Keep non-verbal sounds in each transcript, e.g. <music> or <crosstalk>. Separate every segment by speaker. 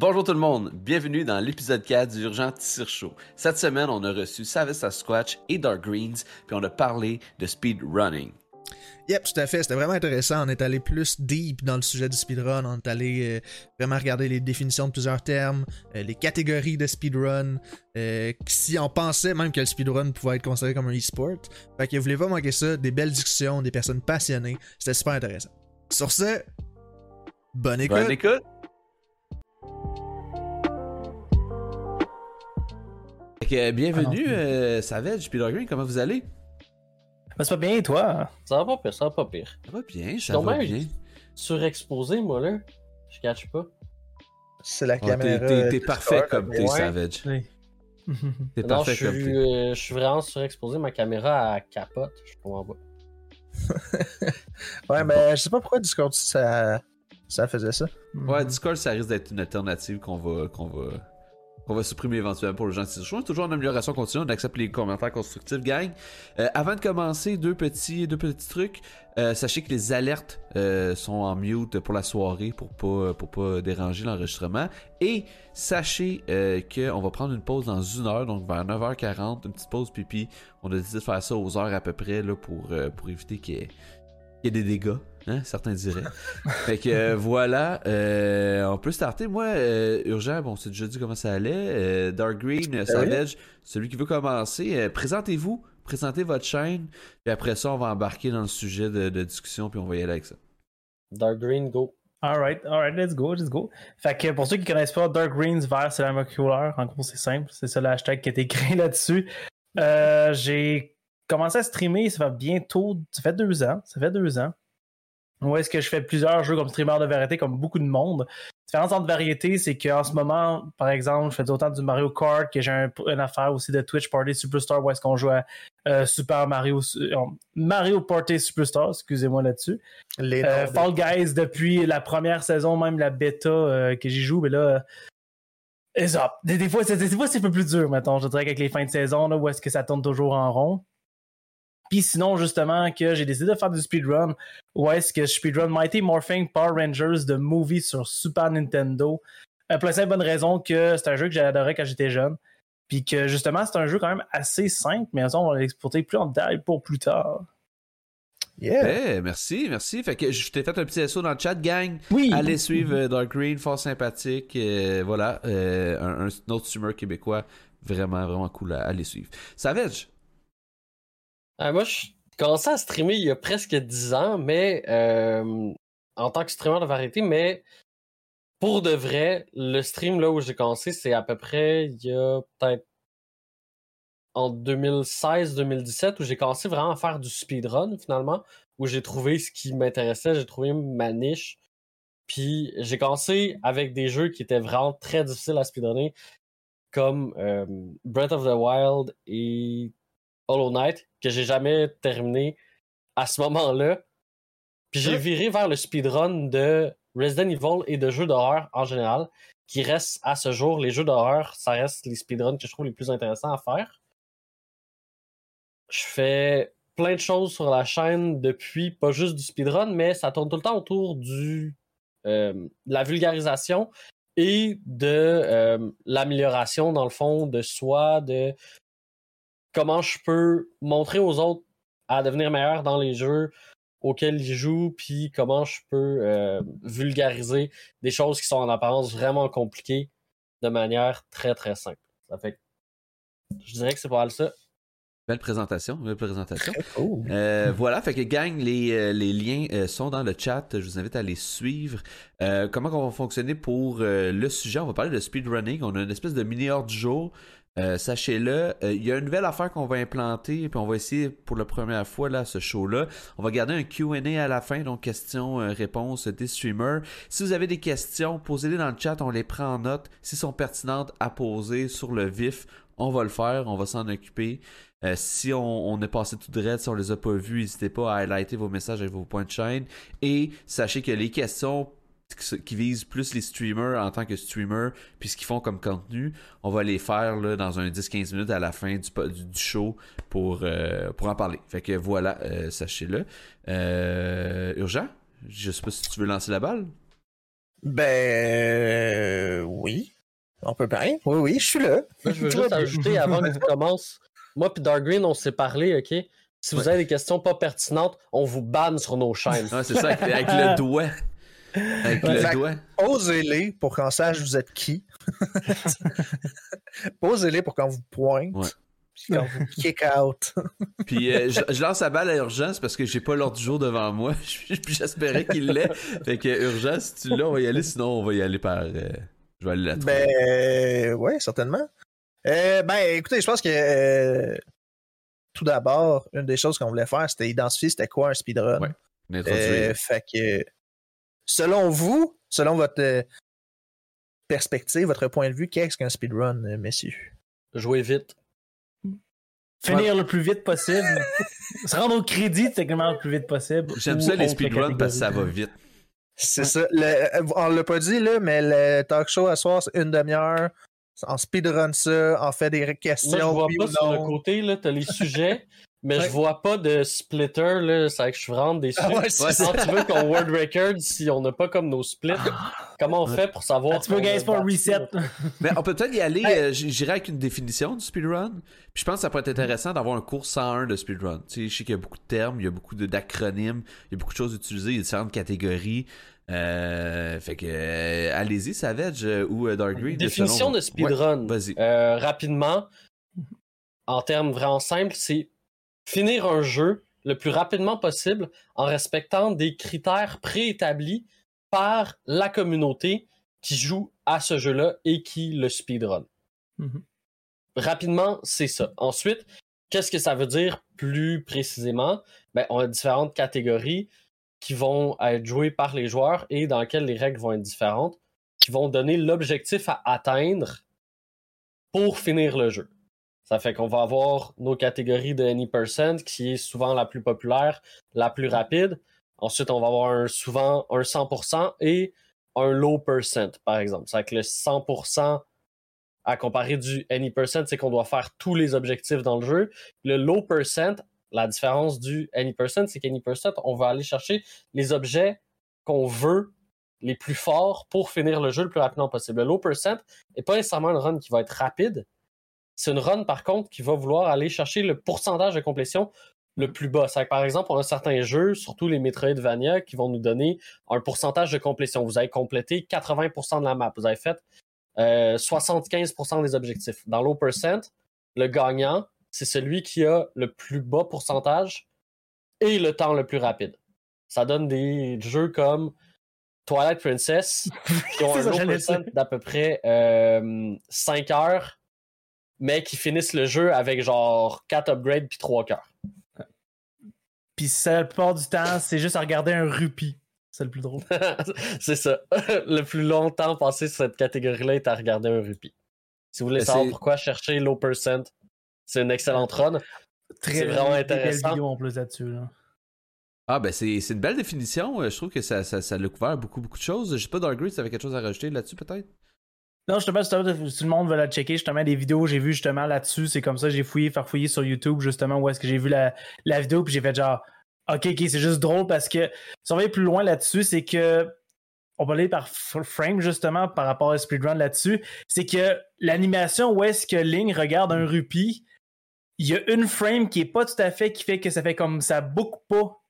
Speaker 1: Bonjour tout le monde, bienvenue dans l'épisode 4 du Urgent Tire Show. Cette semaine, on a reçu Savage Squatch et Dark Greens, puis on a parlé de speedrunning.
Speaker 2: Yep, tout à fait. C'était vraiment intéressant. On est allé plus deep dans le sujet du speedrun. On est allé euh, vraiment regarder les définitions de plusieurs termes, euh, les catégories de speedrun. Euh, si on pensait même que le speedrun pouvait être considéré comme un e-sport. Fait que vous voulez pas manquer ça? Des belles discussions, des personnes passionnées. C'était super intéressant. Sur ce, bonne écoute.
Speaker 1: Bonne écoute. Que, bienvenue, euh, Savage, puis Green, comment vous allez?
Speaker 3: Ben, c'est pas bien, toi?
Speaker 4: Ça va pas pire, ça va pas pire.
Speaker 1: Ça va bien,
Speaker 4: Je suis
Speaker 1: ça va bien.
Speaker 4: surexposé, moi, là. Je catch pas.
Speaker 2: C'est la
Speaker 1: Ah,
Speaker 2: caméra.
Speaker 1: T'es parfait comme t'es,
Speaker 2: ouais.
Speaker 1: Savage.
Speaker 3: Oui. <laughs>
Speaker 1: T'es
Speaker 4: Non,
Speaker 1: parfait
Speaker 4: je
Speaker 1: comme
Speaker 4: suis,
Speaker 1: t'es.
Speaker 4: euh, je suis vraiment surexposé. Ma caméra, elle capote. Je comprends pas. <laughs>
Speaker 2: Ouais, mais je sais pas pourquoi Discord ça, ça faisait ça.
Speaker 1: Ouais, Discord, ça risque d'être une alternative qu'on va, qu'on va, qu'on va supprimer éventuellement pour les gens qui se toujours en amélioration continue. On accepte les commentaires constructifs, gang. Euh, avant de commencer, deux petits, deux petits trucs. Euh, sachez que les alertes euh, sont en mute pour la soirée pour pas, pour pas déranger l'enregistrement. Et sachez qu'on va prendre une pause dans une heure, donc vers 9h40, une petite pause pipi. On a décidé de faire ça aux heures à peu près là, pour, pour éviter qu'il y ait des dégâts, hein, certains diraient. fait que euh, voilà, euh, on peut starter. Moi, euh, Urgent, bon, c'est déjà dit comment ça allait. Euh, Dark Green, euh, Savage, celui qui veut commencer, euh, présentez-vous, présentez votre chaîne, puis après ça, on va embarquer dans le sujet de, de discussion, puis on va y aller avec ça.
Speaker 4: Dark Green, go.
Speaker 3: Alright, alright, let's go, let's go. Fait que pour ceux qui connaissent pas, Dark Greens vert, c'est la couleur. En gros, c'est simple. C'est ça le hashtag qui est écrit <laughs> là-dessus. Euh, j'ai commencé à streamer, ça fait bientôt. Ça fait deux ans. Ça fait deux ans. Où est-ce que je fais plusieurs jeux comme streamer de variété, comme beaucoup de monde? La différence entre variété, c'est qu'en ce moment, par exemple, je fais autant du Mario Kart que j'ai un- une affaire aussi de Twitch Party Superstar où est-ce qu'on joue à euh, Super Mario, euh, Mario Party Superstar, excusez-moi là-dessus.
Speaker 2: Les
Speaker 3: Euh, Fall Guys depuis la première saison, même la bêta que j'y joue, mais là. Des, des fois, c'est, des fois, c'est un peu plus dur, mettons. Je dirais qu'avec les fins de saison, là, où est-ce que ça tourne toujours en rond. Puis sinon, justement, que j'ai décidé de faire du speedrun, où est-ce que je speedrun Mighty Morphin Power Rangers de movie sur Super Nintendo. Euh, pour la simple bonne raison que c'est un jeu que j'adorais quand j'étais jeune. Puis que justement, c'est un jeu quand même assez simple, mais ça, on va l'exporter plus en détail pour plus tard.
Speaker 2: Yeah.
Speaker 1: Eh, merci, merci. Fait que je t'ai fait un petit SO dans le chat, gang.
Speaker 3: Oui!
Speaker 1: Allez suivre euh, Dark Green, fort sympathique. euh, voilà, euh, un, un autre streamer québécois, vraiment, vraiment cool à aller suivre. Savage,
Speaker 4: Ah, moi, je commençais à streamer il y a presque 10 ans, mais euh, en tant que streamer de variété, mais pour de vrai, le stream là où j'ai commencé, c'est à peu près il y a peut-être en 2016-2017 où j'ai commencé vraiment à faire du speedrun finalement, où j'ai trouvé ce qui m'intéressait, j'ai trouvé ma niche. Puis j'ai commencé avec des jeux qui étaient vraiment très difficiles à speedrunner, comme euh, Breath of the Wild et Hollow Knight, que j'ai jamais terminé à ce moment-là. Puis j'ai viré vers le speedrun de Resident Evil et de jeux d'horreur en général, qui restent à ce jour, les jeux d'horreur, ça reste les speedruns que je trouve les plus intéressants à faire. Je fais plein de choses sur la chaîne depuis, pas juste du speedrun, mais ça tourne tout le temps autour du euh, de la vulgarisation et de euh, l'amélioration, dans le fond, de soi, de comment je peux montrer aux autres à devenir meilleur dans les jeux auxquels ils jouent, puis comment je peux euh, vulgariser des choses qui sont en apparence vraiment compliquées de manière très très simple. Ça fait que je dirais que c'est pas mal ça.
Speaker 1: belle présentation, belle présentation. Euh, voilà, fait que gang, les, euh, les liens euh, sont dans le chat. Je vous invite à les suivre. Euh, comment on va fonctionner pour euh, le sujet? On va parler de speedrunning. On a une espèce de mini heure du jour. Euh, Sachez-le, euh, il y a une nouvelle affaire qu'on va implanter, puis on va essayer pour la première fois là ce show-là. On va garder un Q&A à la fin, donc questions-réponses des streamers. Si vous avez des questions, posez-les dans le chat, on les prend en note. S'ils sont pertinentes à poser sur le vif, on va le faire, on va s'en occuper. Euh, si on, est passé tout droit, si on les a pas vus, n'hésitez pas à highlighter vos messages avec vos points de chaîne. Et sachez que les questions qui- visent plus les streamers en tant que streamer, puis ce qu'ils font comme contenu, on va les faire là, dans un 10-15 minutes à la fin du, du, du show pour, euh, pour en parler. Fait que voilà, euh, sachez-le. Euh, urgent, je sais pas si tu veux lancer la balle.
Speaker 2: Ben euh, oui. On peut bien. Oui, oui, je suis là.
Speaker 4: Là, je veux <laughs> juste ajouter <laughs> avant que tu commences. Moi puis Dark Green, on s'est parlé, ok? Si vous
Speaker 1: Ouais.
Speaker 4: avez des questions pas pertinentes, on vous banne sur nos chaînes.
Speaker 1: Ah, c'est ça, avec, avec le <laughs> doigt. Avec
Speaker 2: Ouais.
Speaker 1: le
Speaker 2: Fait-
Speaker 1: doigt.
Speaker 2: Posez-les pour qu'on sache vous êtes qui. <laughs> Posez-les pour qu'on vous pointe.
Speaker 1: Ouais.
Speaker 2: Puis qu'on vous kick out. <laughs>
Speaker 1: Puis euh, je, je lance la balle à urgence parce que j'ai pas l'ordre du jour devant moi. <laughs> Puis j'espérais qu'il l'ait. Fait que urgence, si tu l'as, on va y aller. Sinon, on va y aller par. euh, je vais aller la trouver.
Speaker 2: Ben, oui, certainement. Euh, ben, écoutez, je pense que tout d'abord, une des choses qu'on voulait faire, c'était identifier c'était quoi un speedrun.
Speaker 1: Ouais.
Speaker 2: Fait que, selon vous, selon votre euh, perspective, votre point de vue, qu'est-ce qu'un speedrun, euh, messieurs?
Speaker 4: Jouez vite.
Speaker 3: Finir le plus vite possible. Se rendre au crédit techniquement le plus vite possible.
Speaker 1: J'aime ça les speedruns parce que ça va vite.
Speaker 2: C'est ça. Le, euh, on l'a pas dit, là, mais le talk show à soir, c'est une demi-heure. On speedrun ça, on fait des questions.
Speaker 4: Moi, je vois pas sur le côté, là, t'as les <laughs> sujets, mais
Speaker 2: Ouais.
Speaker 4: je vois pas de splitter, là. C'est vrai que je suis vraiment déçu.
Speaker 2: Ah ouais, ça.
Speaker 4: Quand tu veux qu'on World Record, si on n'a pas comme nos splits, comment on fait pour savoir.
Speaker 3: Ah, tu peux
Speaker 4: qu'on
Speaker 3: gagner
Speaker 4: a
Speaker 3: pour un
Speaker 4: battu,
Speaker 3: reset.
Speaker 4: là? <laughs>
Speaker 1: Mais on peut peut-être y aller.
Speaker 2: Hey.
Speaker 1: euh, J'irai avec une définition du speedrun. Puis je pense que ça pourrait être intéressant d'avoir un cours 101 de speedrun. Tu sais, je sais qu'il y a beaucoup de termes, il y a beaucoup de- d'acronymes, il y a beaucoup de choses utilisées, il y a différentes catégories. Euh, fait que euh, allez-y, Savage euh, ou euh, Dark Green.
Speaker 4: Définition
Speaker 1: selon-
Speaker 4: de speedrun.
Speaker 1: Ouais, Vas-y.
Speaker 4: Euh, rapidement, en termes vraiment simples, c'est finir un jeu le plus rapidement possible en respectant des critères préétablis par la communauté qui joue à ce jeu-là et qui le speedrun.
Speaker 3: Mhm.
Speaker 4: Rapidement, c'est ça. Ensuite, qu'est-ce que ça veut dire plus précisément? Ben, on a différentes catégories qui vont être jouées par les joueurs et dans lesquelles les règles vont être différentes, qui vont donner l'objectif à atteindre pour finir le jeu. Ça fait qu'on va avoir nos catégories de any percent, qui est souvent la plus populaire, la plus rapide. Ensuite, on va avoir un- souvent un 100% et un low percent, par exemple. C'est que le 100% à comparer du any percent, c'est qu'on doit faire tous les objectifs dans le jeu. Le low percent, la différence du any percent, c'est qu'any percent, on va aller chercher les objets qu'on veut les plus forts pour finir le jeu le plus rapidement possible. Le low percent n'est pas nécessairement une run qui va être rapide. C'est une run, par contre, qui va vouloir aller chercher le pourcentage de complétion le plus bas. C'est que, par exemple, on a certains jeux, surtout les Metroidvania, qui vont nous donner un pourcentage de complétion. Vous avez complété 80% de la map. Vous avez fait euh, 75% des objectifs. Dans low percent, le gagnant, c'est celui qui a le plus bas pourcentage et le temps le plus rapide. Ça donne des jeux comme Twilight Princess qui ont <laughs> un low percent d'à peu près euh, 5 heures, mais qui finissent le jeu avec genre 4 upgrades puis 3 cœurs.
Speaker 3: Puis ça, la plupart du temps, c'est juste à regarder un rupee. C'est le plus drôle. <laughs>
Speaker 4: c'est ça. <laughs> le plus longtemps passé sur cette catégorie-là est à regarder un rupee. Si vous voulez
Speaker 1: Mais
Speaker 4: savoir
Speaker 1: c'est-
Speaker 4: pourquoi chercher low percent, c'est une excellente run.
Speaker 3: Très
Speaker 4: C'est vraiment intéressant.
Speaker 3: vidéos en plus là-dessus. là.
Speaker 1: Ah, ben c'est c'est une belle définition. Euh, Je trouve que ça, ça, ça l'a couvert beaucoup, beaucoup de choses. Je sais pas, Dark Green, si t'avais quelque chose à rajouter là-dessus, peut-être?
Speaker 3: Non, justement, si tout le monde veut la checker, justement, des vidéos, j'ai vu justement là-dessus, c'est comme ça, j'ai fouillé, faire fouiller sur YouTube, justement, où est-ce que j'ai vu la, vidéo, puis j'ai fait genre, ok, ok, c'est juste drôle parce que, si on va aller plus loin là-dessus, c'est que, on va aller par frame, justement, par rapport à speedrun là-dessus, c'est que l'animation où est-ce que Ling regarde un rupee, il y a une frame qui est pas tout à fait, qui fait que ça fait comme ça boucle pas.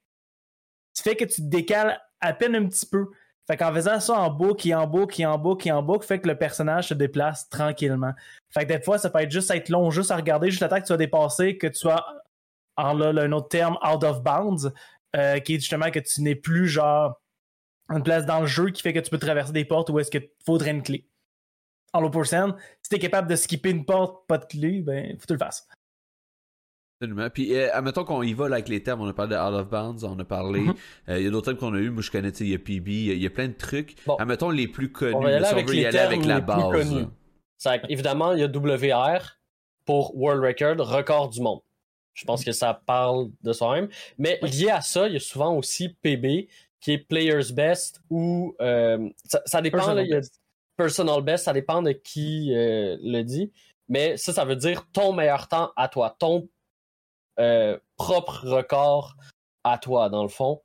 Speaker 3: Ça fait que tu te décales à peine un petit peu. Fait qu'en faisant ça en boucle et en boucle et en boucle et en boucle, fait que le personnage se déplace tranquillement. Fait que des fois, ça peut être juste être long, juste à regarder, juste le temps que tu sois dépassé, que tu sois, en là, un autre terme, out of bounds, euh, qui est justement que tu n'es plus genre une place dans le jeu qui fait que tu peux traverser des portes où est-ce que faudrait une clé. En low percent, si t'es capable de skipper une porte, pas de clé, ben, faut que tu le fasses.
Speaker 1: Absolument. Puis, euh, admettons qu'on y va là, avec les termes. On a parlé de Out of Bounds, on a parlé.
Speaker 3: Mhm.
Speaker 1: euh, Il y a d'autres termes qu'on a eu. Moi, je connais, tu sais, il y a PB, il y a- il y a plein de trucs.
Speaker 4: Bon.
Speaker 1: Admettons les plus connus.
Speaker 4: On va y aller
Speaker 1: si
Speaker 4: avec
Speaker 1: on veut
Speaker 4: les
Speaker 1: y aller avec
Speaker 4: termes
Speaker 1: la
Speaker 4: les plus
Speaker 1: base.
Speaker 4: C'est que, évidemment, il y a WR pour World Record, record du monde. Je pense que ça parle de soi-même. Mais lié à ça, il y a souvent aussi PB, qui est Player's Best ou. euh, ça, ça dépend,
Speaker 3: Personal
Speaker 4: là, il y a
Speaker 3: best.
Speaker 4: Personal Best, ça dépend de qui euh, le dit. Mais ça, ça veut dire ton meilleur temps à toi, ton euh, propre record à toi, dans le fond.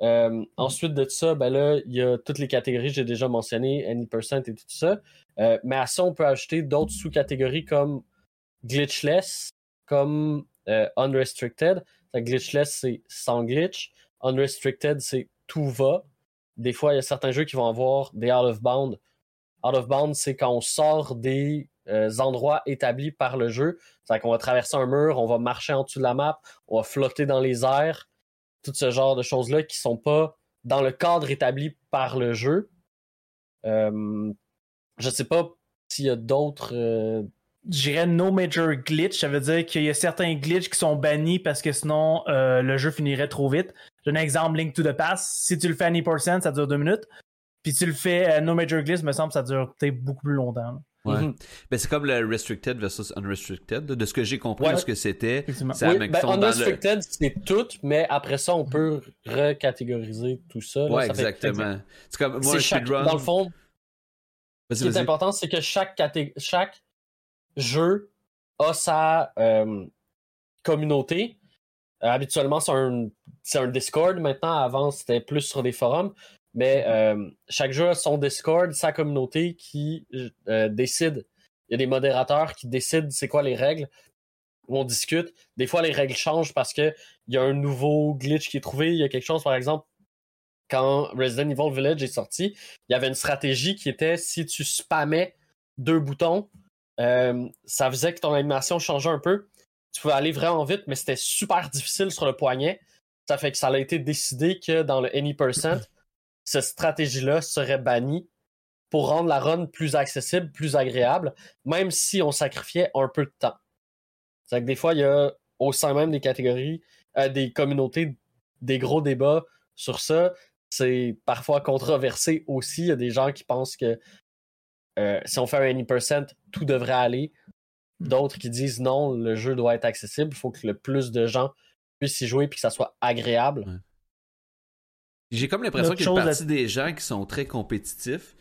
Speaker 4: Euh, ensuite de ça, ben là, il y a toutes les catégories que j'ai déjà mentionnées, Any Percent et tout ça. Euh, mais à ça, on peut ajouter d'autres sous-catégories comme glitchless, comme unrestricted. glitchless, c'est sans glitch. Unrestricted, c'est tout va. Des fois, il y a certains jeux qui vont avoir des out of bound. Out of bound, c'est quand on sort des endroits établis par le jeu. C'est-à-dire qu'on va traverser un mur, on va marcher en dessous de la map, on va flotter dans les airs tout ce genre de choses-là qui sont pas dans le cadre établi par le jeu. Euh, je sais pas s'il y a d'autres. Euh...
Speaker 3: Je no major glitch. Ça veut dire qu'il y a certains glitches qui sont bannis parce que sinon euh, le jeu finirait trop vite. J'ai un exemple Link to the Past. Si tu le fais à 100%, ça dure deux minutes. Puis tu le fais euh, no major glitch, me semble ça dure peut-être beaucoup plus longtemps.
Speaker 1: Mhm. Ben, c'est comme le restricted versus unrestricted. De ce que j'ai compris de ce que c'était.
Speaker 4: C'est oui, ben, unrestricted, c'est tout, mais après ça, on peut recatégoriser tout ça.
Speaker 1: ouais, exactement. C'est comme moi, speedrun.
Speaker 4: Dans le fond, ce qui est important, c'est que chaque, chaque jeu a sa euh, communauté. Euh, habituellement, c'est un, un Discord. Maintenant, avant, c'était plus sur des forums. Mais euh, chaque jeu a son Discord, sa communauté qui euh, décide. Il y a des modérateurs qui décident c'est quoi les règles. On discute. Des fois, les règles changent parce qu'il y a un nouveau glitch qui est trouvé. Il y a quelque chose, par exemple, quand Resident Evil Village est sorti, il y avait une stratégie qui était si tu spammais deux boutons, euh, ça faisait que ton animation changeait un peu. Tu pouvais aller vraiment vite, mais c'était super difficile sur le poignet. Ça fait que ça a été décidé que dans le Any Percent, cette stratégie-là serait bannie pour rendre la run plus accessible, plus agréable, même si on sacrifiait un peu de temps. C'est que des fois, il y a au sein même des catégories, euh, des communautés, des gros débats sur ça. C'est parfois controversé aussi. Il y a des gens qui pensent que euh, si on fait un 20%, tout devrait aller. Hmm. D'autres qui disent non, le jeu doit être accessible. Il faut que le plus de gens puissent y jouer et que ça soit agréable.
Speaker 1: J'ai comme l'impression qu'il y a une partie des gens qui sont très compétitifs,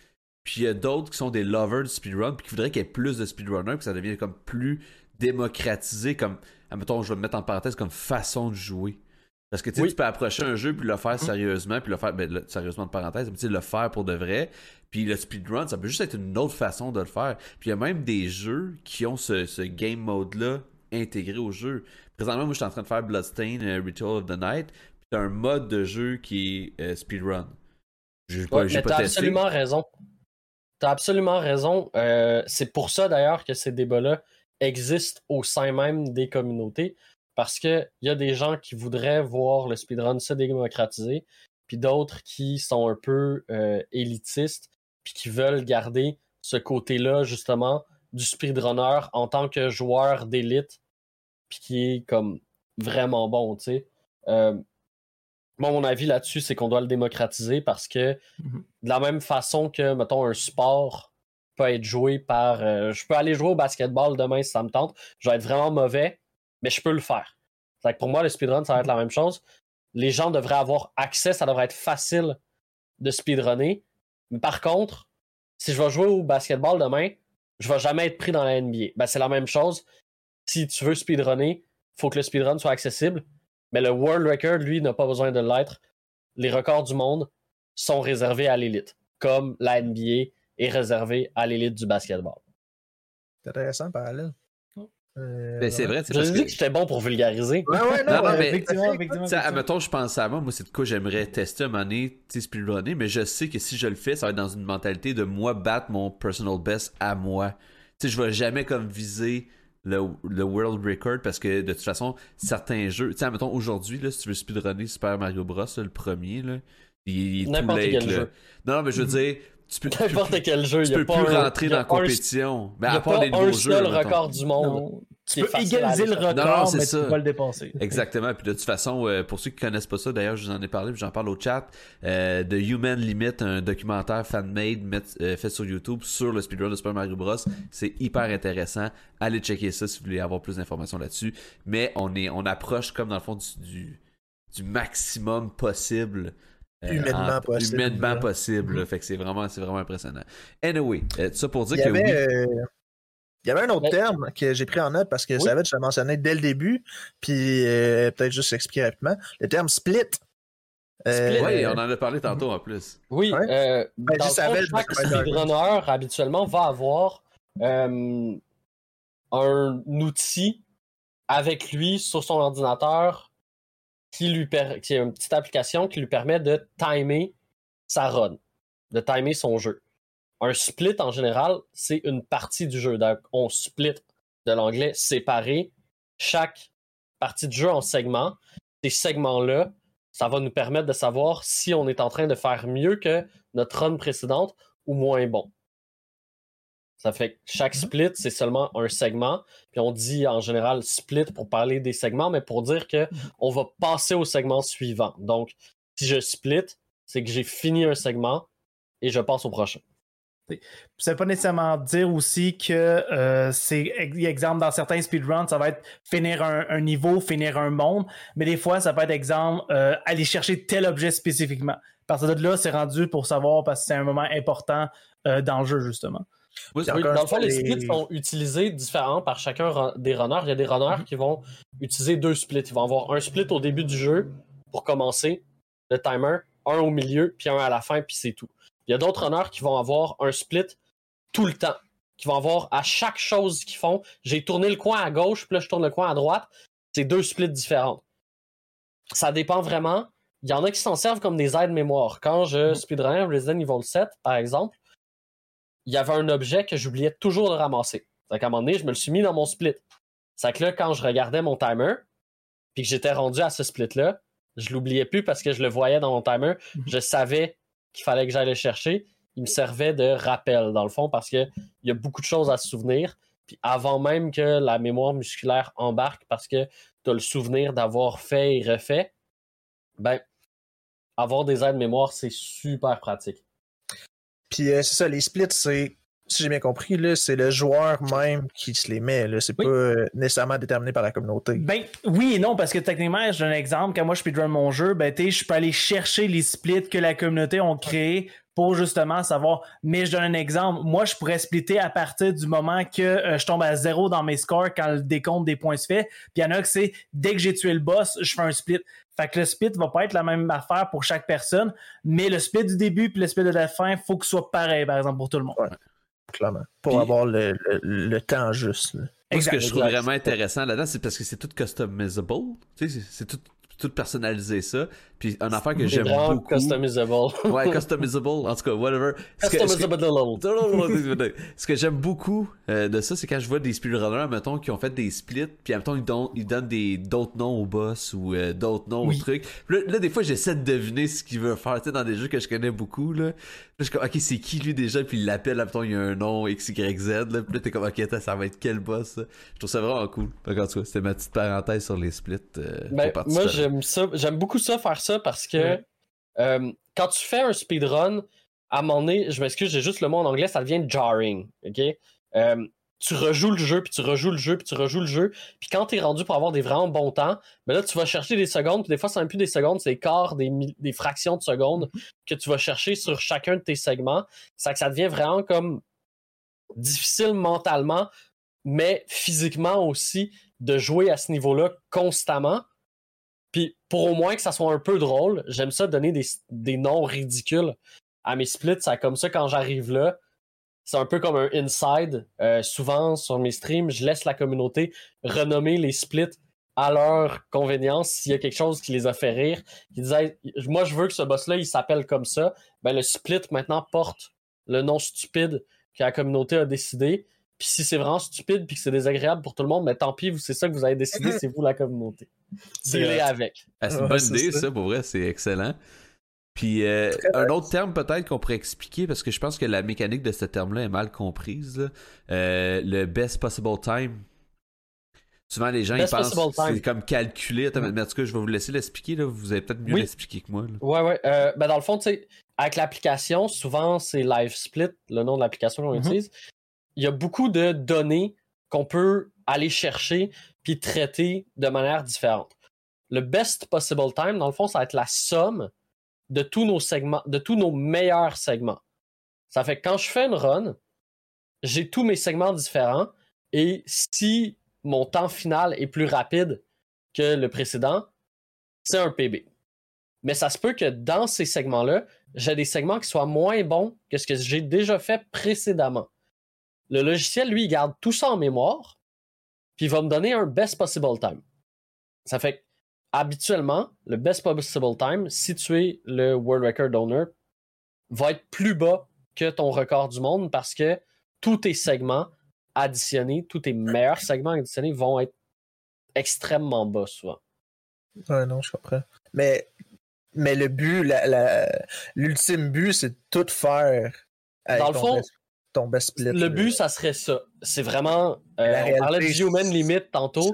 Speaker 1: puis il y a d'autres qui sont des lovers de speedrun, puis qui voudraient qu'il y ait plus de speedrunners, que ça devienne comme plus démocratisé, comme, admettons, je vais me mettre en parenthèse, comme façon de jouer. Parce que tu peux approcher un jeu, puis le faire hum. sérieusement, puis le faire, ben, sérieusement de parenthèse, mais le faire pour de vrai. Puis le speedrun, ça peut juste être une autre façon de le faire. Puis il y a même des jeux qui ont ce, game mode-là intégré au jeu. Présentement, moi, je suis en train de faire Bloodstained uh, Ritual of the Night c'est un mode de jeu qui est euh, speedrun.
Speaker 4: J'ai pas, ouais, t'as absolument raison. T'as absolument raison. Euh, c'est pour ça d'ailleurs que ces débats-là existent au sein même des communautés. Parce qu'il y a des gens qui voudraient voir le speedrun se démocratiser, puis d'autres qui sont un peu euh, élitistes, puis qui veulent garder ce côté-là, justement, du speedrunner en tant que joueur d'élite, puis qui est comme vraiment bon, tu sais. Moi, mon avis là-dessus, c'est qu'on doit le démocratiser parce que mhm. de la même façon que, mettons, un sport peut être joué par. Euh, je peux aller jouer au basketball demain si ça me tente. Je vais être vraiment mauvais, mais je peux le faire. que pour moi, le speedrun, ça va être la même chose. Les gens devraient avoir accès, ça devrait être facile de speedrunner. Mais par contre, si je vais jouer au basketball demain, je vais jamais être pris dans la NBA. Ben, c'est la même chose. Si tu veux speedrunner, il faut que le speedrun soit accessible. Mais le World Record, lui, n'a pas besoin de l'être. Les records du monde sont réservés à l'élite, comme la NBA est réservée à l'élite du basketball.
Speaker 2: C'est intéressant, parallèle.
Speaker 1: Euh, ben, c'est vrai,
Speaker 4: Je dit que j'étais bon pour vulgariser.
Speaker 2: Ouais, ouais, non,
Speaker 1: non, mais, effectivement, effectivement. je pense à moi, moi, c'est de quoi j'aimerais tester un moment donné, speedrunner, mais je sais que si je le fais, ça va être dans une mentalité de moi battre mon personal best à moi. Tu sais, je vais jamais comme viser le, world record parce que de toute façon, certains jeux, tu sais, mettons aujourd'hui, si tu veux speedrunner Super Mario Bros, le premier, là, il, est
Speaker 4: N'importe quel jeu.
Speaker 1: Non, mais je veux dire, tu peux,
Speaker 4: N'importe quel jeu,
Speaker 1: tu peux plus rentrer dans la compétition.
Speaker 4: Mais à part les nouveaux jeux. seul record du monde.
Speaker 3: Tu peux égaliser le record, mais ça. tu peux pas le dépasser.
Speaker 1: Exactement. Puis de toute façon, euh, pour ceux qui connaissent pas ça, d'ailleurs, je vous en ai parlé, puis j'en parle au chat, euh, The Human Limit, un documentaire fan-made euh, fait sur YouTube sur le speedrun de Super Mario Bros. C'est hyper intéressant. Allez checker ça si vous voulez avoir plus d'informations là-dessus. Mais on est, on approche comme dans le fond du, du maximum possible
Speaker 2: euh, humainement possible.
Speaker 1: Humainement possible. Fait que c'est vraiment, c'est vraiment impressionnant. Anyway, euh, ça pour dire que oui.
Speaker 2: Euh, il y avait un autre terme que j'ai pris en note parce que ça avait, tu l'as mentionné dès le début, puis peut-être juste expliquer rapidement. Le terme split. Euh,
Speaker 1: Oui, on en a parlé tantôt en plus.
Speaker 4: Oui,
Speaker 2: Ouais.
Speaker 4: euh,
Speaker 2: Ben,
Speaker 4: dans
Speaker 2: je
Speaker 4: le fond,
Speaker 2: je
Speaker 4: chaque speedrunner habituellement va avoir euh, un outil avec lui sur son ordinateur qui lui per- qui est une petite application qui lui permet de timer sa run, de timer son jeu. Un split en général, c'est une partie du jeu. Donc, on split de l'anglais séparé chaque partie du jeu en segments. Ces segments-là, ça va nous permettre de savoir si on est en train de faire mieux que notre run précédente ou moins bon. Ça fait que chaque split, c'est seulement un segment. Puis on dit en général split pour parler des segments, mais pour dire que on va passer au segment suivant. Donc, si je split, c'est que j'ai fini un segment et je passe au prochain.
Speaker 3: Ça veut pas nécessairement dire aussi que euh, c'est ex- exemple dans certains speedruns, ça va être finir un, un niveau, finir un monde, mais des fois ça peut être exemple euh, aller chercher tel objet spécifiquement. Partir de là, c'est rendu pour savoir parce que c'est un moment important euh, dans le jeu justement.
Speaker 4: Oui,
Speaker 2: encore
Speaker 4: dans le fond, les
Speaker 2: les-
Speaker 4: splits sont utilisés différents par chacun des runners. Il y a des runners qui vont utiliser deux splits. Ils vont avoir un split au début du jeu pour commencer le timer, un au milieu, puis un à la fin, puis c'est tout. Il y a d'autres runners qui vont avoir un split tout le temps, qui vont avoir à chaque chose qu'ils font. J'ai tourné le coin à gauche, puis là je tourne le coin à droite. C'est deux splits différents. Ça dépend vraiment. Il y en a qui s'en servent comme des aides mémoire. Quand je speedrunnais Resident Evil 7, par exemple, il y avait un objet que j'oubliais toujours de ramasser. Donc, à un moment donné, je me le suis mis dans mon split. C'est que là, quand je regardais mon timer, puis que j'étais rendu à ce split-là, je l'oubliais plus parce que je le voyais dans mon timer.
Speaker 3: Mhm.
Speaker 4: Je savais qu'il fallait que j'aille le chercher. Il me servait de rappel, dans le fond, parce qu'il y a beaucoup de choses à se souvenir. Puis avant même que la mémoire musculaire embarque, parce que tu as le souvenir d'avoir fait et refait, ben, avoir des aides mémoire, c'est super pratique.
Speaker 2: Puis euh, c'est ça, les splits, c'est, si j'ai bien compris, c'est le joueur même qui se les met. C'est
Speaker 3: Oui.
Speaker 2: pas euh, nécessairement déterminé par la communauté.
Speaker 3: Ben oui et non, parce que techniquement, je donne un exemple, quand moi je speedrun mon jeu, ben je peux aller chercher les splits que la communauté ont créés pour justement savoir. Mais je donne un exemple. Moi, je pourrais splitter à partir du moment que euh, je tombe à zéro dans mes scores quand le décompte des points se fait. Puis il y en a que c'est dès que j'ai tué le boss, je fais un split. Fait que le split va pas être la même affaire pour chaque personne, mais le split du début puis le split de la fin, faut que ce soit pareil, par exemple, pour tout le monde.
Speaker 2: Clairement. Pour
Speaker 1: Puis-
Speaker 2: avoir le, le- le temps juste. là.
Speaker 1: Moi, ce que je trouve
Speaker 4: exact.
Speaker 1: vraiment intéressant là-dedans, c'est parce que c'est tout customizable. Tu sais, c'est- c'est tout, tout personnalisé ça. Puis une affaire que j'aime beaucoup.
Speaker 4: customizable. <laughs>
Speaker 1: Ouais, customizable. En tout cas, whatever. Que- ce que-
Speaker 4: Customizable.
Speaker 1: Ce que j'aime beaucoup euh, de ça, c'est quand je vois des speedrunners, mettons, qui ont fait des splits, puis mettons, ils, donnent, ils donnent des, d'autres noms au boss ou euh, d'autres noms
Speaker 3: Oui.
Speaker 1: au truc. Là, là, des fois, j'essaie de deviner ce qu'il veut faire, tu sais, dans des jeux que je connais beaucoup, là. Je suis comme, ok, c'est qui lui déjà, puis il l'appelle, mettons, il y a un nom XYZ, là. Puis là, t'es comme, ok, ça va être quel boss? Je trouve ça vraiment cool. En tout cas, c'était ma petite parenthèse sur les splits. euh,
Speaker 4: Ben, moi, j'aime ça. J'aime beaucoup ça, faire ça, parce que
Speaker 3: Ouais.
Speaker 4: euh, quand tu fais un speedrun, à un moment donné, je m'excuse, j'ai juste le mot en anglais, ça devient jarring. OK? Euh, tu rejoues le jeu, puis tu rejoues le jeu, puis tu rejoues le jeu. Puis quand t'es rendu pour avoir des vraiment bons temps, ben là, tu vas chercher des secondes, puis des fois, c'est même plus des secondes, c'est des quarts, des, des fractions de secondes que tu vas chercher sur chacun de tes segments. Ça que ça devient vraiment comme difficile mentalement, mais physiquement aussi, de jouer à ce niveau-là constamment. Puis pour au moins que ça soit un peu drôle, j'aime ça donner des, des noms ridicules à mes splits. C'est comme ça quand j'arrive là. C'est un peu comme un inside. Euh, souvent sur mes streams, je laisse la communauté renommer les splits à leur convenience s'il y a quelque chose qui les a fait rire. Qui disait Moi je veux que ce boss-là il s'appelle comme ça. Ben le split maintenant porte le nom stupide que la communauté a décidé. Puis si c'est vraiment stupide puis que c'est désagréable pour tout le monde, mais tant pis, vous- c'est ça que vous avez décidé, <laughs> c'est vous la communauté. Dealez avec.
Speaker 1: Ah, c'est une bonne
Speaker 2: c'est
Speaker 1: idée,
Speaker 2: ça.
Speaker 1: ça. pour vrai, c'est excellent. Puis euh, un autre terme peut-être qu'on pourrait expliquer, parce que je pense que la mécanique de ce terme-là est mal comprise. Euh, le best possible time. Souvent, les gens ils
Speaker 4: Best
Speaker 1: pensent
Speaker 4: possible
Speaker 1: que
Speaker 4: time.
Speaker 1: c'est comme calculé. Attends, mais en tout cas, je vais vous laisser l'expliquer. là. Vous avez peut-être mieux
Speaker 4: Oui.
Speaker 1: l'expliquer que moi. là.
Speaker 4: Ouais, ouais. Euh, ben dans le fond, tu sais, avec l'application, souvent c'est Live Split, le nom de l'application qu'on
Speaker 3: Mhm.
Speaker 4: utilise. Il y a beaucoup de données qu'on peut aller chercher puis traiter de manière différente. Le best possible time, dans le fond, ça va être la somme de tous nos segments, de tous nos meilleurs segments. Ça fait que quand je fais une run, j'ai tous mes segments différents et si mon temps final est plus rapide que le précédent, c'est un PB. Mais ça se peut que dans ces segments-là, j'ai des segments qui soient moins bons que ce que j'ai déjà fait précédemment. Le logiciel, lui, il garde tout ça en mémoire, puis il va me donner un best possible time. Ça fait que, habituellement, le best possible time, si tu es le World Record Owner, va être plus bas que ton record du monde parce que tous tes segments additionnés, tous tes meilleurs segments additionnés vont être extrêmement bas souvent.
Speaker 2: Ouais, non, je comprends. Mais, mais le but, l'ultime but, c'est de tout faire.
Speaker 4: Dans le fond,
Speaker 2: split.
Speaker 4: Le but, ça serait ça. C'est vraiment. euh, on parlait de human limit tantôt.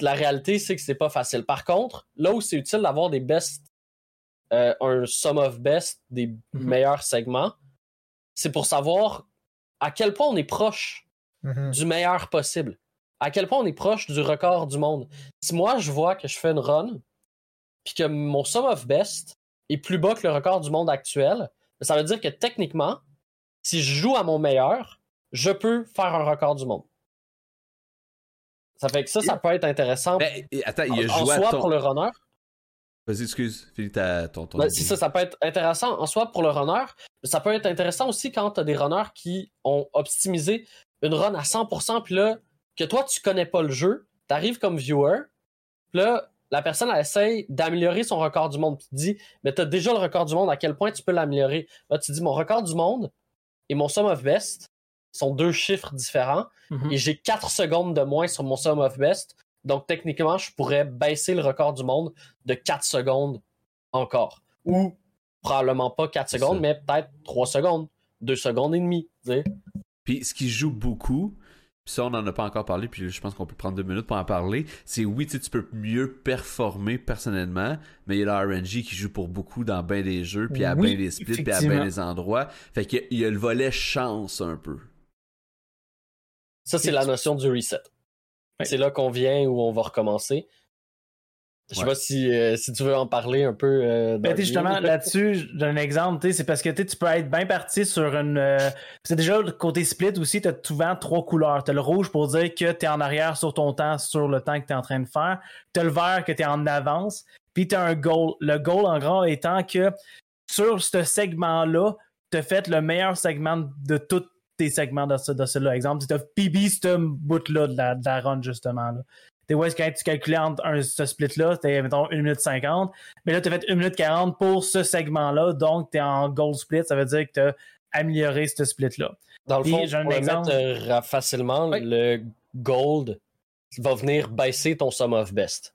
Speaker 4: La réalité, c'est que c'est pas facile. Par contre, là où c'est utile d'avoir des best. euh, un sum of best, des meilleurs segments, c'est pour savoir à quel point on est proche
Speaker 2: Mhm.
Speaker 4: du meilleur possible. À quel point on est proche du record du monde. Si moi, je vois que je fais une run, puis que mon sum of best est plus bas que le record du monde actuel, ça veut dire que techniquement, si je joue à mon meilleur, je peux faire un record du monde. Ça fait que ça, ça peut être intéressant.
Speaker 1: Ben, attends, il a
Speaker 4: en
Speaker 1: joué à
Speaker 4: soi,
Speaker 1: ton...
Speaker 4: pour le runner,
Speaker 1: Vas-y, excuse, Philippe, ta- ton... ton
Speaker 4: Ben, c'est ça, ça peut être intéressant en soi pour le runner, mais ça peut être intéressant aussi quand tu as des runners qui ont optimisé une run à 100%, puis là, que toi, tu connais pas le jeu, tu arrives comme viewer, puis là, la personne, elle essaye d'améliorer son record du monde, puis tu te dis, mais tu as déjà le record du monde, à quel point tu peux l'améliorer? Là, tu te dis, mon record du monde et mon sum of best sont deux chiffres différents,
Speaker 3: Mhm.
Speaker 4: et j'ai 4 secondes de moins sur mon sum of best. Donc, techniquement, je pourrais baisser le record du monde de 4 secondes encore. Ou probablement pas 4
Speaker 1: C'est
Speaker 4: secondes, mais peut-être 3 secondes, 2 secondes et demie.
Speaker 1: Puis ce qui joue beaucoup, puis ça on en a pas encore parlé, puis je pense qu'on peut prendre deux minutes pour en parler, c'est oui, tu sais, tu peux mieux performer personnellement, mais il y a le RNG qui joue pour beaucoup dans bien des jeux, puis à
Speaker 3: Oui,
Speaker 1: bien des splits, puis à bien des endroits. Fait qu'il y y a le volet chance un peu.
Speaker 4: Ça, c'est la notion du reset.
Speaker 3: Ouais.
Speaker 4: C'est là qu'on vient où on va recommencer. Je sais
Speaker 1: Ouais.
Speaker 4: pas si, euh, si tu veux en parler un peu. euh,
Speaker 3: Ben, justement, là-dessus, j'ai un exemple, c'est parce que tu peux être bien parti sur une. euh, c'est déjà le côté split aussi, tu as souvent trois couleurs. Tu as le rouge pour dire que tu es en arrière sur ton temps, sur le temps que tu es en train de faire. Tu as le vert que tu es en avance. Puis tu as un goal. Le goal, en gros, étant que sur ce segment-là, tu as fait le meilleur segment de tous tes segments de, ce, de celui-là. Exemple, tu as PB ce bout-là de la, de la run, justement. Là. Tu vois, quand tu calculais entre un, ce split-là, c'était, mettons, 1 minute 50. Mais là, tu as fait 1 minute 40 pour ce segment-là. Donc, tu es en gold split. Ça veut dire que tu as amélioré ce split-là.
Speaker 4: Dans le
Speaker 3: Puis,
Speaker 4: fond,
Speaker 3: j'ai un
Speaker 4: pour le
Speaker 3: exemple.
Speaker 4: mettre euh, facilement,
Speaker 3: Oui.
Speaker 4: le gold va venir baisser ton sum of best.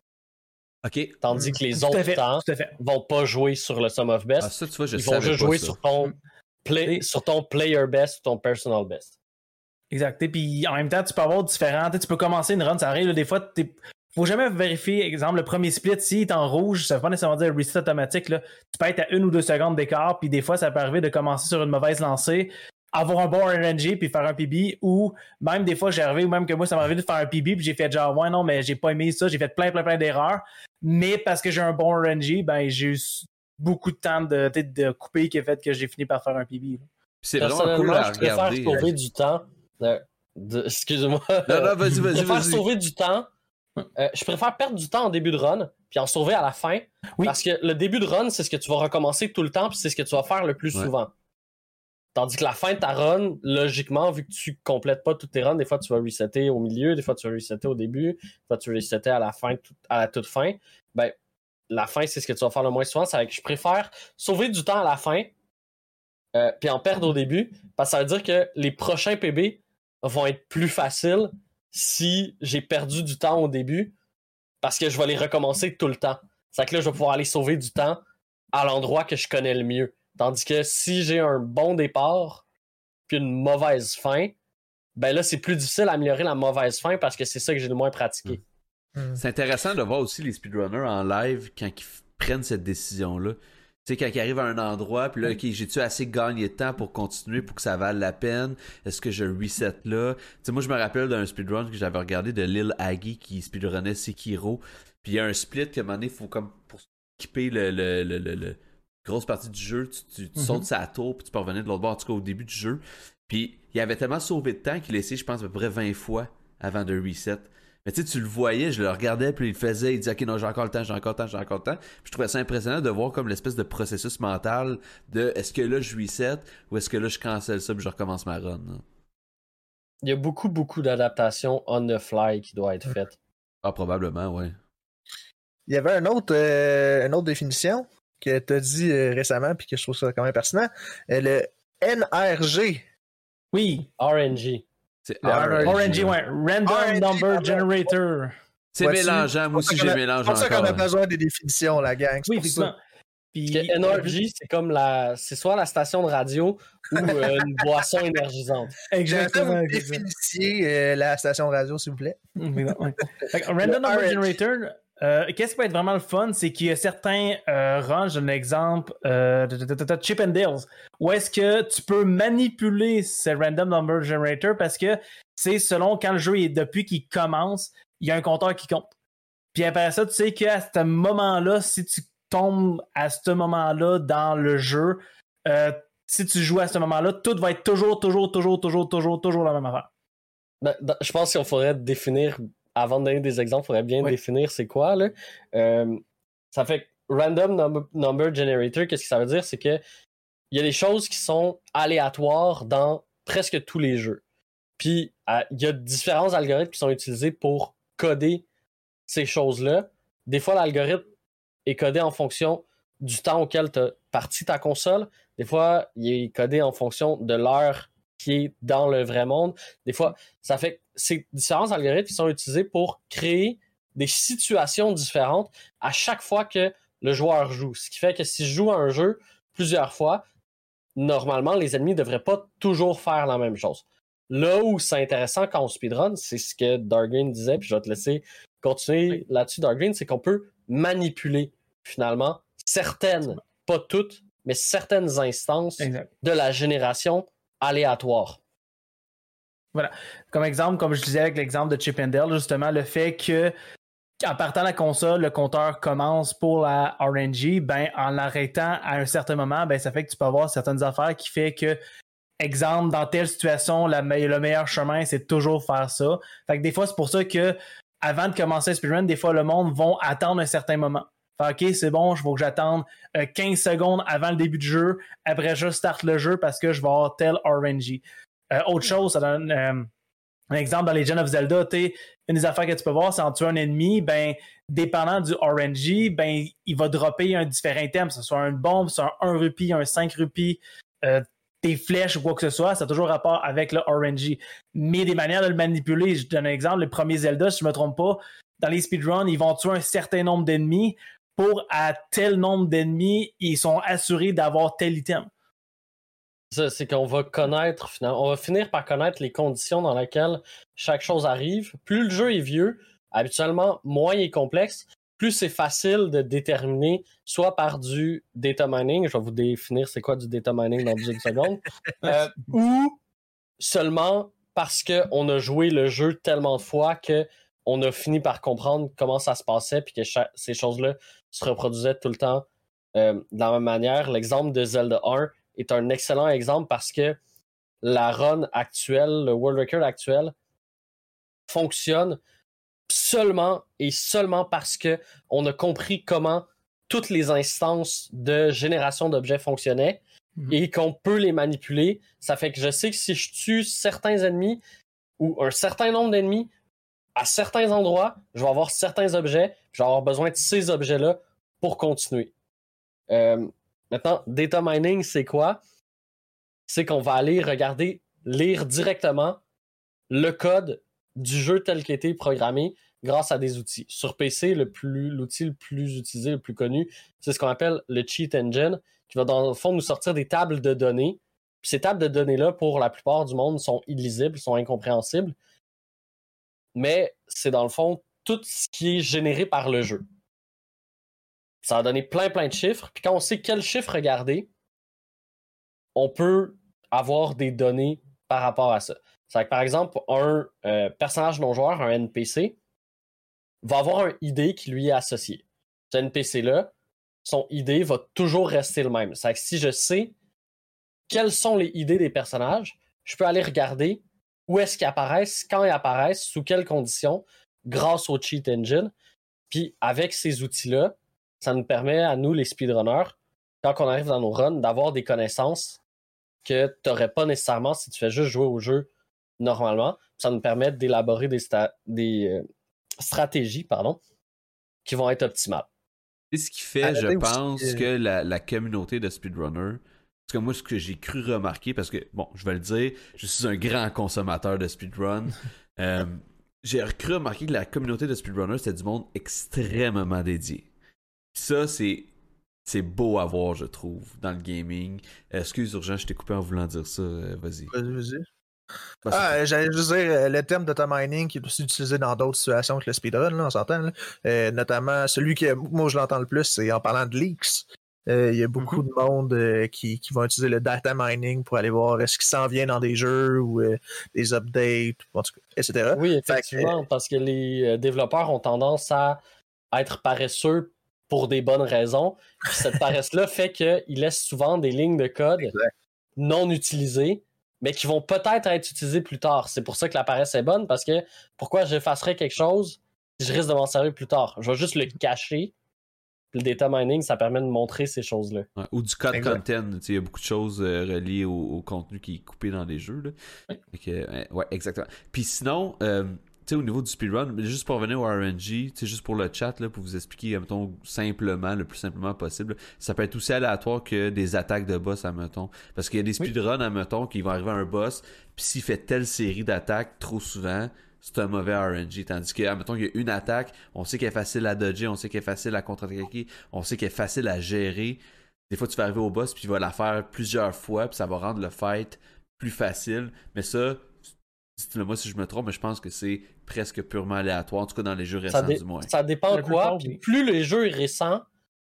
Speaker 1: Ok.
Speaker 4: Tandis que les
Speaker 3: Tout
Speaker 4: autres
Speaker 3: fait,
Speaker 4: temps vont pas jouer sur le sum of best.
Speaker 1: Ah, ça, tu vois, je
Speaker 4: Ils vont juste jouer
Speaker 1: ça.
Speaker 4: sur ton, play, sur ton player best ou ton personal best.
Speaker 3: Exact. Et Puis en même temps, tu peux avoir différents. tu Tu peux commencer une run, ça arrive. là, des fois, t'es- faut jamais vérifier. Exemple, le premier split, s'il est en rouge, ça veut pas nécessairement dire reset automatique. Là. Tu peux être à une ou deux secondes d'écart. Puis des fois, ça peut arriver de commencer sur une mauvaise lancée, avoir un bon RNG puis faire un PB. Ou même des fois, j'ai arrivé, ou même que moi, ça m'est arrivé de faire un PB. Puis j'ai fait genre, ouais, non, mais j'ai pas aimé ça. J'ai fait plein, plein, plein d'erreurs. Mais parce que j'ai un bon RNG, ben j'ai eu beaucoup de temps de, de couper qui a fait que j'ai fini par faire un PB.
Speaker 1: c'est vraiment cool à
Speaker 4: je préfère
Speaker 1: regarder.
Speaker 4: sauver du temps. Euh, de- <laughs> Excuse-moi.
Speaker 1: Non, non, vas-y,
Speaker 4: Je
Speaker 1: vas-y,
Speaker 4: préfère
Speaker 1: vas-y.
Speaker 4: sauver du temps. Euh, je préfère perdre du temps en début de run, puis en sauver à la fin.
Speaker 3: Oui.
Speaker 4: Parce que le début de run, c'est ce que tu vas recommencer tout le temps, puis c'est ce que tu vas faire le plus
Speaker 1: Ouais.
Speaker 4: souvent. Tandis que la fin de ta run, logiquement, vu que tu complètes pas toutes tes runs, des fois tu vas resetter au milieu, des fois tu vas resetter au début, des fois tu vas resetter à la fin, tout- à la toute fin. Ben, la fin, c'est ce que tu vas faire le moins souvent. C'est que je préfère sauver du temps à la fin, euh, puis en perdre au début, parce que ça veut dire que les prochains PB vont être plus faciles si j'ai perdu du temps au début, parce que je vais les recommencer tout le temps. C'est que là, je vais pouvoir aller sauver du temps à l'endroit que je connais le mieux. Tandis que si j'ai un bon départ, puis une mauvaise fin, ben là, c'est plus difficile d'améliorer la mauvaise fin parce que c'est ça que j'ai le moins pratiqué.
Speaker 2: Hmm.
Speaker 1: C'est intéressant de voir aussi les speedrunners en live quand ils prennent cette décision-là. Sais, quand ils arrivent à un endroit, puis là, OK, j'ai-tu assez gagné de temps pour continuer, pour que ça vale la peine? Est-ce que je reset là? Tu sais, moi, je me rappelle d'un speedrun que j'avais regardé de Lil Aggie qui speedrunnait Sekiro. Puis il y a un split qu'à un moment donné, il faut comme pour skipper le, le, le, le- le- grosse partie du jeu, tu, tu- tu
Speaker 3: Mhm.
Speaker 1: sautes sa tour, puis tu peux revenir de l'autre bord, en tout cas au début du jeu. Puis il avait tellement sauvé de temps qu'il a essayé, je pense, à peu près 20 fois avant de reset. Mais tu sais, tu le voyais, je le regardais, puis il le faisait, il disait, ok, non, j'ai encore le temps, j'ai encore le temps, j'ai encore le temps. Puis je trouvais ça impressionnant de voir comme l'espèce de processus mental de est-ce que là je reset ou est-ce que là je cancelle ça puis je recommence ma run. là.
Speaker 4: Il y a beaucoup, beaucoup d'adaptations on the fly qui doivent être faites.
Speaker 1: Ah, probablement, ouais.
Speaker 2: Il y avait un autre, euh, une autre définition que tu as dit euh, récemment, puis que je trouve ça quand même pertinent. Euh, le NRG.
Speaker 3: Oui,
Speaker 4: RNG.
Speaker 1: RNG,
Speaker 3: RNG, ouais. Random
Speaker 2: RNG,
Speaker 3: Number. Generator.
Speaker 1: C'est mélangeant, moi aussi
Speaker 2: C'est pour ça
Speaker 1: j'ai
Speaker 2: qu'on a-
Speaker 1: mélangé
Speaker 2: C'est pour ça qu'on a besoin des définitions, la gang.
Speaker 3: Oui, effectivement. Puis,
Speaker 4: que NRG, c'est comme la. C'est soit la station de radio ou euh, une <laughs> boisson énergisante.
Speaker 3: Exactement.
Speaker 2: vous définissiez euh, la station de radio, s'il vous plaît. <laughs>
Speaker 3: Random Number. Generator, euh, qu'est-ce qui peut être vraiment le fun, c'est qu'il y a certains runs, je donne un exemple, de- de- de- de- Chip and Dales, où est-ce que tu peux manipuler ce Random Number Generator parce que c'est selon quand le jeu est, depuis qu'il commence, il y a un compteur qui compte. Puis après ça, tu sais qu'à ce moment-là, si tu tombes à ce moment-là dans le jeu, euh, si tu joues à ce moment-là, tout va être toujours, toujours, toujours, toujours, toujours, toujours la même affaire.
Speaker 4: Ben, dans- je pense qu'il faudrait définir, avant de donner des exemples, il faudrait bien définir c'est quoi. Là. Euh, ça fait random number, number generator, qu'est-ce que ça veut dire? C'est que il y a des choses qui sont aléatoires dans presque tous les jeux. Puis il y a différents algorithmes qui sont utilisés pour coder ces choses-là. Des fois, l'algorithme est codé en fonction du temps auquel tu as parti ta console. Des fois, il est codé en fonction de l'heure qui est dans le vrai monde. Des fois, ça fait que ces différents algorithmes qui sont utilisés pour créer des situations différentes à chaque fois que le joueur joue. Ce qui fait que si je joue à un jeu plusieurs fois, normalement, les ennemis ne devraient pas toujours faire la même chose. Là où c'est intéressant quand on speedrun, c'est ce que Dargreen disait, puis je vais te laisser continuer là-dessus, Dargreen, c'est qu'on peut manipuler finalement certaines, pas toutes, mais certaines instances
Speaker 3: Exact.
Speaker 4: de la génération aléatoire.
Speaker 3: Comme exemple, comme je disais avec l'exemple de Chip and Dale, justement, le fait que en partant la console, le compteur commence pour la RNG, ben en l'arrêtant à un certain moment, ben ça fait que tu peux avoir certaines affaires qui fait que, exemple, dans telle situation, le meilleur chemin, c'est toujours faire ça. Des fois, c'est pour ça que avant de commencer un speedrun, des fois, le monde vont attendre un certain moment. OK, c'est bon, il faut que j'attende euh, 15 secondes avant le début du jeu. Après, je starte le jeu parce que je vais avoir tel RNG. Euh, autre chose, ça donne euh, un exemple dans Legend of Zelda, une des affaires que tu peux voir, c'est en tuant un ennemi, ben, dépendant du RNG, ben, il va dropper un différent item, que ce soit une bombe, soit un 1 rupee, un 5 rupees, euh, des flèches ou quoi que ce soit, ça a toujours rapport avec le RNG. Mais des manières de le manipuler, je donne un exemple, le premier Zelda, si je ne me trompe pas, dans les speedruns, ils vont tuer un certain nombre d'ennemis pour à tel nombre d'ennemis, ils sont assurés d'avoir tel item.
Speaker 4: Ça, c'est qu'on va connaître, finalement, on va finir par connaître les conditions dans lesquelles chaque chose arrive. Plus le jeu est vieux, habituellement, moins il est complexe, plus c'est facile de déterminer, soit par du data mining, je vais vous définir c'est quoi du data mining dans une seconde, <laughs> euh, ou seulement parce qu'on a joué le jeu tellement de fois que on a fini par comprendre comment ça se passait puis que ces choses-là se reproduisaient tout le temps euh, de la même manière. L'exemple de Zelda 1 est un excellent exemple parce que la run actuelle, le world record actuel, fonctionne seulement et seulement parce que on a compris comment toutes les instances de génération d'objets fonctionnaient
Speaker 3: Mhm.
Speaker 4: et qu'on peut les manipuler. Ça fait que je sais que si je tue certains ennemis ou un certain nombre d'ennemis à certains endroits, je vais avoir certains objets, je vais avoir besoin de ces objets-là pour continuer. Euh, maintenant, data mining, c'est quoi? C'est qu'on va aller regarder, lire directement le code du jeu tel qu'il été programmé grâce à des outils. Sur PC, le l'outil le plus utilisé, le plus connu, c'est ce qu'on appelle le Cheat Engine, qui va dans le fond nous sortir des tables de données. Ces tables de données-là, pour la plupart du monde, sont illisibles, sont incompréhensibles. Mais c'est dans le fond tout ce qui est généré par le jeu. Ça va donner plein plein de chiffres. Puis quand on sait quel chiffre regarder, on peut avoir des données par rapport à ça. C'est que par exemple, un euh, personnage non joueur, un NPC, va avoir un ID qui lui est associé. Ce NPC-là, son ID va toujours rester le même. C'est que si je sais quels sont les ID des personnages, je peux aller regarder où est-ce qu'ils apparaissent, quand ils apparaissent, sous quelles conditions, grâce au cheat engine. Puis avec ces outils-là, ça nous permet à nous, les speedrunners, quand on arrive dans nos runs, d'avoir des connaissances que tu n'aurais pas nécessairement si tu fais juste jouer au jeu normalement. Ça nous permet d'élaborer des, des euh, stratégies pardon, qui vont être optimales.
Speaker 1: C'est ce qui fait, je pense, euh, que la, communauté de parce que moi, ce que j'ai cru remarquer, parce que, bon, je vais le dire, je suis un grand consommateur de speedrun. <laughs> euh, j'ai cru remarquer que la communauté de speedrunner, c'était du monde extrêmement dédié. Ça, c'est c'est beau à voir, je trouve, dans le gaming. Excuse, Urgent, je t'ai coupé en voulant dire ça. Euh, vas-y.
Speaker 2: Vas-y, vas-y. Bah, ah, j'allais juste dire euh, le terme data mining qui est aussi utilisé dans d'autres situations que le speedrun, là, on s'entend. Euh, notamment, celui que moi je l'entends le plus, c'est en parlant de leaks. Il y a beaucoup mm-hmm. de monde qui, qui vont utiliser le data mining pour aller voir est-ce qu'il s'en vient dans des jeux ou des updates, etc.
Speaker 4: Oui, effectivement, parce que les développeurs ont tendance à être paresseux pour des bonnes raisons. cette paresse-là fait qu'ils laissent souvent des lignes de code non utilisées, mais qui vont peut-être être utilisées plus tard. C'est pour ça que la paresse est bonne, parce que pourquoi j'effacerais quelque chose si je risque de m'en servir plus tard? Je vais juste le cacher. Le data mining, ça permet de montrer ces choses-là.
Speaker 1: ou du code content. Il y a beaucoup de choses euh, reliées au, contenu qui est coupé dans les jeux. ouais, exactement. Puis sinon, euh, au niveau du speedrun, juste pour revenir au RNG, juste pour le chat, là, pour vous expliquer, mettons, simplement, le plus simplement possible, ça peut être aussi aléatoire que des attaques de boss, à mettons. Parce qu'il y a des speedruns, à mettons, qui vont arriver à un boss, puis s'il fait telle série d'attaques trop souvent, c'est un mauvais RNG. Tandis que, mettons, il y a une attaque, on sait qu'elle est facile à dodger, on sait qu'elle est facile à contre-attaquer, on sait qu'elle est facile à gérer. Des fois, tu vas arriver au boss, puis il va la faire plusieurs fois, puis ça va rendre le fight plus facile. Mais ça, moi si je me trompe, mais je pense que c'est presque purement aléatoire, en tout cas dans les jeux récents du moins.
Speaker 4: Ça dépend de quoi, plus le jeu est récent,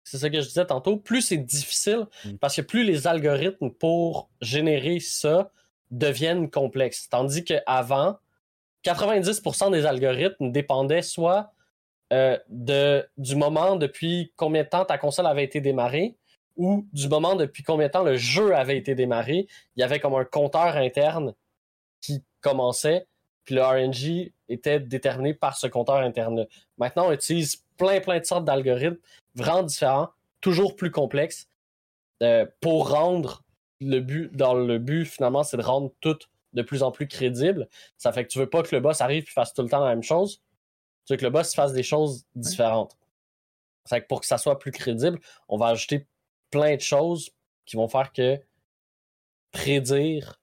Speaker 4: c'est ce que je disais tantôt, plus c'est difficile, mm. parce que plus les algorithmes pour générer ça deviennent complexes. Tandis qu'avant, 90% des algorithmes dépendaient soit euh, du moment depuis combien de temps ta console avait été démarrée, ou du moment depuis combien de temps le jeu avait été démarré. Il y avait comme un compteur interne qui commençait, puis le RNG était déterminé par ce compteur interne. Maintenant, on utilise plein, plein de sortes d'algorithmes vraiment différents, toujours plus complexes, euh, pour rendre le but, dans le but, finalement, c'est de rendre tout de plus en plus crédible. Ça fait que tu veux pas que le boss arrive et fasse tout le temps la même chose. Tu veux que le boss fasse des choses différentes. Ça fait que pour que ça soit plus crédible, on va ajouter plein de choses qui vont faire que prédire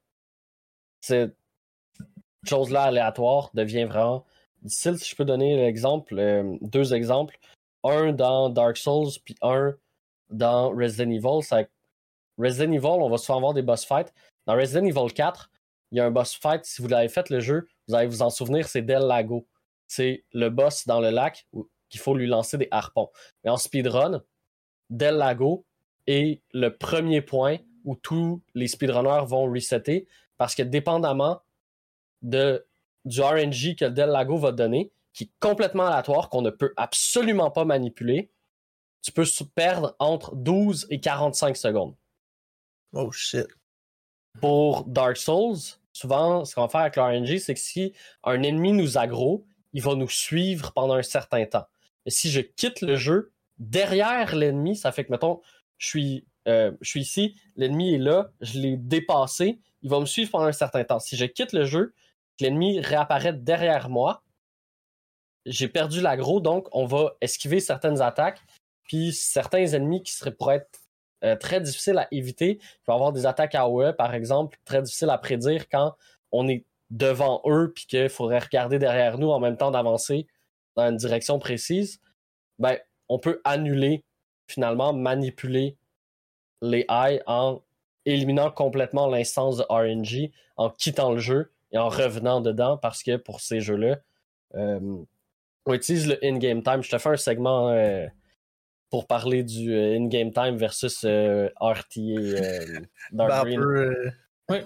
Speaker 4: c'est chose-là aléatoire devient vraiment difficile. Si je peux donner l'exemple, euh, deux exemples. Un dans Dark Souls, puis un dans Resident Evil. C'est Resident Evil, on va souvent avoir des boss fights. Dans Resident Evil 4, il y a un boss fight, si vous l'avez fait le jeu, vous allez vous en souvenir, c'est Del Lago. C'est le boss dans le lac qu'il faut lui lancer des harpons. Mais en speedrun, Del Lago est le premier point où tous les speedrunners vont resetter parce que dépendamment de, du RNG que Del Lago va donner, qui est complètement aléatoire, qu'on ne peut absolument pas manipuler, tu peux perdre entre 12 et 45 secondes.
Speaker 2: Oh shit.
Speaker 4: Pour Dark Souls, souvent, ce qu'on va faire avec l'RNG, c'est que si un ennemi nous aggro, il va nous suivre pendant un certain temps. Et si je quitte le jeu, derrière l'ennemi, ça fait que, mettons, je suis, euh, je suis ici, l'ennemi est là, je l'ai dépassé, il va me suivre pendant un certain temps. Si je quitte le jeu, l'ennemi réapparaît derrière moi. J'ai perdu l'agro, donc on va esquiver certaines attaques. Puis certains ennemis qui seraient pour être euh, très difficiles à éviter, il peut avoir des attaques AOE, par exemple, très difficiles à prédire quand on est devant eux puis qu'il faudrait regarder derrière nous en même temps d'avancer dans une direction précise. Ben, on peut annuler, finalement, manipuler les high en éliminant complètement l'instance de RNG, en quittant le jeu et en revenant dedans parce que pour ces jeux-là, euh, on utilise le in-game time. Je te fais un segment euh, pour parler du euh, in-game time versus RTA <laughs> Dark Green. <laughs>
Speaker 3: Oui.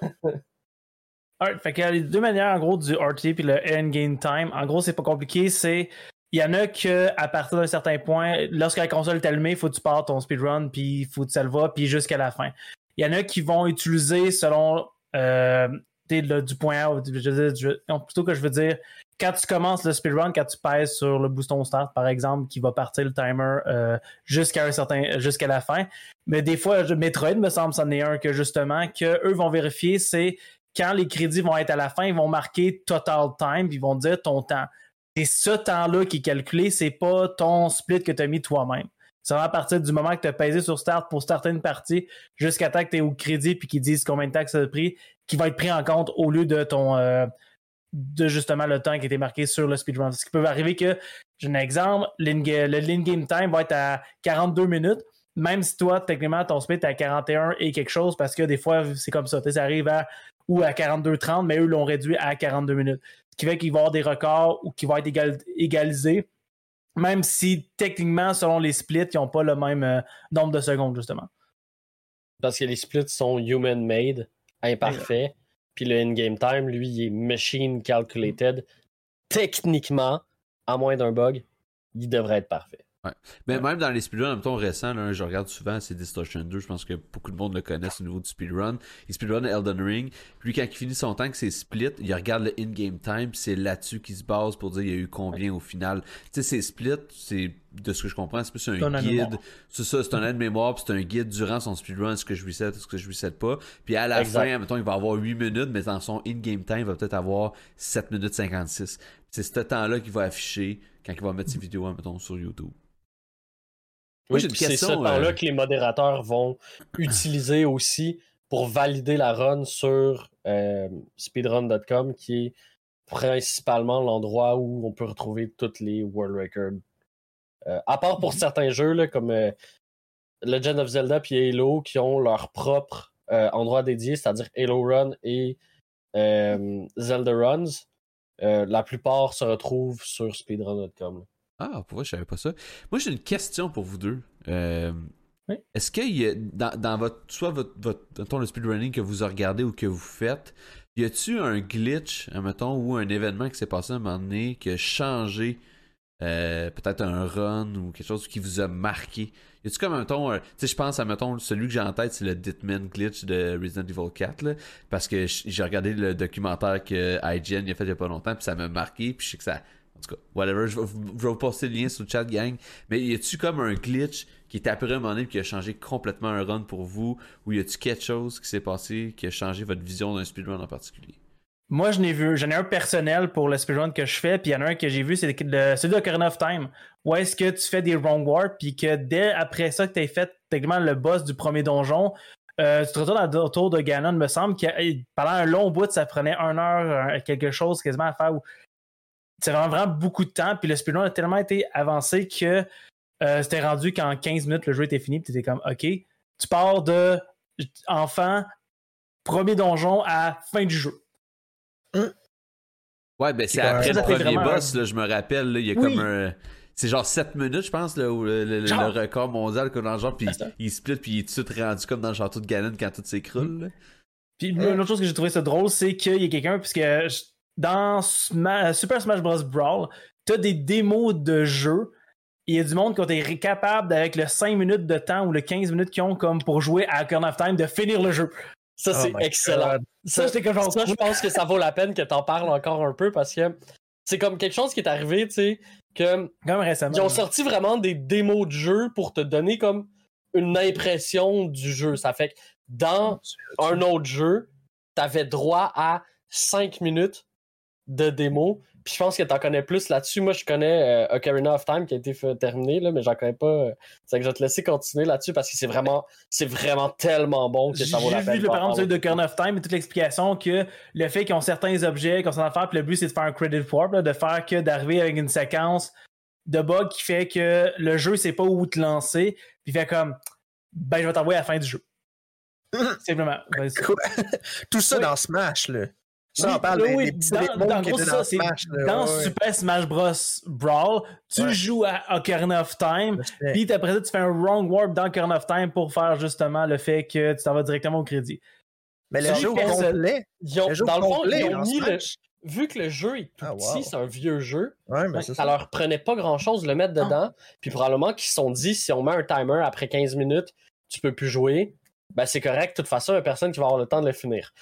Speaker 3: Alright, fait qu'il y a les deux manières en gros du RTA et le in-game time. En gros, c'est pas compliqué, c'est il y en a que à partir d'un certain point, lorsque la console est allumée, il faut que tu partes ton speedrun, puis il faut que tu le vas, puis jusqu'à la fin. Il y en a qui vont utiliser selon du point A, je, plutôt que je veux dire, quand tu commences le speedrun, quand tu pèses sur le boost start, par exemple, qui va partir le timer euh, jusqu'à un certain jusqu'à la fin. Mais des fois, Metroid me semble c'en est un que justement, que eux vont vérifier, c'est quand les crédits vont être à la fin, ils vont marquer total time, puis ils vont dire ton temps. C'est ce temps-là qui est calculé, c'est pas ton split que tu as mis toi-même. Va à partir du moment que tu as pesé sur Start pour starter une partie jusqu'à temps que tu es au crédit puis qu'ils disent combien de temps que ça a pris, qui va être pris en compte au lieu de ton euh, de justement le temps qui était marqué sur le speedrun. Ce qui peut arriver que, j'ai un exemple, le in-game time va être à 42 minutes, même si toi, techniquement, ton speed est à 41 et quelque chose, parce que des fois, c'est comme ça. Ça arrive à ou à 42-30, mais eux l'ont réduit à 42 minutes. Ce qui fait qu'il va y avoir des records ou qui vont être égalisés, même si techniquement, selon les splits, ils n'ont pas le même euh, nombre de secondes, justement.
Speaker 4: Parce que les splits sont human-made, imparfaits. Puis le in-game time, lui, il est machine calculated. Techniquement, à moins d'un bug, il devrait être parfait.
Speaker 1: Ouais. Mais même dans les speedruns, en temps récent, là, je regarde souvent, c'est Distortion 2, je pense que beaucoup de monde le connaissent au niveau du speedrun. Il speedrun Elden Ring, puis quand il finit son temps que c'est split, il regarde le in-game time, c'est là-dessus qu'il se base pour dire il y a eu combien au final. Tu sais, c'est split, c'est de ce que je comprends, c'est plus un guide. C'est ça, c'est un aide-mémoire, puis c'est un guide durant son speedrun, ce que je reset, ce que je reset pas. Puis à la fin, mettons, il va avoir 8 minutes, mais dans son in-game time, il va peut-être avoir 7 minutes 56. C'est ce temps-là qu'il va afficher quand il va mettre ses vidéos, mettons, sur YouTube.
Speaker 4: Oui, c'est ce temps-là euh, que les modérateurs vont utiliser aussi pour valider la run sur euh, speedrun.com, qui est principalement l'endroit où on peut retrouver toutes les world records. Euh, à part pour mhm. certains jeux là, comme Legend of Zelda et Halo qui ont leur propre endroit dédié, c'est-à-dire Halo Run et Zelda Runs. la plupart se retrouvent sur speedrun.com.
Speaker 1: Ah, pourquoi je savais pas ça? Moi, j'ai une question pour vous deux. Euh, est-ce qu'il y a, dans, votre, soit votre, votre le speedrunning que vous regardez ou que vous faites, y a-tu un glitch, mettons, ou un événement qui s'est passé à un moment donné qui a changé euh, peut-être un run ou quelque chose qui vous a marqué? Y a-tu comme, mettons, tu sais, je pense à, mettons, celui que j'ai en tête, c'est le Ditman glitch de Resident Evil 4, là, parce que j'ai regardé le documentaire que IGN a fait il y a pas longtemps, puis ça m'a marqué, puis je sais que ça en tout cas, whatever, je vais, vous poster le lien sur le chat, gang. Mais y a-tu comme un glitch qui est apparu à un moment donné qui a changé complètement un run pour vous? Ou y a-tu quelque chose qui s'est passé qui a changé votre vision d'un speedrun en particulier?
Speaker 3: Moi, je n'ai vu, j'en ai un personnel pour le speedrun que je fais, puis il y en a un que j'ai vu, c'est celui de Ocarina of Time. Où est-ce que tu fais des wrong warp, puis que dès après ça que tu as fait techniquement le boss du premier donjon, euh, tu te retournes autour de Ganon, me semble, que pendant un long bout, ça prenait une heure, quelque chose quasiment à faire c'est vraiment, beaucoup de temps. Puis le speedrun a tellement été avancé que euh, c'était rendu qu'en 15 minutes, le jeu était fini. Puis tu étais comme, OK, tu pars de enfant, premier donjon à fin du jeu.
Speaker 1: Hein? Ouais, ben c'est après le premier boss, là, je me rappelle, il y a comme un. C'est genre 7 minutes, je pense, là, le, record mondial que dans le genre, puis il split, puis il est tout de suite rendu comme dans le château de Ganon quand tout s'écroule.
Speaker 3: Puis une autre chose que j'ai trouvé ça drôle, c'est qu'il y a quelqu'un, puisque dans Super Smash Bros. Brawl, tu as des démos de jeu. Il y a du monde qui est capable, avec le 5 minutes de temps ou le 15 minutes qu'ils ont comme pour jouer à Ocarina of Time, de finir le jeu.
Speaker 4: Ça, c'est oh excellent. Ça, je pense que ça vaut la peine que tu en parles encore un peu parce que c'est comme quelque chose qui est arrivé, tu sais, que.
Speaker 3: Comme récemment.
Speaker 4: Ils ont sorti vraiment des démos de jeu pour te donner comme une impression du jeu. Ça fait que dans un autre jeu, tu avais droit à 5 minutes de démo. Puis je pense que tu en connais plus là-dessus. Moi, je connais euh, Ocarina of Time qui a été fait, terminé, là, mais j'en connais pas. Euh, c'est que je vais te laisser continuer là-dessus parce que c'est vraiment, c'est vraiment tellement bon que ça vaut la peine.
Speaker 3: J'ai vu le par exemple de Ocarina of Time et toute l'explication que le fait qu'ils ont certains objets qu'on s'en faire, puis le but c'est de faire un credit warp, de faire que d'arriver avec une séquence de bugs qui fait que le jeu sait pas où te lancer, puis fait comme ben je vais t'envoyer à la fin du jeu. <laughs> Simplement. Ben,
Speaker 2: Tout ça dans Smash, là.
Speaker 3: Ça, on parle oui, dans, dans, gros, ça, Smash, dans Super Smash Bros. Brawl, tu joues à Ocarina of Time, puis après ça, tu fais un wrong warp dans Ocarina of Time pour faire justement le fait que tu t'en vas directement au crédit.
Speaker 2: Mais le jeu complet,
Speaker 4: dans le fond, ils ont mis le, vu que le jeu est tout ah, petit, c'est un vieux jeu, ben, ça, leur prenait pas grand chose de le mettre dedans. Puis probablement qu'ils se sont dit si on met un timer après 15 minutes, tu peux plus jouer ben c'est correct. De toute façon, il n'y a personne qui va avoir le temps de le finir.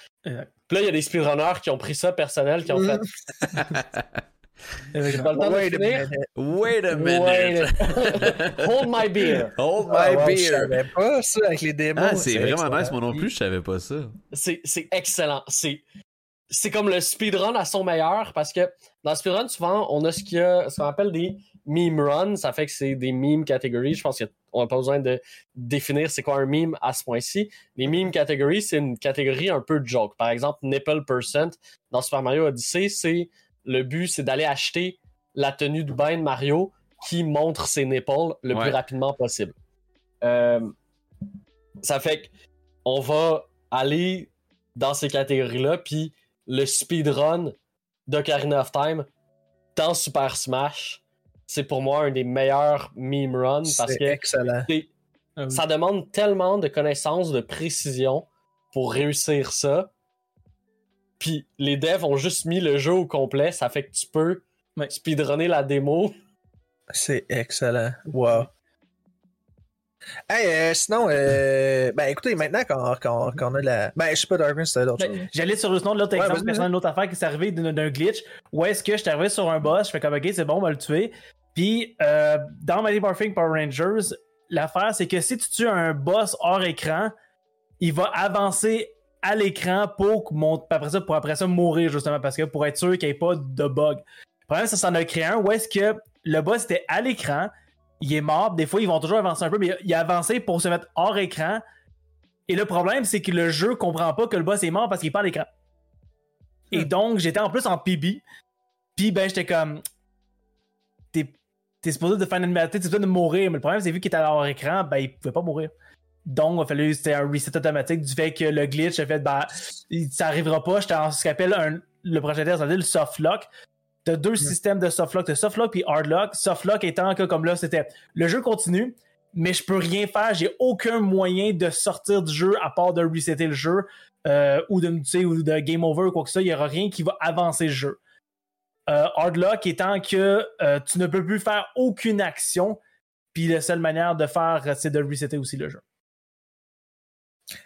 Speaker 4: Puis là, il y a des speedrunners qui ont pris ça personnel, qui ont fait. <laughs> J'ai pas le temps de
Speaker 2: Wait a
Speaker 4: finir.
Speaker 2: minute.
Speaker 1: Wait a minute.
Speaker 4: Wait. <laughs> Hold my beer.
Speaker 1: Hold
Speaker 2: Ah,
Speaker 1: my
Speaker 2: wow, Je
Speaker 1: beer.
Speaker 2: savais pas ça avec les démos.
Speaker 1: Ah, c'est vraiment
Speaker 2: excellent.
Speaker 1: nice, moi non plus, je savais pas ça.
Speaker 4: C'est excellent. C'est comme le speedrun à son meilleur parce que dans le speedrun, souvent, on a ce a- ce qu'on appelle des meme runs. Ça fait que c'est des meme catégories. Je pense qu'on n'a pas besoin de définir c'est quoi un meme à ce point-ci. Les meme catégories, c'est une catégorie un peu de joke. Par exemple, nipple percent dans Super Mario Odyssey, c'est le but, c'est d'aller acheter la tenue de bain de Mario qui montre ses nipples le
Speaker 1: Ouais.
Speaker 4: plus rapidement possible. Euh, ça fait que on va aller dans ces catégories-là, puis le speedrun d'Ocarina of Time dans Super Smash, c'est pour moi un des meilleurs meme runs parce
Speaker 2: C'est
Speaker 4: que
Speaker 2: excellent.
Speaker 3: Ah oui.
Speaker 4: ça demande tellement de connaissances, de précision pour réussir ça. Puis les devs ont juste mis le jeu au complet, ça fait que tu peux
Speaker 3: Ouais.
Speaker 4: speedrunner la démo.
Speaker 2: C'est excellent. Wow. Hey, euh, sinon, euh, ben écoutez, maintenant qu'on qu'on- qu'on a la. Ben, je sais pas, Darwin, c'était l'autre chose.
Speaker 3: Ben, J'allais sur le nom de l'autre
Speaker 2: Ouais,
Speaker 3: exemple, une autre affaire qui s'est arrivée d'un d'un glitch. Où est-ce que je suis arrivé sur un boss, je fais comme ok, c'est bon, on va le tuer. Puis euh, dans Mighty Morphin Power Rangers, l'affaire c'est que si tu tues un boss hors écran, il va avancer à l'écran pour, mon- après ça, pour après ça mourir justement parce que pour être sûr qu'il n'y ait pas de bug. Le problème, c'est que ça en a créé un où est-ce que le boss était à l'écran, il est mort. Des fois, ils vont toujours avancer un peu, mais il a avancé pour se mettre hors écran. Et le problème, c'est que le jeu comprend pas que le boss est mort parce qu'il est pas à l'écran. Et donc, j'étais en plus en PB. Puis, ben, j'étais comme. T'es, t'es supposé de faire une t'es supposé de mourir, mais le problème, c'est vu qu'il était à hors écran, ben, il pouvait pas mourir. Donc, il a fallu, c'était un reset automatique du fait que le glitch a fait, ben, ça arrivera pas. J'étais en ce qu'on appelle un, le prochain test, ça le soft lock. T'as deux systèmes de soft lock, t'as soft lock puis hard lock. Soft lock étant que, comme là, c'était le jeu continue, mais je peux rien faire. J'ai aucun moyen de sortir du jeu à part de resetter le jeu euh, ou, de, sais, ou de game over ou quoi que ce soit. Il n'y aura rien qui va avancer le jeu. Euh, hard lock étant que euh, tu ne peux plus faire aucune action, puis la seule manière de faire, c'est de resetter aussi le jeu.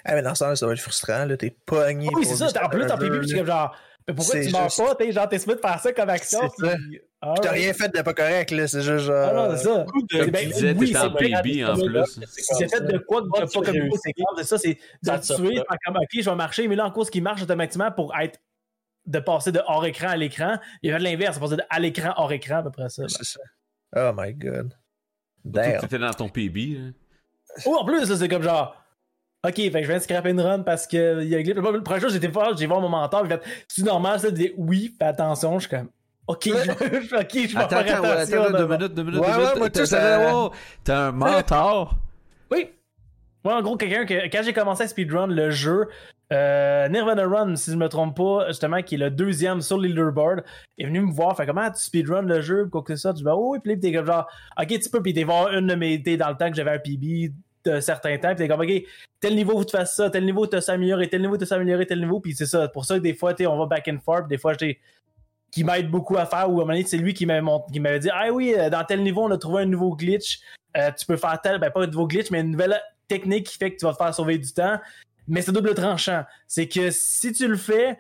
Speaker 2: Ah, mais dans ce sens, ça va être frustrant, là. T'es pogné.
Speaker 3: Ah oui, c'est ça. En plus, t'en
Speaker 2: là.
Speaker 3: c'est comme genre, mais pourquoi
Speaker 2: C'est
Speaker 3: tu meurs
Speaker 2: juste-
Speaker 3: pas? T'es genre, t'es supposé de faire ça comme action.
Speaker 2: C'est
Speaker 3: puis-
Speaker 2: T'as
Speaker 3: Alright.
Speaker 2: rien fait de pas correct, là. C'est juste genre.
Speaker 3: Ah non, c'est ça.
Speaker 1: Comme
Speaker 3: Ben,
Speaker 1: tu disais,
Speaker 3: oui, c'est
Speaker 1: en PB en
Speaker 3: c'est
Speaker 1: plus.
Speaker 3: C'est fait de quoi que t'as
Speaker 4: tu
Speaker 3: pas comme c'est grave, c'est ça, c'est de tuer, comme ok, je vais marcher, mais là en cause qui marche automatiquement pour être de passer de hors écran à l'écran. Il y avait de l'inverse, c'est passer de à l'écran hors écran à peu près ça.
Speaker 2: C'est ça. Oh my god. Damn.
Speaker 1: T'étais dans ton PB. hein.
Speaker 3: Oh, en plus, c'est comme genre. Ok, fait que je viens de scraper une run parce que il y a un glitch. Le premier jour, j'étais fort, j'ai vu mon mentor, il fait C'est normal, ça, dit oui, fais attention. Je suis comme Ok, je <laughs> je vais
Speaker 1: Attends,
Speaker 3: faire
Speaker 1: attends, ouais,
Speaker 3: attention.
Speaker 1: attends, deux minutes, deux minutes,
Speaker 2: Ouais,
Speaker 1: deux
Speaker 2: ouais,
Speaker 1: minutes.
Speaker 2: moi,
Speaker 1: T'as-
Speaker 2: tout,
Speaker 1: t'as-
Speaker 2: ça-
Speaker 1: wow, T'as un mentor?
Speaker 3: Oui. Moi, en gros, quelqu'un que quand j'ai commencé à speedrun le jeu, euh, Nirvana Run, si je me trompe pas, justement, qui est le deuxième sur le leaderboard, est venu me voir, fait comment tu speedrun le jeu, quoi que ça. Je dis, bah oui, puis t'es comme genre, ok, tu peux, puis t'es voir une de mes, t'es dans le temps que j'avais un PB de certains temps, puis t'es comme, ok, tel niveau, te fasses ça, tel niveau, tu s'améliorer, tel niveau, tu s'améliorer, tel niveau, puis c'est ça. Pour ça que des fois, on va back and forth, des fois, j'ai qui m'aide beaucoup à faire, ou à un moment donné, c'est lui qui m'avait dit, ah oui, euh, dans tel niveau, on a trouvé un nouveau glitch, euh, tu peux faire tel, ben pas un nouveau glitch, mais une nouvelle technique qui fait que tu vas te faire sauver du temps. Mais c'est double tranchant. C'est que si tu le fais,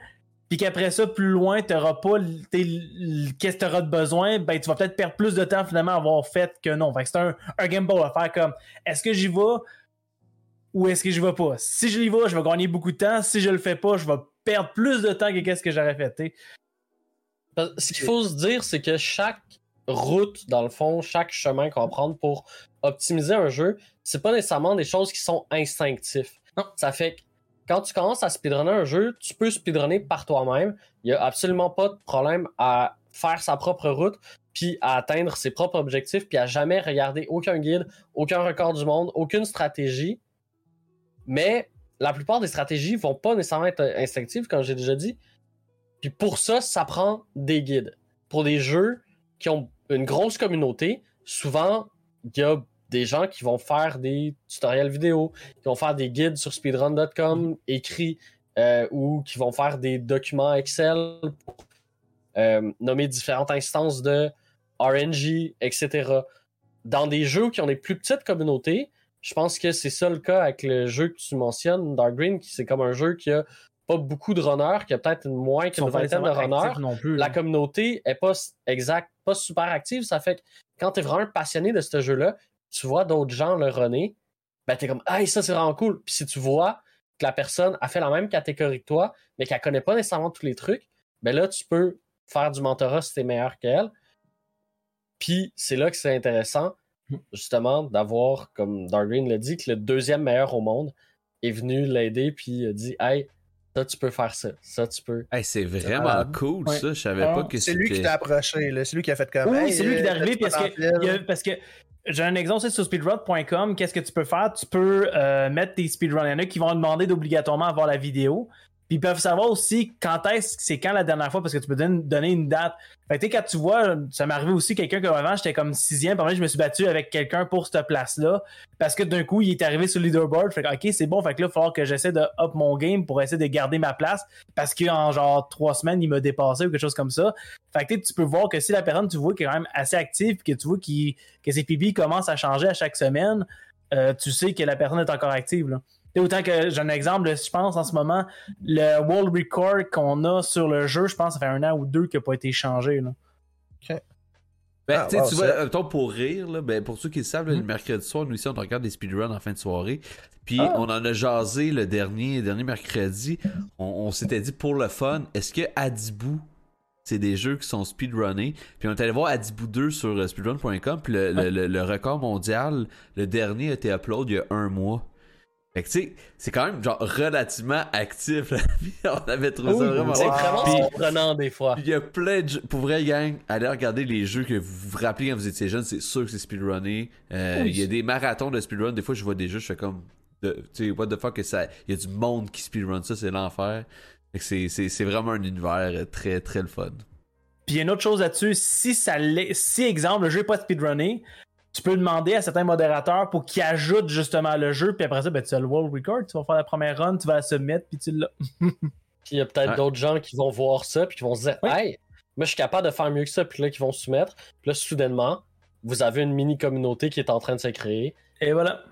Speaker 3: puis qu'après ça, plus loin, tu n'auras pas qu'est-ce que tu auras de besoin, ben tu vas peut-être perdre plus de temps finalement à avoir fait que non. Fait que c'est un, un à faire comme est-ce que j'y vais ou est-ce que j'y vais pas? Si je y vais, je vais gagner beaucoup de temps. Si je le fais pas, je vais perdre plus de temps que qu'est-ce que j'aurais fait.
Speaker 4: Ce qu'il faut se dire, c'est que chaque route, dans le fond, chaque chemin qu'on va prendre pour optimiser un jeu, c'est pas nécessairement des choses qui sont instinctives.
Speaker 3: Non.
Speaker 4: Ça fait que quand tu commences à speedrunner un jeu, tu peux speedrunner par toi-même. Il y a absolument pas de problème à faire sa propre route, puis à atteindre ses propres objectifs, puis à jamais regarder aucun guide, aucun record du monde, aucune stratégie. Mais la plupart des stratégies vont pas nécessairement être instinctives, comme j'ai déjà dit. Puis pour ça, ça prend des guides. Pour des jeux qui ont une grosse communauté, souvent, il y a des gens qui vont faire des tutoriels vidéo, qui vont faire des guides sur speedrun.com écrits, euh, ou qui vont faire des documents Excel pour euh, nommer différentes instances de RNG, etc. Dans des jeux qui ont des plus petites communautés, je pense que c'est ça le cas avec le jeu que tu mentionnes, Dark Green, qui c'est comme un jeu qui a pas beaucoup de runners, qu'il y a peut-être moins qu'une vingtaine de runners,
Speaker 3: actifs non plus.
Speaker 4: la communauté est pas exact, pas super active. Ça fait que quand tu es vraiment passionné de ce jeu-là, tu vois d'autres gens le runner, ben t'es comme Hey, ça c'est vraiment cool. Puis si tu vois que la personne a fait la même catégorie que toi, mais qu'elle connaît pas nécessairement tous les trucs, ben là, tu peux faire du mentorat si t'es meilleur qu'elle. Puis c'est là que c'est intéressant, justement, d'avoir, comme Darwin l'a dit, que le deuxième meilleur au monde est venu l'aider, puis a dit Hey, ça tu peux faire ça, ça tu peux.
Speaker 1: Hey, c'est vraiment
Speaker 2: malade.
Speaker 1: cool
Speaker 3: Ouais.
Speaker 1: ça. Je savais
Speaker 3: Ah,
Speaker 1: pas que
Speaker 2: C'est lui qui
Speaker 1: c'était.
Speaker 2: t'a approché, là. C'est lui qui a fait comme.
Speaker 3: Oui,
Speaker 2: Hey,
Speaker 3: c'est lui qui est
Speaker 2: euh,
Speaker 3: arrivé que, parce que j'ai un exemple c'est sur speedrun.com. Qu'est-ce que tu peux faire? Tu peux euh, mettre tes speedruns. Il y en a qui vont demander d'obligatoirement avoir la vidéo. Puis ils peuvent savoir aussi quand est-ce c'est quand la dernière fois parce que tu peux donner, une date. Fait que quand tu vois, ça m'est arrivé aussi quelqu'un que avant j'étais comme sixième, par exemple, je me suis battu avec quelqu'un pour cette place-là parce que d'un coup il est arrivé sur le leaderboard. Fait que ok c'est bon, fait que là il va falloir que j'essaie de up mon game pour essayer de garder ma place parce qu'en genre trois semaines il m'a dépassé ou quelque chose comme ça. Fait que tu peux voir que si la personne tu vois qui est quand même assez active puis que tu vois que ses PB commencent à changer à chaque semaine, euh, tu sais que la personne est encore active. Autant que j'ai un exemple, je pense en ce moment, le world record qu'on a sur le jeu, je pense ça fait un an ou deux qu'il n'a pas été changé. Là.
Speaker 1: Ben,
Speaker 2: Ah,
Speaker 1: tu
Speaker 2: wow,
Speaker 1: vois, mettons, pour rire, là, ben, pour ceux qui le savent, là, le
Speaker 3: Mhm.
Speaker 1: mercredi soir, nous ici, on regarde des speedruns en fin de soirée. Puis
Speaker 3: Ah.
Speaker 1: on en a jasé le dernier, dernier mercredi. On, on s'était dit pour le fun, est-ce que Adibou, c'est des jeux qui sont speedrunnés? Puis on est allé voir Adibou 2 sur euh, speedrun.com. Puis le, le- le- le record mondial, le dernier a été upload il y a un mois. Fait que tu sais, c'est quand même genre relativement actif. là. Puis <laughs> on avait trouvé ça vraiment
Speaker 4: C'est vraiment surprenant des fois.
Speaker 1: il y a plein de jeux. Pour vrai, gang, allez regarder les jeux que vous vous rappelez quand vous étiez jeune, c'est sûr que c'est speedrunné. Euh. Il y a des marathons de speedrun. Des fois, je vois des jeux, je fais comme. Tu sais, what the fuck, que ça. Il y a du monde qui speedrun ça, c'est l'enfer. Fait que c'est- vraiment un univers très, très le fun.
Speaker 3: Puis il y a une autre chose là-dessus, si ça si exemple le jeu n'est pas speedrunné, tu peux demander à certains modérateurs pour qu'ils ajoutent justement le jeu, puis après ça, ben, tu as le world record, tu vas faire la première run, tu vas la submit, puis tu l'as. <laughs>
Speaker 4: Puis il y a peut-être
Speaker 1: Ouais.
Speaker 4: d'autres gens qui vont voir ça, puis qui vont se dire
Speaker 3: Oui.
Speaker 4: Hey, moi je suis capable de faire mieux que ça, puis là, qui vont se soumettre. Puis là, soudainement, vous avez une mini communauté qui est en train de se créer.
Speaker 3: Et voilà.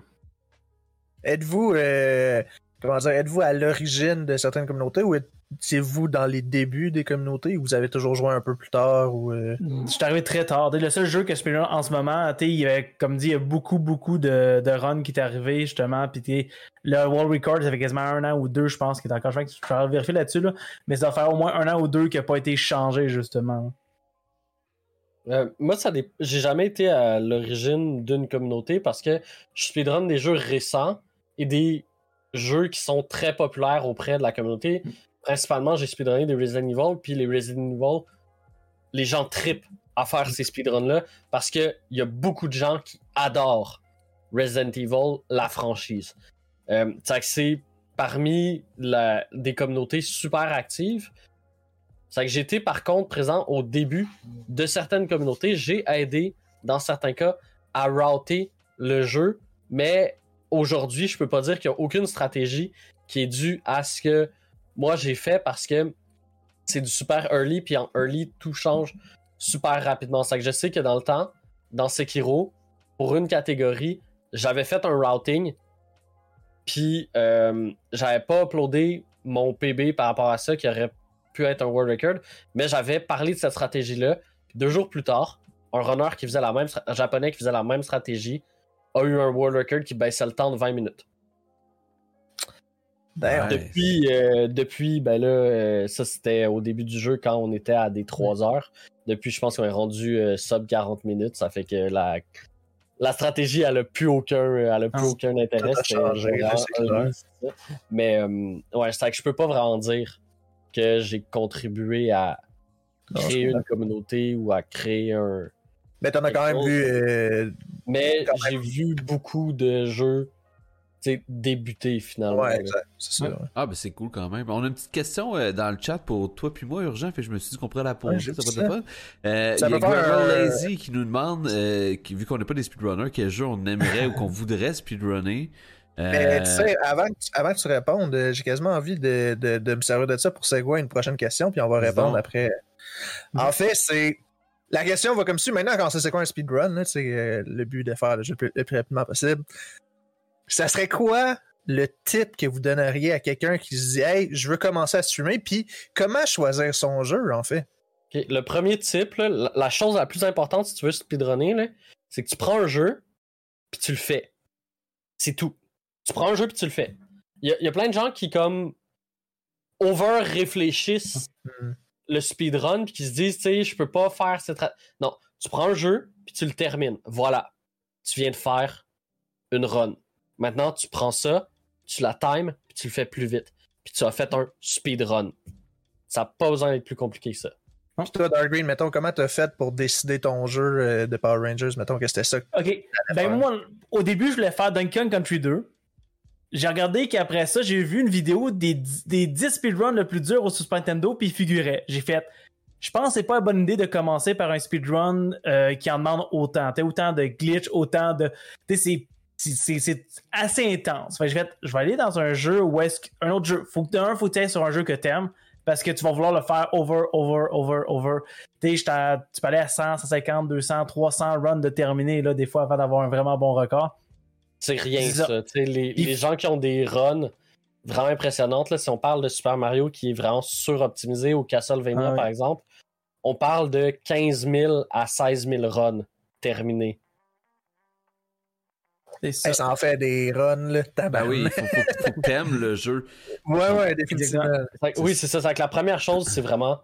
Speaker 2: Êtes-vous, euh, comment dire, êtes-vous à l'origine de certaines communautés ou étiez-vous dans les débuts des communautés ou vous avez toujours joué un peu plus tard ou euh,
Speaker 3: Je suis arrivé très tard. Le seul jeu que je speedrun en ce moment, il y avait, comme dit, il y a beaucoup, beaucoup de, de runs qui est arrivé justement. Puis le World Record, ça fait quasiment un an ou deux, je pense, qui est encore. Je vais je vais vérifier là-dessus, là. mais ça va faire au moins un an ou deux qui n'a pas été changé justement.
Speaker 4: Euh, moi, ça dé- j'ai jamais été à l'origine d'une communauté parce que je speedrun des jeux récents et des jeux qui sont très populaires auprès de la communauté. Principalement, j'ai speedrunné des Resident Evil, puis les Resident Evil, les gens tripent à faire ces speedruns-là parce qu'il y a beaucoup de gens qui adorent Resident Evil, la franchise. Euh, c'est parmi des communautés super actives. C'est que été par contre présent au début de certaines communautés. J'ai aidé, dans certains cas, à router le jeu, mais aujourd'hui, je peux pas dire qu'il n'y a aucune stratégie qui est due à ce que moi j'ai fait parce que c'est du super early, puis en early, tout change super rapidement. C'est que je sais que dans le temps, dans Sekiro, pour une catégorie, j'avais fait un routing, puis euh, j'avais pas uploadé mon PB par rapport à ça qui aurait pu être un world record, mais j'avais parlé de cette stratégie-là. Deux jours plus tard, un runner qui faisait la même, un japonais qui faisait la même stratégie a eu un world record qui baissait le temps de 20 minutes. Depuis, euh, depuis, ben là, euh, ça c'était au début du jeu quand on était à des 3 heures. Depuis, je pense qu'on est rendu euh, sub 40 minutes. Ça fait que la, la stratégie, elle a plus aucun, elle a plus
Speaker 3: Ah,
Speaker 4: aucun intérêt.
Speaker 2: changé, là, clair.
Speaker 4: Mais ouais, c'est que je peux pas vraiment dire que j'ai contribué à créer une communauté ou à créer un.
Speaker 2: Mais t'en as quand même vu.
Speaker 4: Mais j'ai vu beaucoup de jeux débuter finalement.
Speaker 2: Ouais,
Speaker 4: là.
Speaker 2: exact. C'est ça. ouais.
Speaker 1: Ah, ben c'est cool quand même. On a une petite question euh, dans le chat pour toi puis moi, urgent, fait que je me suis dit qu'on pourrait la poser,
Speaker 2: Ouais,
Speaker 1: ça va être fun. Euh,
Speaker 2: Ça
Speaker 1: Il y a Gravel
Speaker 2: un-
Speaker 1: Lazy qui nous demande, euh, qui- vu qu'on n'est pas des speedrunners, quel jeu on aimerait ou qu'on voudrait speedrunner. Euh,
Speaker 2: Mais tu sais, avant, que tu- avant que tu répondes, euh, j'ai quasiment envie de, de, de me servir de ça pour segway une prochaine question, puis on va répondre
Speaker 1: donc.
Speaker 2: après. En fait, c'est. La question va comme suit. Maintenant, quand on sait c'est quoi un speedrun, euh, le but de faire le jeu le plus, le plus rapidement possible, ça serait quoi le tip que vous donneriez à quelqu'un qui se dit Hey, je veux commencer à streamer, puis comment choisir son jeu en fait?
Speaker 4: Le premier type, là, la, chose la plus importante si tu veux speedrunner, c'est que tu prends un jeu, puis tu le fais. C'est tout. Tu prends un jeu, puis tu le fais. Il y, a- il y a plein de gens qui, comme, over-réfléchissent
Speaker 2: Hmm.
Speaker 4: le speedrun, puis qui se disent, tu sais, je peux pas faire cette. Non, tu prends un jeu, puis tu le termines. Voilà. Tu viens de faire une run. Maintenant, tu prends ça, tu la times, puis tu le fais plus vite. Puis tu as fait un speedrun. Ça n'a pas besoin d'être plus compliqué que ça.
Speaker 2: Puis toi, Dark Green, mettons, comment t'as fait pour décider ton jeu euh, de Power Rangers? Mettons que c'était ça.
Speaker 3: Ok. Ben moi, au début, je voulais faire Kong Country 2. J'ai regardé qu'après ça, j'ai vu une vidéo des, des 10 speedruns le plus dur au Super Nintendo, puis il figurait. J'ai fait. Je pense que c'est pas une bonne idée de commencer par un speedrun euh, qui en demande autant. T'as autant de glitch, autant de. Tu sais, c'est- assez intense. Fait je vais aller dans un jeu où est-ce qu'un autre jeu. Faut faut que tu ailles sur un jeu que t'aimes. Parce que tu vas vouloir le faire over, over, over, over. Tu peux aller à 100, 150, 200, 300 runs de terminer, là, des fois, avant d'avoir un vraiment bon record.
Speaker 4: C'est rien ça. Les, gens qui ont des runs vraiment impressionnantes, là, si on parle de Super Mario qui est vraiment suroptimisé ou Castlevania
Speaker 3: Ah
Speaker 4: par exemple, on parle de 15 000 à 16 000 runs terminés.
Speaker 3: Ça.
Speaker 2: Hey, ça en fait des runs, là.
Speaker 1: Ben
Speaker 2: tabarnak.
Speaker 1: oui, faut, faut, faut que t'aimes le jeu. <laughs>
Speaker 2: Ouais, ouais, définitivement.
Speaker 4: Que oui, c'est ça. C'est que la première chose, c'est vraiment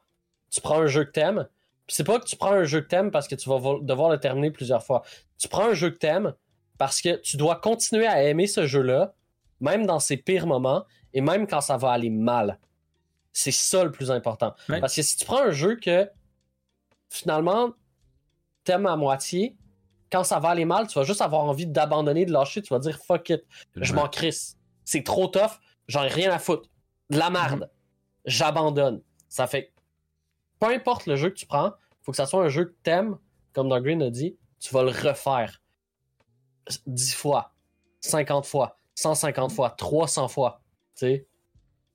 Speaker 4: tu prends un jeu que t'aimes. Puis c'est pas que tu prends un jeu que t'aimes parce que tu vas vo- devoir le terminer plusieurs fois. Tu prends un jeu que t'aimes parce que tu dois continuer à aimer ce jeu-là, même dans ses pires moments et même quand ça va aller mal. C'est ça le plus important.
Speaker 3: Ouais.
Speaker 4: Parce que si tu prends un jeu que finalement t'aimes à moitié, quand ça va aller mal, tu vas juste avoir envie d'abandonner, de lâcher, tu vas dire fuck it, je m'en crisse. C'est trop tough, j'en ai rien à foutre. De la merde. J'abandonne. Ça fait peu importe le jeu que tu prends, faut que ça soit un jeu que t'aimes, comme Doug Green a dit, tu vas le refaire 10 fois, 50 fois, 150 fois, 300 fois. Tu sais,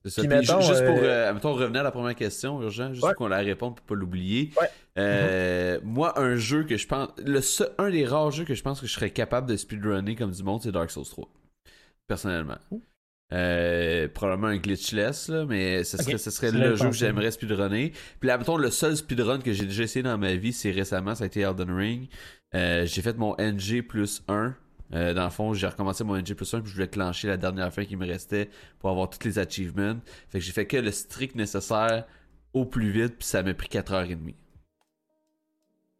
Speaker 1: ça.
Speaker 2: Mettons,
Speaker 1: ju- juste pour
Speaker 2: euh,
Speaker 1: euh, mettons, revenir à la première question, urgent, juste
Speaker 2: Ouais.
Speaker 1: qu'on la réponde pour pas l'oublier.
Speaker 2: Ouais.
Speaker 1: Euh, Moi, un jeu que je pense. Le seul- un des rares jeux que je pense que je serais capable de speedrunner comme du monde, c'est Dark Souls 3. Personnellement. Euh, probablement un glitchless, là, mais ce serait, ce serait le jeu que j'aimerais speedrunner. Puis là, mettons, le seul speedrun que j'ai déjà essayé dans ma vie, c'est récemment, ça a été Elden Ring. J'ai fait mon NG plus 1. Euh, dans le fond, j'ai recommencé mon NG plus 1 puis je voulais clencher la dernière fin qui me restait pour avoir tous les achievements. Fait que j'ai fait que le strict nécessaire au plus vite, puis ça m'a pris 4h30.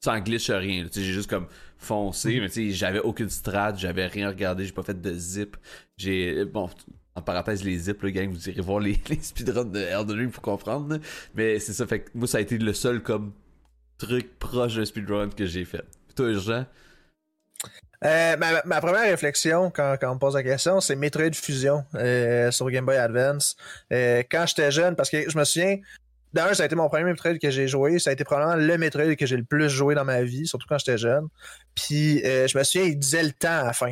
Speaker 1: Sans glitch rien. J'ai juste comme foncé, mais tu sais, j'avais aucune strat, j'avais rien regardé, j'ai pas fait de zip. J'ai. Bon, en parenthèse, les zips, le gang, vous irez voir les, <laughs> les speedruns de Elden Ring pour comprendre. Mais c'est ça, fait que moi, ça a été le seul comme truc proche d'un speedrun que j'ai fait. Puis toi, Jean?
Speaker 2: Euh, ma, ma première réflexion quand, quand on me pose la question, c'est Metroid Fusion euh, sur Game Boy Advance. Euh, quand j'étais jeune, parce que je me souviens, d'un, ça a été mon premier Metroid que j'ai joué. Ça a été probablement le Metroid que j'ai le plus joué dans ma vie, surtout quand j'étais jeune. Puis euh, je me souviens, il disait le temps à la fin.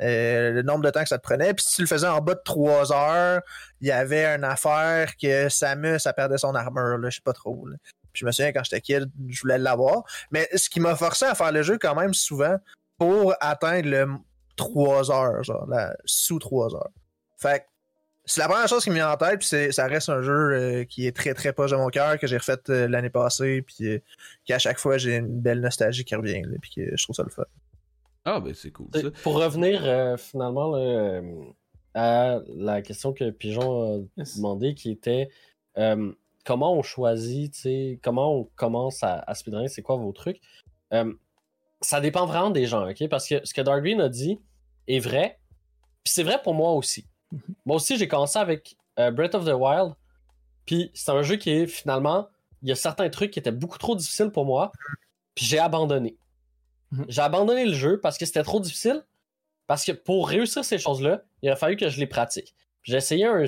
Speaker 2: Euh, le nombre de temps que ça te prenait. Puis si tu le faisais en bas de 3 heures, il y avait une affaire que Samus, ça perdait son armure, là, je sais pas trop. là. Puis je me souviens, quand j'étais kid, je voulais l'avoir. Mais ce qui m'a forcé à faire le jeu quand même souvent, pour atteindre le 3 heures, genre, la- sous 3 heures. Fait que c'est la première chose qui me vient en tête, puis c'est- ça reste un jeu euh, qui est très très proche de mon cœur, que j'ai refait euh, l'année passée, puis euh, qu'à chaque fois j'ai une belle nostalgie qui revient, là, puis que je trouve ça le fun.
Speaker 1: Ah, ben c'est cool ça.
Speaker 4: Pour revenir euh, finalement là, euh, à la question que Pigeon a demandé, qui était euh, comment on choisit, tu sais, comment on commence à, à speedrunner, c'est quoi vos trucs? Ça dépend vraiment des gens, ok? Parce que ce que Dark Green a dit est vrai, puis c'est vrai pour moi aussi. Moi aussi, j'ai commencé avec euh, Breath of the Wild, puis c'est un jeu qui est finalement, il y a certains trucs qui étaient beaucoup trop difficiles pour moi, puis j'ai abandonné.
Speaker 3: Mhm.
Speaker 4: J'ai abandonné le jeu parce que c'était trop difficile, parce que pour réussir ces choses-là, il aurait fallu que je les pratique. J'ai essayé un,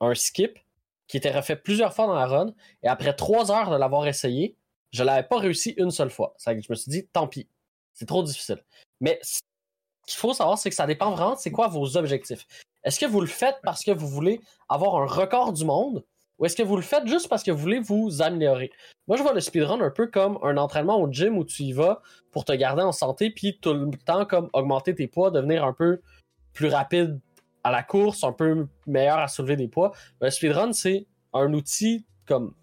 Speaker 4: un skip qui était refait plusieurs fois dans la run, et après trois heures de l'avoir essayé, je l'avais pas réussi une seule fois. Ça je me suis dit, tant pis, c'est trop difficile. Mais ce qu'il faut savoir, c'est que ça dépend vraiment de c'est quoi vos objectifs. Est-ce que vous le faites parce que vous voulez avoir un record du monde, ou est-ce que vous le faites juste parce que vous voulez vous améliorer? Moi, je vois le speedrun un peu comme un entraînement au gym où tu y vas pour te garder en santé, puis tout le temps comme augmenter tes poids, devenir un peu plus rapide à la course, un peu meilleur à soulever des poids. Le speedrun, c'est un outil comme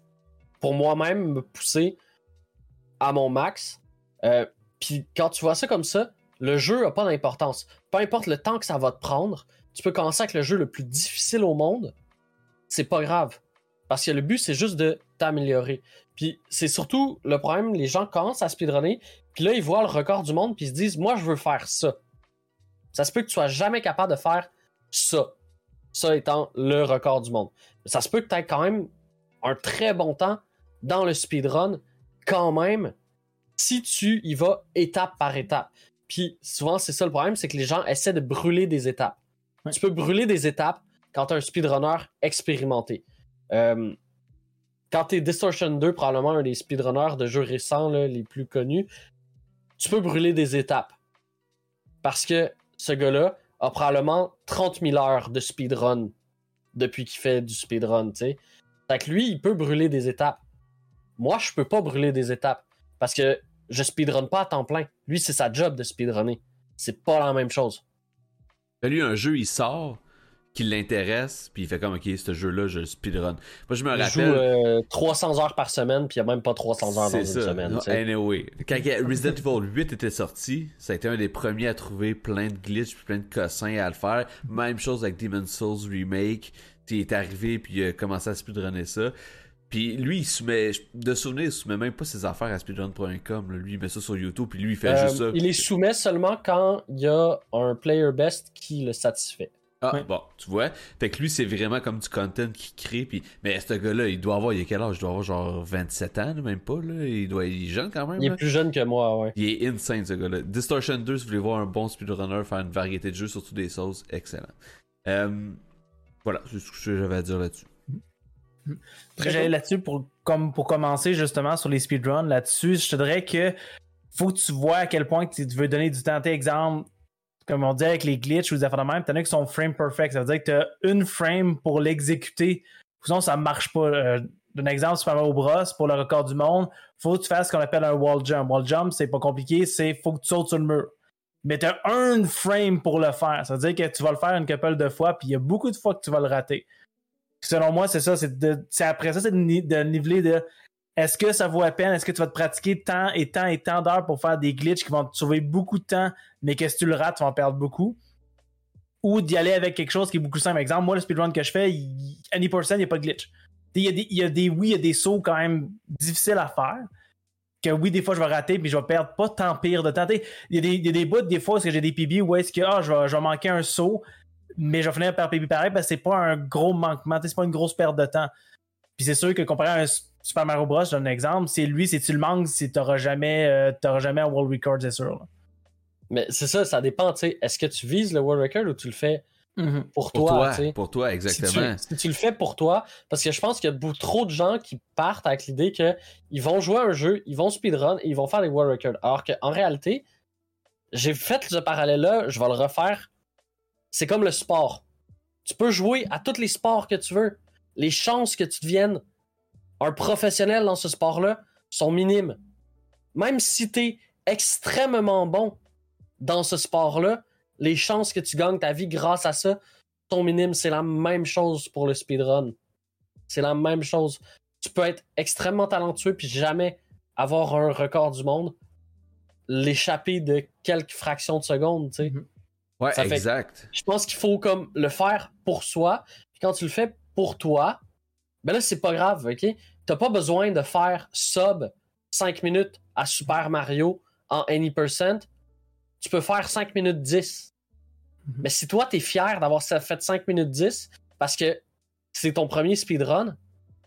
Speaker 4: pour moi-même me pousser à mon max. Euh, Puis quand tu vois ça comme ça, le jeu a pas d'importance. Peu importe le temps que ça va te prendre, tu peux commencer avec le jeu le plus difficile au monde. C'est pas grave. Parce que le but, c'est juste de t'améliorer. Puis c'est surtout le problème, les gens commencent à speedrunner, puis là, ils voient le record du monde, puis ils se disent, moi, je veux faire ça. Ça se peut que tu sois jamais capable de faire ça. Ça étant le record du monde. Ça se peut que tu aies quand même un très bon temps dans le speedrun, quand même, si tu y vas étape par étape. Puis souvent, c'est ça le problème, c'est que les gens essaient de brûler des étapes.
Speaker 3: Ouais.
Speaker 4: Tu peux brûler des étapes quand tu un speedrunner expérimenté. Euh, quand tu es Distortion 2, probablement un des speedrunners de jeux récents là, les plus connus, tu peux brûler des étapes. Parce que ce gars-là a probablement 30 000 heures de speedrun depuis qu'il fait du speedrun, tu sais. Fait que lui, il peut brûler des étapes. Moi, je peux pas brûler des étapes. Parce que je speedrun pas à temps plein. Lui, c'est sa job de speedrunner. C'est pas la même chose.
Speaker 1: Lui, un jeu, il sort, qui l'intéresse, puis il fait comme, ok, ce jeu-là, je le speedrun. Moi, je me
Speaker 4: Il joue
Speaker 1: rappelle.
Speaker 4: euh, 300 heures par semaine, puis il y a même pas 300 heures dans une semaine. Sais.
Speaker 1: Anyway, quand Resident Evil 8 était sorti, ça a été un des premiers à trouver plein de glitches puis plein de cossins à le faire. Même chose avec Demon's Souls Remake. Il est arrivé puis il a commencé à speedrunner ça. Puis lui, il soumet, de souvenir, il soumet même pas ses affaires à speedrun.com. Lui, il met ça sur YouTube puis lui, il fait
Speaker 4: Euh,
Speaker 1: juste ça.
Speaker 4: il les soumet seulement quand il y a un player best qui le satisfait.
Speaker 1: Ah, bon, tu vois? Fait que lui, c'est vraiment comme du content qu'il crée. Puis... Mais ce gars-là, il doit avoir, il a quel âge? Il doit avoir genre 27 ans, même pas. Là. Il, doit... il est jeune quand même.
Speaker 4: Il est
Speaker 1: là.
Speaker 4: plus jeune que moi, ouais.
Speaker 1: Il est insane ce gars-là. Distortion 2, si vous voulez voir un bon speedrunner faire une variété de jeux, surtout des sauces, excellent. Euh, voilà, c'est ce que j'avais à dire là-dessus.
Speaker 3: Après, j'allais là-dessus pour, comme pour commencer justement sur les speedruns là-dessus. Je te dirais que faut que tu vois à quel point tu veux donner du temps. T'sais, exemple, comme on dit avec les glitches ou les affaires de même, t'en as qui sont frame perfect. Ça veut dire que t'as une frame pour l'exécuter. Sinon, ça marche pas. Euh, un exemple, Super Mario Bros. pour le record du monde, faut que tu fasses ce qu'on appelle un wall jump. Wall jump, c'est pas compliqué, c'est faut que tu sautes sur le mur. Mais t'as un frame pour le faire. Ça veut dire que tu vas le faire une couple de fois, puis il y a beaucoup de fois que tu vas le rater. Selon moi, c'est ça. C'est après ça, c'est de, de niveler de est-ce que ça vaut la peine? Est-ce que tu vas te pratiquer tant et tant et tant d'heures pour faire des glitches qui vont te sauver beaucoup de temps, mais que si tu le rates, tu vas en perdre beaucoup? Ou d'y aller avec quelque chose qui est beaucoup simple. Exemple, moi, le speedrun que je fais, à 10%, il n'y a pas de glitch. Il y, a des, il y a des, oui, il y a des sauts quand même difficiles à faire. Que oui, des fois, je vais rater, puis je vais perdre pas tant pire de temps. Il y, a des- il y a des bouts, des fois, que j'ai des PB où est-ce que ah, je, vais, je vais manquer un saut, mais je vais finir par PB pareil parce que c'est pas un gros manquement, c'est pas une grosse perte de temps. Puis c'est sûr que comparé à un Super Mario Bros, je donne un exemple, c'est lui, si tu le manques, si t'auras jamais, euh, t'auras jamais un world record, c'est sûr. là.
Speaker 4: Mais c'est ça, ça dépend, tu sais. Est-ce que tu vises le world record ou tu le fais pour,
Speaker 1: Pour
Speaker 4: toi,
Speaker 1: pour toi,
Speaker 4: Si tu,
Speaker 1: exactement.
Speaker 4: si tu le fais pour toi, parce que je pense qu'il y a beaucoup trop de gens qui partent avec l'idée qu'ils vont jouer à un jeu, ils vont speedrun et ils vont faire des world records. Alors qu'en réalité, j'ai fait ce parallèle-là, je vais le refaire. C'est comme le sport. Tu peux jouer à tous les sports que tu veux. Les chances que tu deviennes un professionnel dans ce sport-là sont minimes. Même si tu es extrêmement bon dans ce sport-là, les chances que tu gagnes ta vie grâce à ça sont minimes. C'est la même chose pour le speedrun. C'est la même chose. Tu peux être extrêmement talentueux puis jamais avoir un record du monde, l'échapper de quelques fractions de secondes, tu sais.
Speaker 3: Mhm.
Speaker 1: Ouais,
Speaker 4: ça fait-
Speaker 1: exact.
Speaker 4: Je pense qu'il faut comme le faire pour soi. Puis quand tu le fais pour toi, ben là, c'est pas grave, ok? T'as pas besoin de faire sub 5 minutes à Super Mario en any percent. Tu peux faire 5 minutes 10.
Speaker 3: Mhm.
Speaker 4: Mais si toi, t'es fier d'avoir fait 5 minutes 10 parce que c'est ton premier speedrun,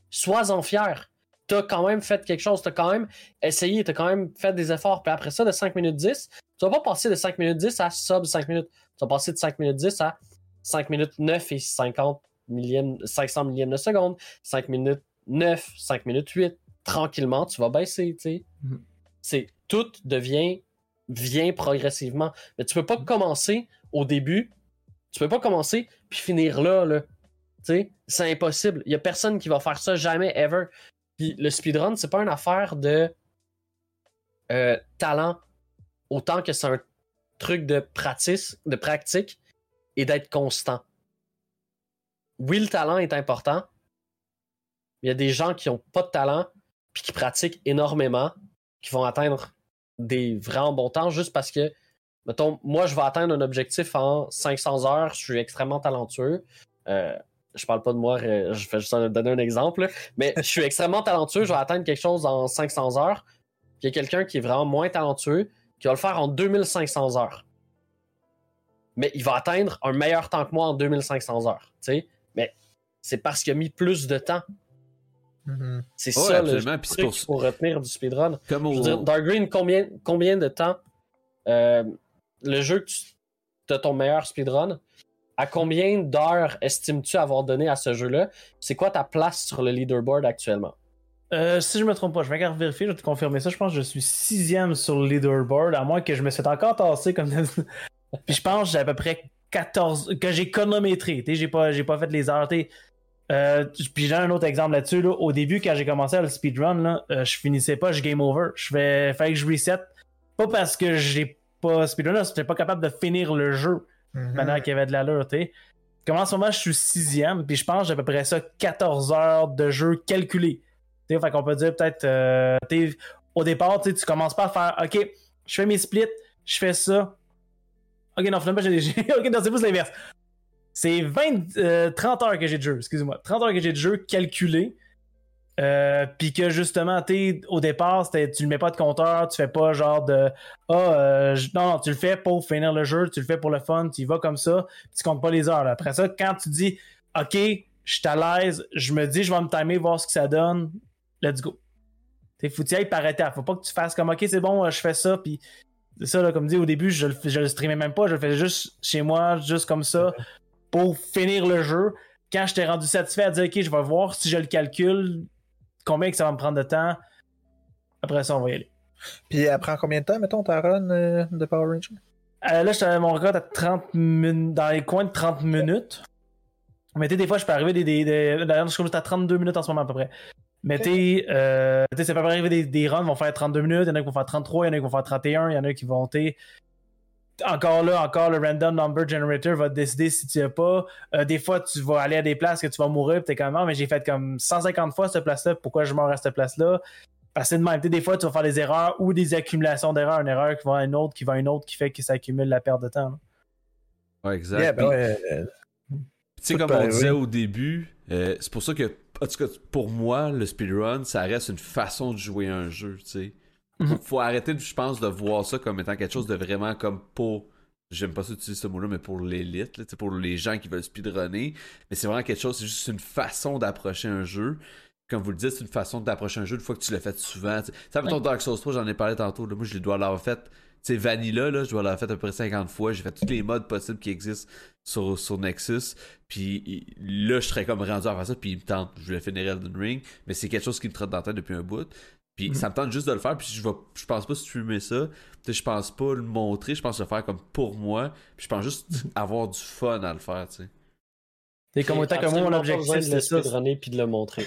Speaker 4: sois-en fier. T'as quand même fait quelque chose, t'as quand même essayé, t'as quand même fait des efforts. Puis après ça, de 5 minutes 10, tu vas pas passer de 5 minutes 10 à sub 5 minutes. Tu vas passer de 5 minutes 10 à 5 minutes 9 et 50 millièmes, 500 millièmes de seconde, 5 minutes 9, 5 minutes 8. Tranquillement, tu vas baisser, tu sais.
Speaker 3: Mhm.
Speaker 4: C'est tout devient vient progressivement. Mais tu peux pas commencer au début, tu peux pas commencer puis finir là, là. C'est impossible. Il y a personne qui va faire ça jamais ever. Puis le speedrun, c'est pas une affaire de euh, talent autant que c'est un truc de pratique, de pratique et d'être constant. oui, le talent est important. Il y a des gens qui ont pas de talent puis qui pratiquent énormément, qui vont atteindre des vraiment bons temps juste parce que, mettons, moi, je vais atteindre un objectif en 500 heures, je suis extrêmement talentueux. Euh, je parle pas de moi, euh, je vais juste donner un exemple, mais je suis extrêmement talentueux, je vais atteindre quelque chose en 500 heures. Il y a quelqu'un qui est vraiment moins talentueux, qui va le faire en 2500 heures. Mais il va atteindre un meilleur temps que moi en 2500 heures. tu sais. Mais c'est parce qu'il a mis plus de temps.
Speaker 2: Mhm.
Speaker 4: C'est
Speaker 1: Ouais,
Speaker 4: ça
Speaker 1: absolument,
Speaker 4: le truc
Speaker 1: pour-
Speaker 4: faut retenir du speedrun.
Speaker 1: Comme
Speaker 4: Je
Speaker 1: au...
Speaker 4: veux dire, Dark Green, combien, combien de temps euh, le jeu que tu as ton meilleur speedrun, à combien d'heures estimes-tu avoir donné à ce jeu-là? C'est quoi ta place sur le leaderboard actuellement?
Speaker 3: Euh, si je me trompe pas, je vais regarder vérifier, je vais te confirmer ça. Je pense que je suis sixième sur le leaderboard, à moins que je me suis encore tassé comme <laughs> Puis je pense que j'ai à peu près 14 que j'ai chronométré. J'ai pas, j'ai pas fait les heures. Euh, puis j'ai un autre exemple là-dessus. là. Au début, quand j'ai commencé à le speedrun, là, euh, je finissais pas, je game over. Je fais, fallait que je reset. Pas parce que j'ai pas speedrun, j'étais pas capable de finir le jeu
Speaker 2: Mhm.
Speaker 3: maintenant qu'il y avait de l'allure. Comme en ce moment, je suis sixième, puis je pense que j'ai à peu près ça 14 heures de jeu calculé. Fait qu'on peut dire peut-être, euh, au départ, tu commences pas à faire, ok, je fais mes splits, je fais ça. Ok, non, finalement, j'ai, <laughs> ok, non, c'est plus l'inverse. C'est 20, euh, 30 heures que j'ai de jeu, excuse-moi. 30 heures que j'ai de jeu calculé. Euh, puis que justement, tu au départ, tu le mets pas de compteur, tu fais pas genre de Ah, euh, non, tu le fais pour finir le jeu, tu le fais pour le fun, tu y vas comme ça, puis tu comptes pas les heures. Après ça, quand tu dis OK, je suis à l'aise, je me dis je vais me timer, voir ce que ça donne, let's go. T'es faut y ailles par étapes. Faut pas que tu fasses comme OK, c'est bon, euh, je fais ça, puis c'est ça, là, comme dit au début, je le, je le streamais même pas, je le faisais juste chez moi, juste comme ça, pour finir le jeu. Quand j'étais rendu satisfait à dire OK, je vais voir si je le calcule, combien que ça va me prendre de temps. Après ça, on va y aller.
Speaker 2: Puis elle prend combien de temps, mettons, ta run euh, de Power Ranger?
Speaker 3: Euh, là, j'étais mon record à 30 minutes, dans les coins de 30 minutes. Mais tu sais, des fois, je peux arriver des. des, des- D'ailleurs, je suis à 32 minutes en ce moment à peu près. Mais tu sais, euh, tu sais, ça peut arriver des, des runs vont faire 32 minutes, il y en a qui vont faire 33, il y en a qui vont faire 31, il y en a qui vont. sais, Encore là, encore le random number generator va te décider si tu as pas. Euh, des fois, tu vas aller à des places que tu vas mourir, puis t'es comme, Ah, mais j'ai fait comme 150 fois cette place-là, pourquoi je meurs à cette place-là? Parce que c'est de même. Tu sais, des fois, tu vas faire des erreurs ou des accumulations d'erreurs, une erreur qui va à une autre, qui va à une autre, qui fait que ça accumule la perte de temps. là.
Speaker 1: Ouais, exact.
Speaker 2: Yeah, ben ouais, euh,
Speaker 1: Tu sais, comme on
Speaker 2: pareil,
Speaker 1: disait
Speaker 2: oui.
Speaker 1: au début, euh, c'est pour ça que, en tout cas, pour moi, le speedrun, ça reste une façon de jouer un jeu, tu sais. Faut,
Speaker 3: Mhm.
Speaker 1: faut arrêter, je pense, de voir ça comme étant quelque chose de vraiment comme pour. J'aime pas ça utiliser ce mot-là, mais pour l'élite, pour les gens qui veulent speedrunner. Mais c'est vraiment quelque chose, c'est juste une façon d'approcher un jeu. Comme vous le dites, c'est une façon d'approcher un jeu une fois que tu l'as fait souvent. Tu sais, Ça, mettons Dark Souls 3, j'en ai parlé tantôt. là, moi, je dois l'avoir fait. Tu sais, Vanilla, là, je dois l'avoir fait à peu près 50 fois. J'ai fait tous les modes possibles qui existent sur, sur Nexus. Puis là, je serais comme rendu à faire ça. Puis il me tente. Je voulais finir Elden Ring. Mais c'est quelque chose qui me trotte dans la tête depuis un bout. Puis
Speaker 3: Mhm.
Speaker 1: ça me tente juste de le faire. Puis je, vais, je pense pas streamer ça. Je pense pas le montrer. Je pense le faire comme pour moi. Puis je pense juste avoir du fun à le faire, tu sais.
Speaker 3: C'est comme autant que moi, mon objectif,
Speaker 4: de
Speaker 3: c'est
Speaker 4: le
Speaker 3: ça.
Speaker 4: speedrunner puis de le montrer.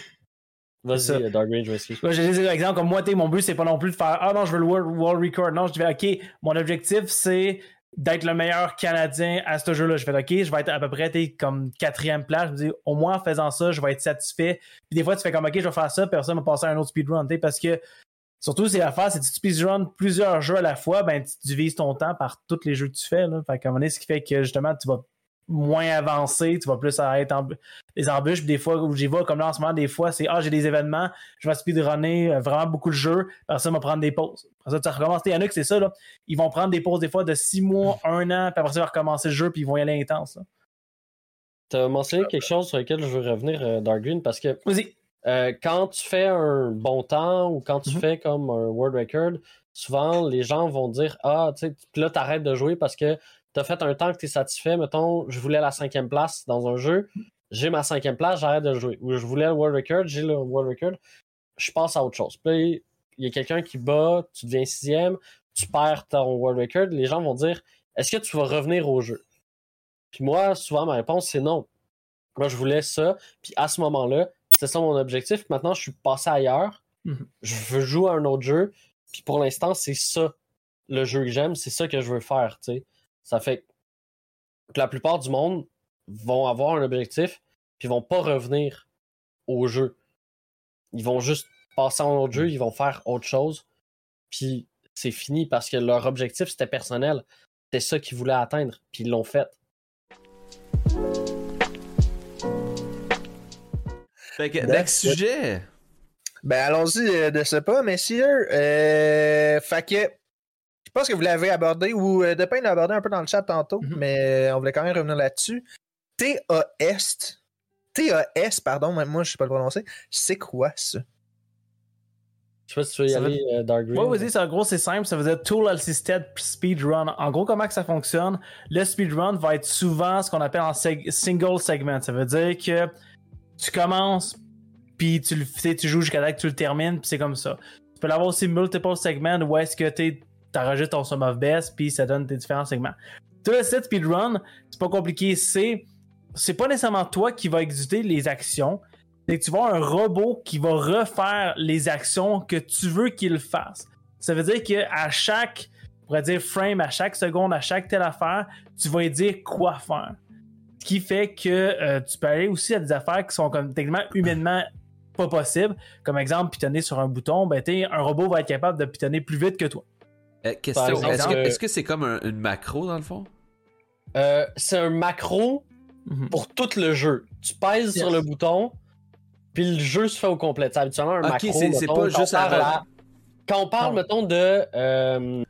Speaker 4: Vas-y, euh, Dark Range, je m'excuse.
Speaker 3: Ouais, j'ai des exemples comme moi, mon but, c'est pas non plus de faire Ah non, je veux le world, world record. Non, je dis OK, mon objectif, c'est d'être le meilleur Canadien à ce jeu-là. Je fais OK, je vais être à peu près comme quatrième place. Je me dis, au moins en faisant ça, je vais être satisfait. Puis des fois, tu fais comme OK, je vais faire ça, personne va passer à un autre speedrun. Parce que surtout, c'est l'affaire, c'est que si tu speedrun plusieurs jeux à la fois, ben tu divises ton temps par tous les jeux que tu fais. Là. Fait qu'à un moment donné, ce qui fait que justement, tu vas moins avancer, tu vas plus être en les embûches, des fois où j'y vais, comme là en ce moment, des fois, c'est Ah, j'ai des événements, je vais speedrunner euh, vraiment beaucoup de jeux, après ça, va prendre des pauses. Après ça, tu recommences. Il y en a que c'est ça, là. Ils vont prendre des pauses des fois de six mois, un an, puis après ça, ils vont recommencer le jeu, puis ils vont y aller intense.
Speaker 4: Tu as mentionné quelque chose sur lequel je veux revenir, euh, Dark Green, parce que
Speaker 3: Vas-y.
Speaker 4: euh, quand tu fais un bon temps ou quand tu
Speaker 3: Mhm.
Speaker 4: fais comme un world record, souvent les gens vont dire Ah, tu sais, là, t'arrêtes de jouer parce que t'as fait un temps que t'es satisfait. Mettons, je voulais la cinquième place dans un jeu, j'ai ma cinquième place, j'arrête de jouer. Ou je voulais le world record, j'ai le world record, je passe à autre chose. Puis il y a quelqu'un qui bat, tu deviens sixième, tu perds ton world record, les gens vont dire Est-ce que tu vas revenir au jeu? Puis moi, souvent, ma réponse, c'est non. Moi, je voulais ça. Puis à ce moment-là, c'était ça mon objectif. Maintenant, je suis passé ailleurs.
Speaker 3: Mhm.
Speaker 4: Je veux jouer à un autre jeu. Puis pour l'instant, c'est ça le jeu que j'aime. C'est ça que je veux faire. tu sais. Ça fait que la plupart du monde vont avoir un objectif. Puis vont pas revenir au jeu. Ils vont juste passer à un autre jeu, ils vont faire autre chose, puis c'est fini parce que leur objectif c'était personnel. C'était ça qu'ils voulaient atteindre, puis ils l'ont fait.
Speaker 1: Fait que, next sujet.
Speaker 2: Ben allons-y euh, de ce pas, messieurs. Euh, fait que pense que vous l'avez abordé ou euh, Depin l'a abordé un peu dans le chat tantôt,
Speaker 3: Mhm.
Speaker 2: mais on voulait quand même revenir là-dessus. TAS, TAS, pardon, même moi je sais pas le prononcer. C'est quoi ça?
Speaker 4: Je sais pas si tu veux y
Speaker 3: Ça veut-
Speaker 4: aller, euh, Dark Green.
Speaker 3: Ouais, vas-y, c'est en gros, c'est simple. Ça veut dire Tool Assisted Speedrun. En gros, comment que ça fonctionne? Le speedrun va être souvent ce qu'on appelle en seg- single segment. Ça veut dire que tu commences, puis tu, le- tu sais, tu joues jusqu'à là que tu le termines, puis c'est comme ça. Tu peux l'avoir aussi multiple segments où est-ce que tu enregistres ton sum of best, puis ça donne tes différents segments. Tool Assisted Speedrun, c'est pas compliqué. C'est c'est pas nécessairement toi qui va exécuter les actions, c'est que tu vas un robot qui va refaire les actions que tu veux qu'il fasse. Ça veut dire qu'à chaque, on pourrait dire frame, à chaque seconde, à chaque telle affaire, tu vas dire quoi faire. Ce qui fait que euh, tu peux aller aussi à des affaires qui sont comme techniquement humainement pas possibles. Comme exemple, pitonner sur un bouton, ben un robot va être capable de pitonner plus vite que toi.
Speaker 1: Euh, question, est-ce que c'est comme un- une macro dans le fond?
Speaker 4: Euh, c'est un macro
Speaker 3: Mhm.
Speaker 4: pour tout le jeu. Tu pèses
Speaker 3: Yes.
Speaker 4: sur le bouton, puis le jeu se fait au complet. C'est habituellement un macro.
Speaker 1: c'est- pas
Speaker 4: quand
Speaker 1: juste
Speaker 4: on
Speaker 1: à-
Speaker 4: parle à- Quand on parle,
Speaker 3: Non.
Speaker 4: mettons, de euh,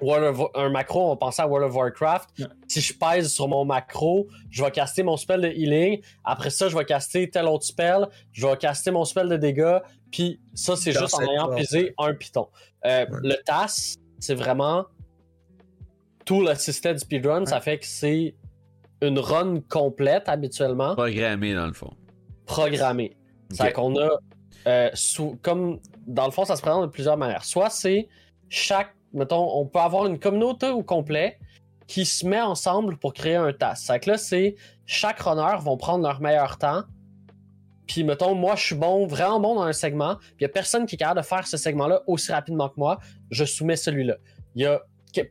Speaker 4: World of- un macro, on va penser à World of Warcraft. Si je pèse sur mon macro, je vais caster mon spell de healing. Après ça, je vais caster tel autre spell. Je vais caster mon spell de dégâts. Puis ça, c'est juste en ayant pesé un piton. Euh,
Speaker 2: Ouais.
Speaker 4: Le TAS, c'est vraiment tout le système speedrun. Ça fait que c'est une run complète habituellement
Speaker 1: Programmé dans le fond.
Speaker 4: programmé.
Speaker 1: Ok.
Speaker 4: C'est qu'on a, euh, sous- comme dans le fond, ça se présente de plusieurs manières. Soit c'est chaque, mettons, on peut avoir une communauté au complet qui se met ensemble pour créer un task. C'est que là, c'est chaque runner vont prendre leur meilleur temps. Puis, mettons, moi, je suis bon, vraiment bon dans un segment. Puis, il y a personne qui est capable de faire ce segment-là aussi rapidement que moi. Je soumets celui-là. Il y a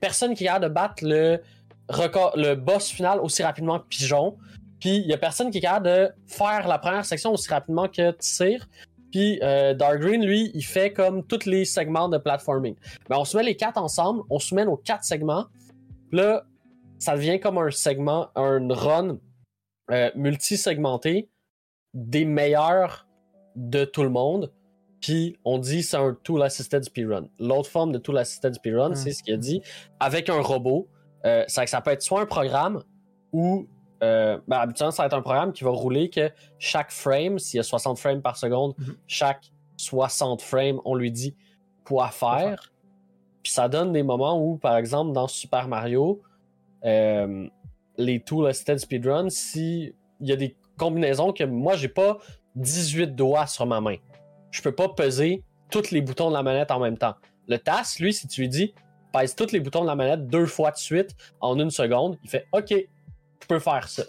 Speaker 4: personne qui est capable de battre le, record, le boss final aussi rapidement que Pigeon. Puis il y a personne qui est capable de faire la première section aussi rapidement que Tissir. Puis euh, Dark Green, lui, il fait comme tous les segments de platforming. Mais on se met les quatre ensemble, on se met nos quatre segments. Là, ça devient comme un segment, un run euh, multi-segmenté des meilleurs de tout le monde. Puis on dit c'est un tool assisted speedrun. L'autre forme de tool assisted speedrun,
Speaker 3: Mm.
Speaker 4: c'est ce qu'il a dit avec un robot. Euh, ça peut être soit un programme ou euh, ben, habituellement, ça va être un programme qui va rouler que chaque frame, s'il y a 60 frames par seconde,
Speaker 3: Mhm.
Speaker 4: chaque 60 frames, on lui dit quoi faire. Puis ça donne des moments où, par exemple, dans Super Mario, euh, les tools assisted speedrun, si il y a des combinaisons que moi, j'ai pas 18 doigts sur ma main. Je peux pas peser tous les boutons de la manette en même temps. Le TAS, lui, si tu lui dis pèse tous les boutons de la manette deux fois de suite en une seconde, il fait OK, je peux faire ça.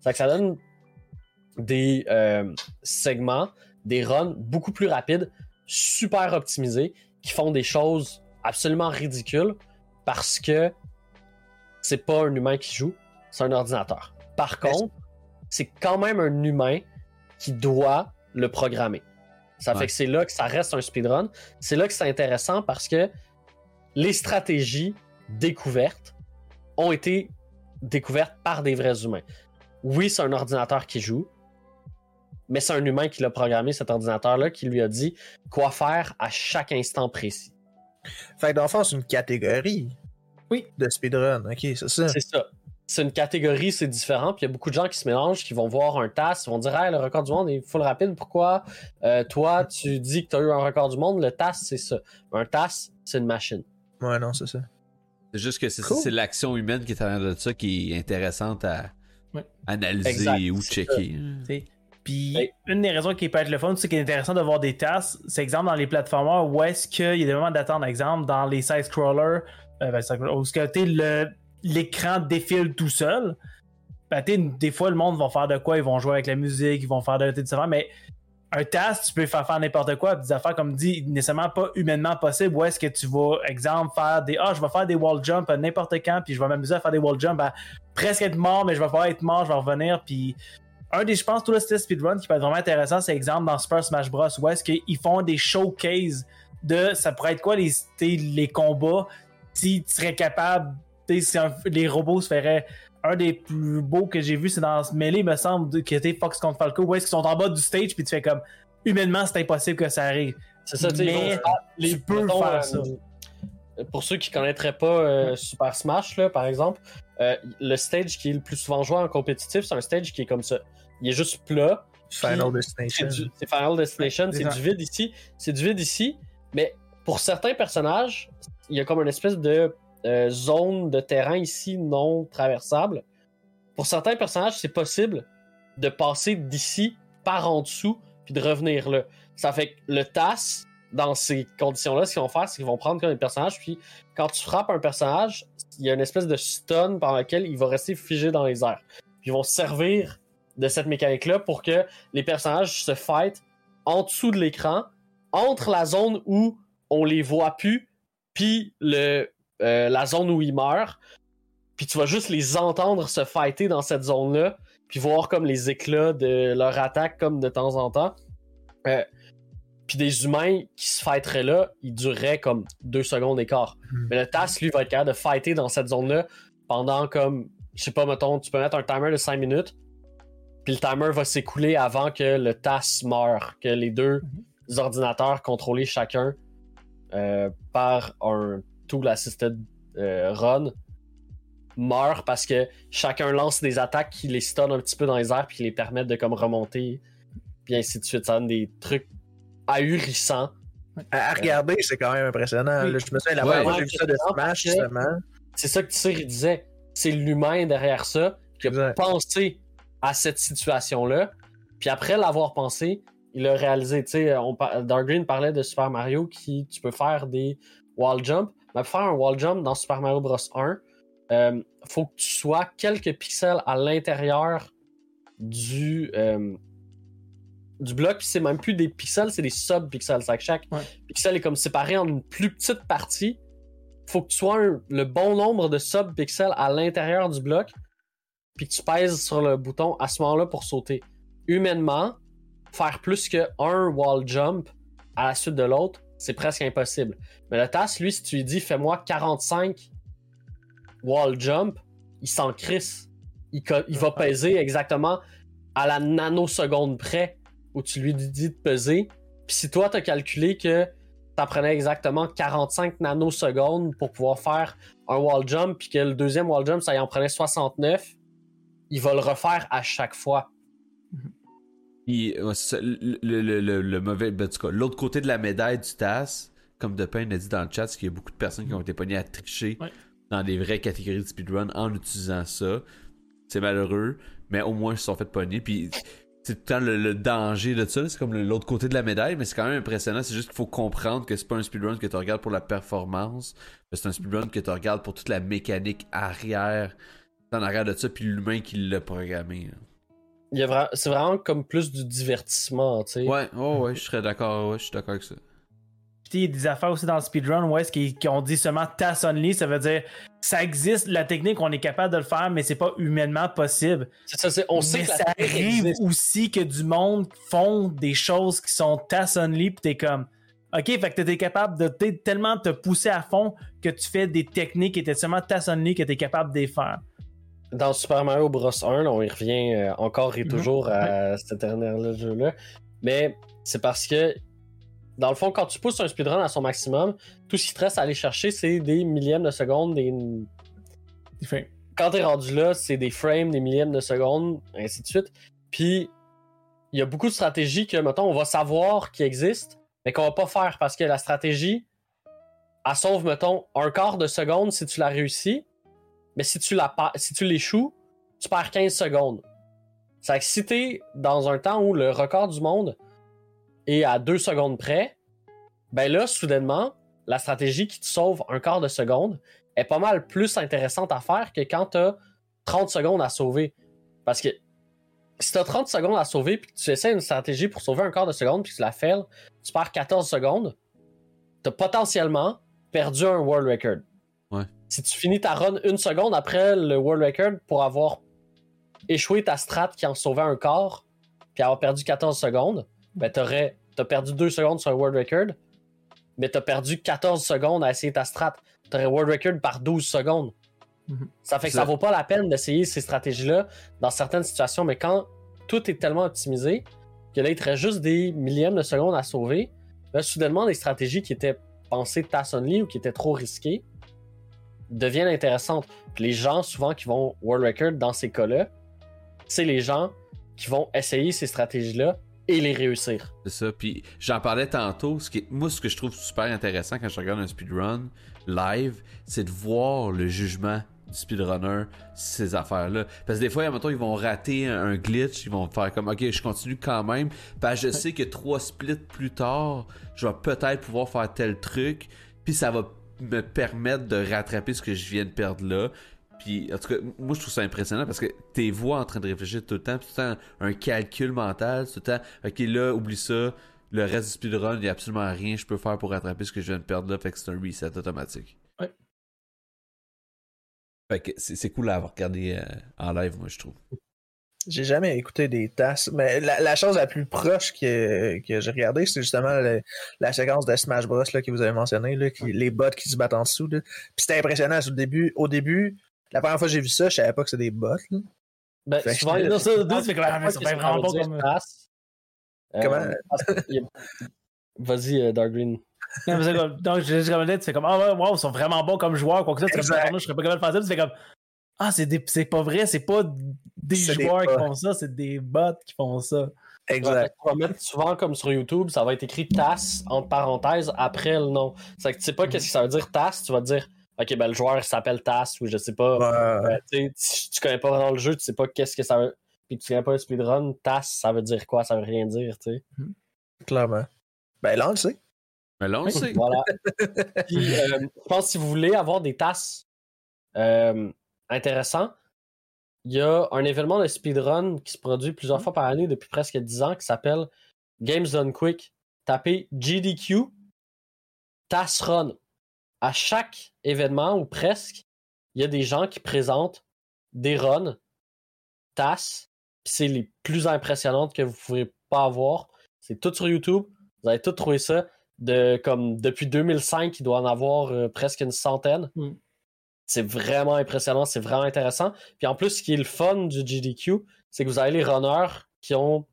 Speaker 4: Ça que ça donne des euh, segments, des runs beaucoup plus rapides, super optimisés, qui font des choses absolument ridicules parce que c'est pas un humain qui joue, c'est un ordinateur. Par contre, c'est quand même un humain qui doit le programmer. Ça
Speaker 1: Ouais.
Speaker 4: fait que c'est là que ça reste un speedrun. C'est là que c'est intéressant parce que les stratégies découvertes ont été découvertes par des vrais humains. Oui, c'est un ordinateur qui joue, mais c'est un humain qui l'a programmé, cet ordinateur-là, qui lui a dit quoi faire à chaque instant précis.
Speaker 2: Fait que dans le fond, c'est une catégorie.
Speaker 3: Oui.
Speaker 2: De speedrun, ok, c'est ça.
Speaker 4: C'est ça. C'est une catégorie, c'est différent. Puis il y a beaucoup de gens qui se mélangent, qui vont voir un TAS, ils vont dire Hey, le record du monde est full rapide, pourquoi Euh, toi, tu dis que tu as eu un record du monde? Le TAS, c'est ça. Un TAS, c'est une machine.
Speaker 2: Ouais, non, c'est ça.
Speaker 1: C'est juste que c'est
Speaker 2: Cool.
Speaker 1: l'action humaine qui est en de ça qui est intéressante à
Speaker 3: Ouais.
Speaker 1: analyser
Speaker 4: Exact,
Speaker 1: ou checker.
Speaker 3: Puis une des raisons qui peut être le fun, c'est qu'il est intéressant de voir des tasks. C'est exemple dans les plateformeurs où est-ce qu'il y a des moments d'attente, exemple dans les side-scrollers, euh, ben, side- où est-ce que le- l'écran défile tout seul. Ben, des fois, le monde va faire de quoi Ils vont jouer avec la musique, ils vont faire de affaires, mais un task, tu peux faire faire n'importe quoi, des affaires comme dit, nécessairement pas humainement possible. Où est-ce que tu vas, exemple, faire des Ah, je vais faire des wall jump à n'importe quand, puis je vais m'amuser à faire des wall jump à presque être mort, mais je vais pas être mort, je vais revenir, puis un des, je pense, tout le style speedrun qui peut être vraiment intéressant, c'est exemple dans Super Smash Bros. où est-ce qu'ils font des showcases de ça pourrait être quoi les, les combats si tu serais capable, un- les robots se feraient. Un des plus beaux que j'ai vu, c'est dans Melee, me semble, qui était Fox contre Falco, où est-ce qu'ils sont en bas du stage, puis tu fais comme humainement, c'est impossible que ça arrive.
Speaker 4: C'est ça, tu
Speaker 3: Mais
Speaker 4: faire
Speaker 3: tu peux faire ça.
Speaker 4: euh, Pour ceux qui connaîtraient pas euh, Super Smash, là, par exemple, euh, le stage qui est le plus souvent joué en compétitif, c'est un stage qui est comme ça. Il est juste plat.
Speaker 2: Final Destination.
Speaker 4: C'est Final Destination,
Speaker 3: c'est
Speaker 4: du vide ici. C'est du vide ici. Mais pour certains personnages, il y a comme une espèce de zone de terrain ici non traversable. Pour certains personnages, c'est possible de passer d'ici par en dessous puis de revenir là. Ça fait que le TAS, dans ces conditions-là, ce qu'ils vont faire, c'est qu'ils vont prendre comme des personnages, puis quand tu frappes un personnage, il y a une espèce de stun par lequel il va rester figé dans les airs. Puis ils vont se servir de cette mécanique-là pour que les personnages se fight en dessous de l'écran, entre la zone où on les voit plus, puis le, euh, la zone où ils meurent. Puis tu vas juste les entendre se fighter dans cette zone-là, puis voir comme les éclats de leur attaque comme de temps en temps. Euh, puis des humains qui se fighteraient là, ils dureraient comme deux secondes et quart.
Speaker 2: Mhm.
Speaker 4: Mais le TAS, lui, va être capable de fighter dans cette zone-là pendant comme, je sais pas, mettons, tu peux mettre un timer de 5 minutes, puis le timer va s'écouler avant que le TAS meure, que les deux ordinateurs contrôlés chacun euh, par un tool assisted euh, run meurent parce que chacun lance des attaques qui les stun un petit peu dans les airs puis qui les permettent de comme remonter puis ainsi de suite ça donne des trucs ahurissants
Speaker 2: À, à regarder, c'est quand même impressionnant.
Speaker 3: Oui.
Speaker 2: là. je me souviens, la
Speaker 1: Ouais.
Speaker 2: première fois que j'ai vu ça de
Speaker 4: Ouais,
Speaker 2: Smash,
Speaker 4: c'est-
Speaker 2: justement.
Speaker 4: c'est ça que Tyr disait c'est l'humain derrière ça qui a
Speaker 2: Exact.
Speaker 4: pensé à cette situation-là. Puis après l'avoir pensé, il a réalisé. Tu sais, on par- Dark Green parlait de Super Mario qui tu peux faire des wall jump. Mais pour faire un wall jump dans Super Mario Bros 1, euh, faut que tu sois quelques pixels à l'intérieur du euh, du bloc. Puis c'est même plus des pixels, c'est des sub-pixels. C'est que chaque
Speaker 3: Ouais.
Speaker 4: pixel est comme séparé en une plus petite partie faut que tu sois un- le bon nombre de sub-pixels à l'intérieur du bloc, puis que tu pèses sur le bouton à ce moment-là pour sauter. Humainement, faire plus qu'un wall jump à la suite de l'autre, c'est presque impossible. Mais le TAS, lui, si tu lui dis fais-moi 45 wall jump, il s'en crisse. Il va peser exactement à la nanoseconde près où tu lui dis de peser. Puis si toi, tu as calculé que ça prenait exactement 45 nanosecondes pour pouvoir faire un wall jump, puis que le deuxième wall jump, ça y en prenait 69, il va le refaire à chaque fois.
Speaker 1: Puis, le, le- le- mauvais. ben, en tout cas, l'autre côté de la médaille du TAS, comme Depin a dit dans le chat, c'est qu'il y a beaucoup de personnes qui ont été pognées à tricher
Speaker 3: Ouais.
Speaker 1: dans des vraies catégories de speedrun en utilisant ça. C'est malheureux, mais au moins ils se sont fait pogner. Puis c'est tout le temps le, le danger de ça, c'est comme l'autre côté de la médaille, mais c'est quand même impressionnant. C'est juste qu'il faut comprendre que c'est pas un speedrun que tu regardes pour la performance, c'est un speedrun que tu regardes pour toute la mécanique arrière, en arrière de ça, puis l'humain qui l'a programmé. là.
Speaker 4: Il y a vra- C'est vraiment comme plus du divertissement, tu sais.
Speaker 1: Ouais, oh ouais, je serais d'accord, ouais, je suis d'accord avec ça.
Speaker 3: Puis il y a des affaires aussi dans le speedrun où est-ce qu'ils qu'ils ont dit seulement task only, ça veut dire ça existe, la technique, on est capable de le faire, mais c'est pas humainement possible.
Speaker 4: C'est ça, c'est- on sait
Speaker 3: mais
Speaker 4: que la
Speaker 3: ça arrive
Speaker 4: existe.
Speaker 3: aussi que du monde font des choses qui sont task only, pis t'es comme. Ok, fait que t'es capable de tellement te pousser à fond que tu fais des techniques qui étaient seulement task only que t'es capable de les faire.
Speaker 4: Dans Super Mario Bros 1, là, on y revient euh, encore et
Speaker 3: Mhm.
Speaker 4: toujours à cet éternel jeu-là. Mais c'est parce que, dans le fond, quand tu pousses un speedrun à son maximum, tout ce qui te reste à aller chercher, c'est des millièmes de seconde, des...
Speaker 3: Fait-
Speaker 4: quand t'es rendu là, c'est des frames, des millièmes de seconde, ainsi de suite. Puis, il y a beaucoup de stratégies que, mettons, on va savoir qui existent, mais qu'on va pas faire parce que la stratégie, elle sauve, mettons, un quart de seconde si tu la réussis, mais si tu tu l'échoues, tu perds 15 secondes. C'est que si t'es dans un temps où le record du monde est à 2 secondes près, ben là, soudainement, la stratégie qui te sauve un quart de seconde est pas mal plus intéressante à faire que quand t'as 30 secondes à sauver. Parce que si t'as 30 secondes à sauver puis que tu essaies une stratégie pour sauver un quart de seconde puis tu la fais, tu perds 14 secondes, t'as potentiellement perdu un world record. Si tu finis ta run une seconde après le world record pour avoir échoué ta strat qui en sauvait un quart, puis avoir perdu 14 secondes, ben t'aurais t'as perdu 2 secondes sur un world record, mais t'as perdu 14 secondes à essayer ta strat. T'aurais world record par 12 secondes.
Speaker 3: Mhm.
Speaker 4: Ça fait que
Speaker 1: Ça-
Speaker 4: vaut pas la peine d'essayer ces stratégies-là dans certaines situations, mais quand tout est tellement optimisé que là, il te reste juste des millièmes de secondes à sauver, là, soudainement, des stratégies qui étaient pensées task only ou qui étaient trop risquées deviennent intéressantes. Puis les gens, souvent, qui vont world record dans ces cas-là, c'est les gens qui vont essayer ces stratégies-là et les réussir.
Speaker 1: C'est ça. Puis j'en parlais tantôt. Ce qui, moi, ce que je trouve super intéressant quand je regarde un speedrun live, c'est de voir le jugement du speedrunner, ces affaires-là. Parce que des fois, mettons, ils vont rater un, un glitch, ils vont faire comme, ok, je continue quand même. Parce que je sais que trois splits plus tard, je vais peut-être pouvoir faire tel truc. Puis ça va me permettre de rattraper ce que je viens de perdre là. Puis, en tout cas, moi, je trouve ça impressionnant parce que tes voix en train de réfléchir tout le temps, tout le temps un calcul mental, tout le temps, ok, là, oublie ça, le reste du speedrun, il n'y a absolument rien que je peux faire pour rattraper ce que je viens de perdre là, fait que c'est un reset automatique.
Speaker 3: Ouais.
Speaker 1: Fait que c'est c'est cool à avoir regardé euh, en live, moi, je trouve.
Speaker 2: J'ai jamais écouté des tasses, mais la, la chose la plus proche que, que j'ai regardé, c'est justement le- la séquence de Smash Bros là, que vous avez mentionné, là, qui- les bots qui se battent en dessous. Là. Puis c'était impressionnant au début. Au début, la première fois que j'ai vu ça, je savais pas que c'était des bots. là.
Speaker 4: Ben,
Speaker 2: Fait
Speaker 4: souvent,
Speaker 2: je-
Speaker 4: il y a-
Speaker 3: Non, ça,
Speaker 4: Ah,
Speaker 3: ah,
Speaker 4: que
Speaker 3: vraiment pas comme-
Speaker 4: passe? Euh,
Speaker 2: Comment? <laughs>
Speaker 4: Vas-y, euh, Dark Green.
Speaker 3: Non, mais c'est comme- Donc, j'ai juste comme là, tu fais comme, ah ouais, wow, ils sont vraiment bons comme joueurs, quoi que ça. Tu comme, je serais pas capable de faire ça. Tu fais comme, ah, c'est des- c'est pas vrai, c'est pas des
Speaker 2: C'est des
Speaker 3: joueurs qui font ça, c'est des bots qui font ça.
Speaker 2: Exact.
Speaker 4: Tu vas mettre souvent comme sur YouTube, ça va être écrit TAS entre parenthèses après le nom. C'est que tu sais pas qu'est-ce que ça veut dire TAS, tu vas te dire OK, ben le joueur s'appelle TAS ou je sais pas.
Speaker 2: Ouais.
Speaker 4: Euh, tu tu connais pas vraiment le jeu, tu sais pas qu'est-ce que ça veut. Puis tu connais pas le speedrun, TAS, ça veut dire quoi? Ça veut rien dire, tu sais.
Speaker 2: Clairement. Ben là, on le sait.
Speaker 1: Mais là, on le sait.
Speaker 4: Voilà. <laughs> Puis, euh, je pense que si vous voulez avoir des tasses euh, intéressants, il y a un événement de speedrun qui se produit plusieurs fois par année depuis presque 10 ans qui s'appelle Games Done Quick. Tapez GDQ Task Run. À chaque événement, ou presque, il y a des gens qui présentent des runs, puis c'est les plus impressionnantes que vous ne pouvez pas avoir. C'est tout sur YouTube. Vous allez tout trouver ça de comme depuis 2005, il doit en avoir euh, presque une centaine.
Speaker 3: Mm.
Speaker 4: C'est vraiment impressionnant, c'est vraiment intéressant. Puis en plus, ce qui est le fun du GDQ, c'est que vous avez les runners qui ont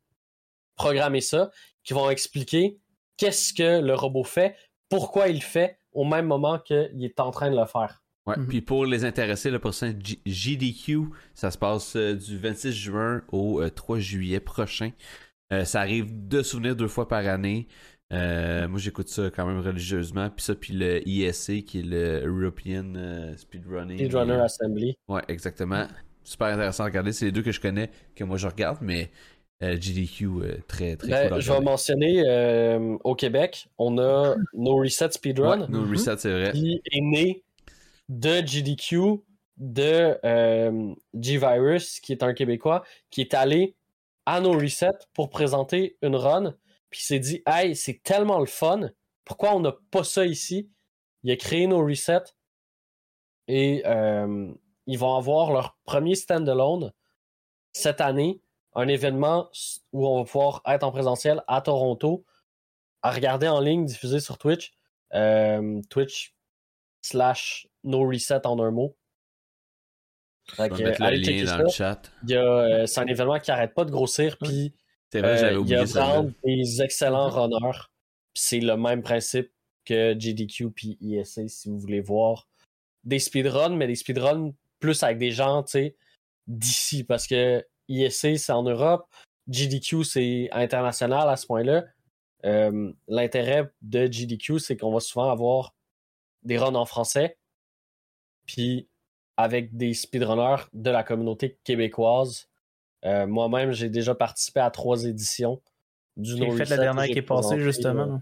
Speaker 4: programmé ça, qui vont expliquer qu'est-ce que le robot fait, pourquoi il le fait au même moment qu'il est en train de le faire.
Speaker 1: Ouais.
Speaker 3: Mhm.
Speaker 1: Puis pour les intéressés, le prochain G- JDQ, ça se passe euh, du 26 juin au euh, 3 juillet prochain. Euh, ça arrive de souvenirs deux fois par année. Euh, moi, j'écoute ça quand même religieusement. Puis ça, puis le ISC, qui est le European euh, Speedrunning.
Speaker 4: Speedrunner
Speaker 1: Euh,
Speaker 4: Assembly.
Speaker 1: Ouais, exactement. Super intéressant à regarder. C'est les deux que je connais, que moi je regarde, mais euh, GDQ, très, très
Speaker 4: Ben,
Speaker 1: cool
Speaker 4: je vais mentionner au Québec, on a No Reset Speedrun.
Speaker 1: Ouais, no reset, c'est vrai.
Speaker 4: qui est né de GDQ, de G-Virus, qui est un Québécois, qui est allé à No Reset pour présenter une run, puis il s'est dit Hey, c'est tellement le fun, pourquoi on n'a pas ça ici? Il a créé No Reset et euh, ils vont avoir leur premier standalone cette année, un événement où on va pouvoir être en présentiel à Toronto, à regarder en ligne, diffusé sur Twitch. Euh, Twitch slash no reset en un mot. Fait que,
Speaker 1: le
Speaker 4: allez
Speaker 1: lien
Speaker 4: checker
Speaker 1: dans
Speaker 4: ça.
Speaker 1: le chat.
Speaker 4: Il y a, euh, c'est un événement qui arrête pas de grossir, puis
Speaker 1: C'est vrai,
Speaker 4: euh, il y a vraiment des excellents runners. C'est le même principe que GDQ puis ISA si vous voulez voir des speedruns, mais des speedruns plus avec des gens, tu sais, d'ici, parce que ISA c'est en Europe, GDQ c'est international à ce point-là. Euh, L'intérêt de GDQ, c'est qu'on va souvent avoir des runs en français, puis avec des speedrunners de la communauté québécoise. Euh, Moi-même, j'ai déjà participé à trois éditions du
Speaker 3: J'ai
Speaker 4: No
Speaker 3: fait la dernière qui est passée, justement.
Speaker 4: euh,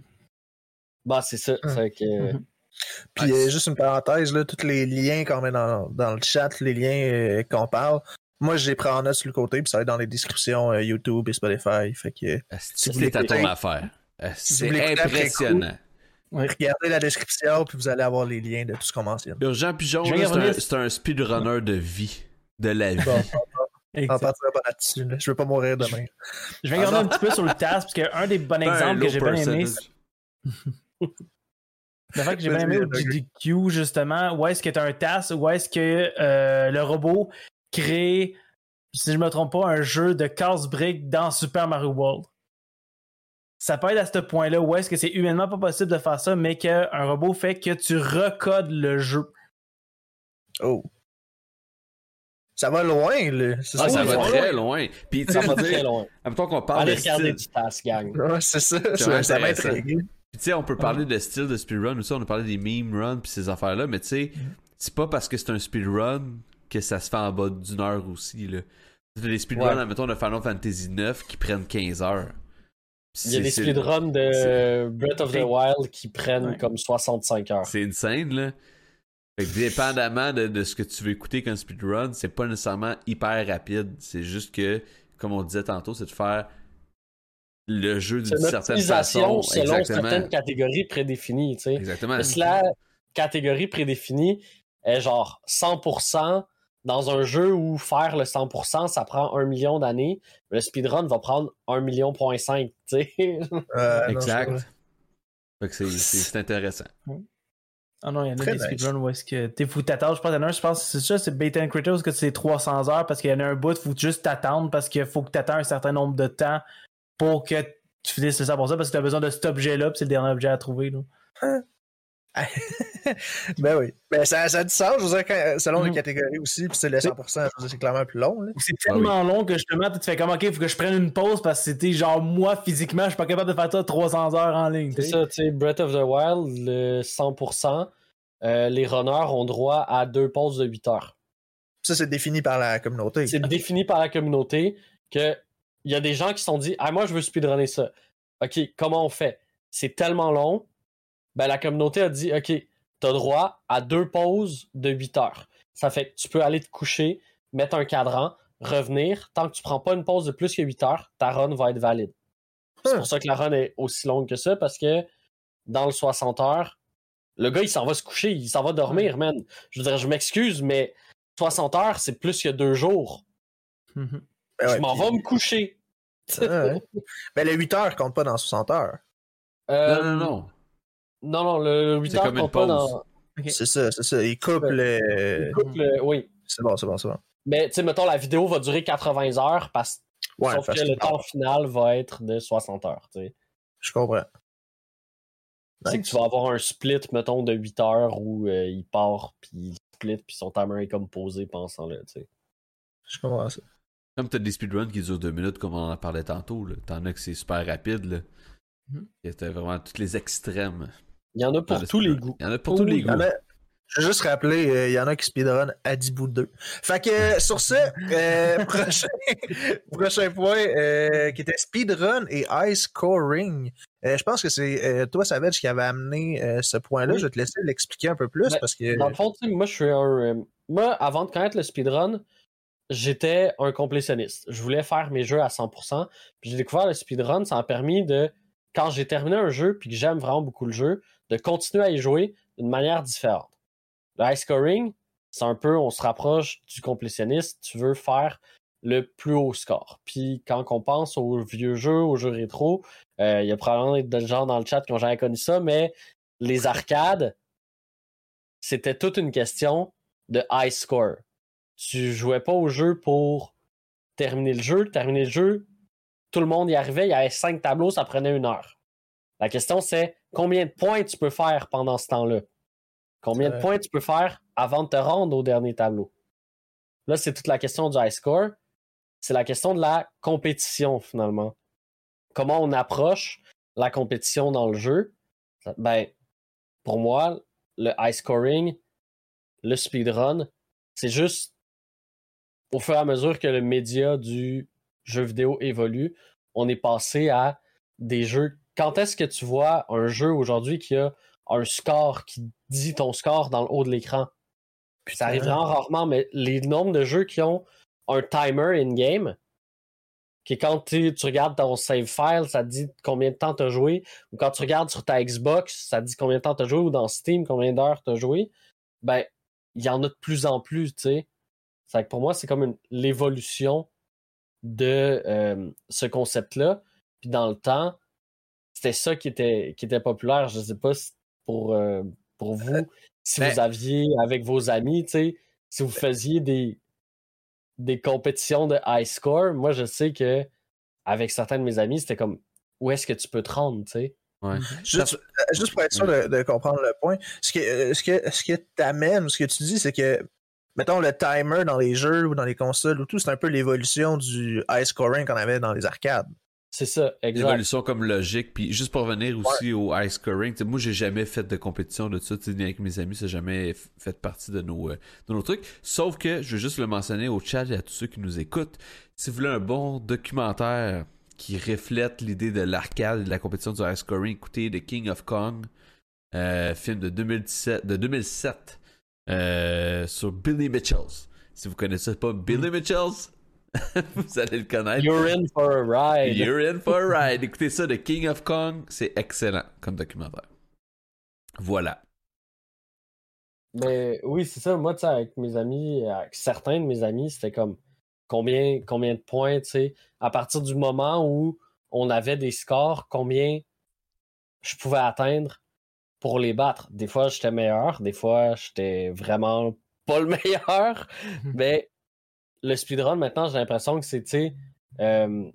Speaker 4: Bah, c'est ça.
Speaker 2: Hum.
Speaker 4: c'est que,
Speaker 3: Mhm.
Speaker 2: Puis
Speaker 1: Ouais,
Speaker 2: euh, juste une parenthèse, là, tous les liens qu'on met dans, dans le chat, les liens euh, qu'on parle, moi je les prends en note sur le côté, puis ça va être dans les descriptions euh, YouTube et Spotify. Fait que euh,
Speaker 1: C'est
Speaker 2: vous
Speaker 1: à ton affaire? Euh, C'est impressionnant?
Speaker 2: regardez la description, puis vous allez avoir les liens de tout ce qu'on mentionne.
Speaker 1: Urgent Pigeon, un, c'est un speedrunner de vie. De la vie.
Speaker 3: Exact.
Speaker 2: partira pas là-dessus. là. Je veux pas mourir demain.
Speaker 3: Je vais garder un petit peu sur le task, parce qu'un des bons
Speaker 1: Un
Speaker 3: exemples que j'ai bien aimé. Le fait que j'ai bien aimé au. GDQ, justement, où est-ce que tu as un task, où est-ce que euh, le robot crée, si je me trompe pas, un jeu de casse-briques dans Super Mario World? Ça peut être à ce point-là où est-ce que c'est humainement pas possible de faire ça, mais qu'un robot fait que tu recodes le jeu.
Speaker 2: Oh. Ça va loin, là. C'est
Speaker 1: Ah, ça va très loin. Puis, tu sais,
Speaker 4: va très
Speaker 1: dire,
Speaker 4: loin.
Speaker 1: en même temps qu'on parle
Speaker 4: Allez
Speaker 1: de
Speaker 4: regarder
Speaker 1: style.
Speaker 4: du task, gang.
Speaker 2: Ouais, c'est ça. Ça,
Speaker 1: intéressant.
Speaker 2: m'intrigue.
Speaker 1: Puis, tu sais, on peut parler de style de speedrun aussi, on a parlé des meme runs puis ces affaires-là, mais tu sais, c'est pas parce que c'est un speedrun que ça se fait en bas d'une heure aussi, là. Des speedruns,
Speaker 4: Ouais.
Speaker 1: admettons, de Final Fantasy 9 qui prennent 15 heures.
Speaker 4: Il y a des speedruns de Breath of the Wild qui prennent
Speaker 3: Ouais.
Speaker 4: comme 65 heures.
Speaker 1: C'est insane, là. Fait que dépendamment de, de ce que tu veux écouter comme speedrun, c'est pas nécessairement hyper rapide. C'est juste que, comme on disait tantôt, c'est de faire le jeu d'une
Speaker 4: une
Speaker 1: certaine façon.
Speaker 4: selon
Speaker 1: Exactement.
Speaker 4: certaines catégories prédéfinies. tu sais.
Speaker 1: Exactement.
Speaker 4: Mais si la catégorie prédéfinie est genre 100% dans un jeu où faire le 100% ça prend un million d'années, le speedrun va prendre 1 million point cinq, tu sais.
Speaker 2: Euh,
Speaker 1: Exact.
Speaker 2: c'est
Speaker 1: intéressant.
Speaker 3: Ah non, il y en a des
Speaker 2: nice.
Speaker 3: speedruns où est-ce que t'es fou t'attendre. Je pense qu'il y en a un, je pense que c'est ça, c'est Bait and Critters que c'est 300 heures? Parce qu'il y en a un bout, faut juste t'attendre parce qu'il faut que t'attendes un certain nombre de temps pour que tu finisses le 100% parce que t'as besoin de cet objet-là, puis c'est le dernier objet à trouver. Là. <laughs>
Speaker 2: ben oui. Ben ça, ça a du sens, je veux dire, quand- selon les
Speaker 3: Mhm.
Speaker 2: catégories aussi, puis c'est le 100%, je veux dire, c'est clairement plus long.
Speaker 3: C'est tellement long que justement, tu fais comme ok, il faut que je prenne une pause parce que c'était genre moi physiquement, je suis pas capable de faire ça 300 heures en ligne.
Speaker 4: C'est ça, tu sais, Breath of the Wild, le 100%, euh, les runners ont droit à deux pauses de 8 heures.
Speaker 2: Ça, c'est défini par la communauté.
Speaker 4: C'est défini par la communauté que il y a des gens qui se sont dit Ah, moi, je veux speedrunner ça. OK, comment on fait? C'est tellement long. Ben, la communauté a dit OK, t'as droit à deux pauses de 8 heures. Ça fait que tu peux aller te coucher, mettre un cadran, revenir. Tant que tu prends pas une pause de plus que 8 heures, ta run va être valide. C'est
Speaker 2: Huh.
Speaker 4: pour ça que la run est aussi longue que ça, parce que dans le 60 heures, le gars, il s'en va se coucher, il s'en va dormir, man. Je veux dire, je m'excuse, mais 60 heures, c'est plus que deux jours.
Speaker 2: Ben ouais,
Speaker 4: je m'en
Speaker 2: puis-
Speaker 4: vais me coucher.
Speaker 2: Ah ouais. Ben les 8 heures comptent pas dans 60 heures.
Speaker 4: Euh,
Speaker 1: Non, non, non.
Speaker 4: Non, non, le 8
Speaker 1: C'est
Speaker 4: heures
Speaker 1: comme une
Speaker 4: compte pas
Speaker 1: pause.
Speaker 4: dans.
Speaker 2: C'est ça, c'est ça. Ils coupent le.
Speaker 4: il coupe le- Oui.
Speaker 2: C'est bon, c'est bon, c'est bon.
Speaker 4: Mais, tu sais, mettons, la vidéo va durer 80 heures, parce...
Speaker 2: Ouais,
Speaker 4: sauf
Speaker 2: parce
Speaker 4: que le temps final va être de 60 heures, tu sais.
Speaker 2: Je comprends.
Speaker 4: C'est que tu vas avoir un split, mettons, de 8 heures où euh, il part, puis il split, puis son timer est comme posé pensant là, tu sais.
Speaker 2: Je comprends ça.
Speaker 1: Comme t'as des speedruns qui durent deux minutes, comme on en parlait tantôt, là. T'en as que c'est super rapide, là.
Speaker 3: Mhm.
Speaker 1: Et T'as vraiment tous les extrêmes.
Speaker 4: Il y en a pour
Speaker 1: le
Speaker 4: tous les
Speaker 1: speedrun.
Speaker 4: goûts.
Speaker 1: Il y en a pour
Speaker 3: Oh
Speaker 1: tous
Speaker 3: oui,
Speaker 1: les goûts.
Speaker 2: a- Je vais juste rappeler, euh, il y en a qui speedrun à 10 bouts de 2. Fait que euh, sur ce, euh, <laughs> prochain, <laughs> prochain point euh, qui était speedrun et high scoring. Euh, je pense que c'est euh, toi, Savage, qui avait amené euh, ce point-là.
Speaker 4: Oui.
Speaker 2: Je vais te laisser l'expliquer un peu plus
Speaker 4: Ben,
Speaker 2: parce que.
Speaker 4: Dans le fond, tu sais, moi, je suis un. euh, Moi, avant de connaître le speedrun, j'étais un complétionniste. Je voulais faire mes jeux à 100%. Puis j'ai découvert le speedrun, ça m'a permis de, quand j'ai terminé un jeu, puis que j'aime vraiment beaucoup le jeu, de continuer à y jouer d'une manière différente. Le high scoring, c'est un peu, on se rapproche du complétionniste, tu veux faire le plus haut score. Puis quand on pense aux vieux jeux, aux jeux rétro, euh, il y a probablement des gens dans le chat qui ont jamais connu ça, mais les arcades, c'était toute une question de high score. Tu jouais pas au jeu pour terminer le jeu. Terminer le jeu, tout le monde y arrivait, il y avait cinq tableaux, ça prenait une heure. La question c'est combien de points tu peux faire pendant ce temps-là? Combien de
Speaker 2: Ouais.
Speaker 4: points tu peux faire avant de te rendre au dernier tableau? Là, c'est toute la question du high score. C'est la question de la compétition, finalement. Comment on approche la compétition dans le jeu? Ben, pour moi, le high scoring, le speedrun, c'est juste au fur et à mesure que le média du jeu vidéo évolue, on est passé à des jeux. Quand est-ce que tu vois un jeu aujourd'hui qui a un score qui dit ton score dans le haut de l'écran? Ça arrive vraiment rarement, mais les nombres de jeux qui ont un timer in-game, qui quand tu, tu regardes ton save file, ça te dit combien de temps tu as joué, ou quand tu regardes sur ta Xbox, ça te dit combien de temps tu as joué, ou dans Steam, combien d'heures tu as joué, ben, il y en a de plus en plus, tu sais. C'est que pour moi, c'est comme l'évolution de euh, ce concept-là. Puis dans le temps, c'était ça qui était, qui était populaire. Je sais pas si pour, euh, pour vous, si
Speaker 1: Ben-
Speaker 4: vous aviez avec vos amis, tu sais, si vous faisiez des, des compétitions de high score, moi je sais que avec certains de mes amis, c'était comme où est-ce que tu peux te rendre, tu sais?
Speaker 1: Ouais.
Speaker 2: Juste, euh, juste pour être sûr de, de comprendre le point, ce que, euh, ce que, ce que t'amènes, ce que tu dis, c'est que, mettons, le timer dans les jeux ou dans les consoles ou tout, c'est un peu l'évolution du high scoring qu'on avait dans les arcades.
Speaker 4: C'est ça, exact.
Speaker 1: L'évolution comme logique. Puis juste pour revenir aussi au high scoring, moi j'ai jamais fait de compétition de ça, ni avec mes amis, ça n'a jamais fait partie de nos, euh, de nos trucs. Sauf que je veux juste le mentionner au chat et à tous ceux qui nous écoutent. Si vous voulez un bon documentaire qui reflète l'idée de l'arcade et de la compétition du high scoring, écoutez The King of Kong, euh, film de 2017, de 2007 euh, sur Billy Mitchells. Si vous connaissez pas Billy Mitchells, <laughs> vous allez le connaître.
Speaker 4: You're in for a ride.
Speaker 1: You're in for a ride. Écoutez ça, The King of Kong, c'est excellent comme documentaire. Voilà.
Speaker 4: Mais oui, c'est ça. Moi, tu sais, avec mes amis, avec certains de mes amis, c'était comme combien, combien de points, tu sais, à partir du moment où on avait des scores, combien je pouvais atteindre pour les battre. Des fois, j'étais meilleur, des fois, j'étais vraiment pas le <laughs> meilleur. mais le speedrun, maintenant, j'ai l'impression que c'est, euh,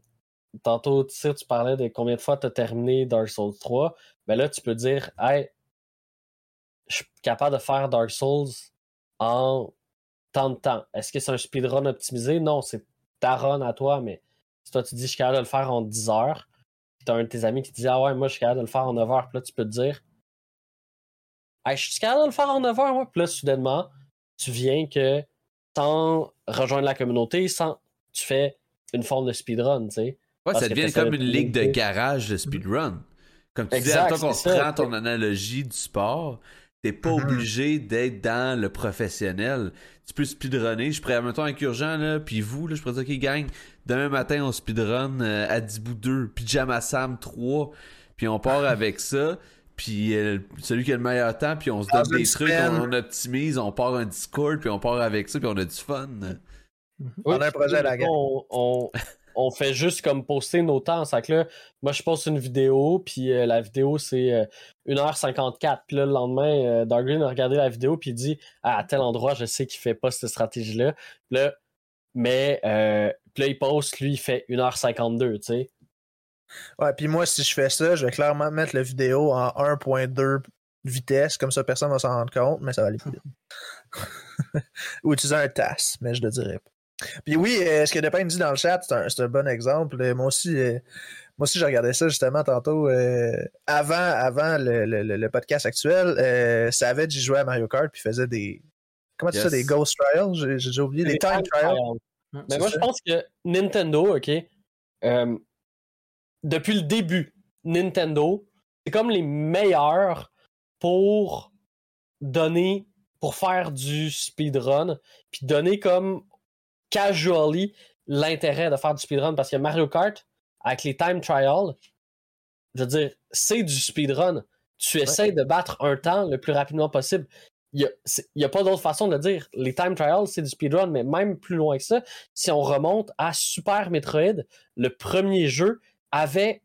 Speaker 4: tantôt, tu parlais de combien de fois tu as terminé Dark Souls 3. Ben là, tu peux dire, hey, je suis capable de faire Dark Souls en tant de temps. Est-ce que c'est un speedrun optimisé? Non, c'est ta run à toi, mais si toi tu dis je suis capable de le faire en 10 heures, puis t'as un de tes amis qui te dit Ah ouais, moi je suis capable de le faire en 9 heures, puis là tu peux te dire Hey, je suis capable de le faire en 9 heures, moi. Puis là, soudainement, tu viens que sans rejoindre la communauté, sans tu fais une forme de speedrun, tu sais.
Speaker 1: Ouais, ça devient comme une ligue de garage de speedrun. Comme tu
Speaker 4: Exact,
Speaker 1: dis, attends qu'on prend ton analogie du sport, t'es pas
Speaker 2: Mhm.
Speaker 1: obligé d'être dans le professionnel. Tu peux speedrunner. Je pourrais, mettons, avec Urgent, là, puis vous, là, je pourrais dire, OK, gang, demain matin, on speedrun euh, à Dibou 2, Pyjama Sam 3, puis on part avec ça. Puis euh, celui qui a le meilleur temps, puis on se donne des trucs, on, on optimise, on part un Discord, puis on part avec ça, puis on a du fun.
Speaker 2: On a un projet à la
Speaker 4: fois, On, on, <laughs> on fait juste comme poster nos temps. C'est que là, moi, je poste une vidéo, puis euh, la vidéo, c'est euh, 1h54. Puis là, le lendemain, euh, Dargreen a regardé la vidéo, puis il dit Ah, à tel endroit, je sais qu'il fait pas cette stratégie-là. Puis là, mais euh, puis là, il poste, lui, il fait 1h52, tu sais.
Speaker 2: Ouais, puis moi, si je fais ça, je vais clairement mettre la vidéo en 1.2 vitesse, comme ça personne va s'en rendre compte, mais ça va aller plus vite. <laughs> Ou utiliser un TAS, mais je le dirais pas. Puis oui, euh, ce que Depin dit dans le chat, c'est un, c'est un bon exemple. Euh, Moi aussi, euh, moi aussi, j'ai regardé ça justement tantôt. euh, avant avant le, le- le- podcast actuel, euh, Savage, il jouait à Mario Kart puis faisait des. Comment tu dis ça, des Ghost Trials? J'ai oublié. Des Time Trials.
Speaker 4: Mais moi,
Speaker 2: ça?
Speaker 4: je pense que Nintendo, OK, euh, depuis le début, Nintendo, c'est comme les meilleurs pour donner, pour faire du speedrun, puis donner comme casually l'intérêt de faire du speedrun. Parce que Mario Kart, avec les time trials, je veux dire, c'est du speedrun. Tu essaies de battre un temps le plus rapidement possible. Il n'y a, pas d'autre façon de le dire. Les time trials, c'est du speedrun, mais même plus loin que ça, si on remonte à Super Metroid, le premier jeu avait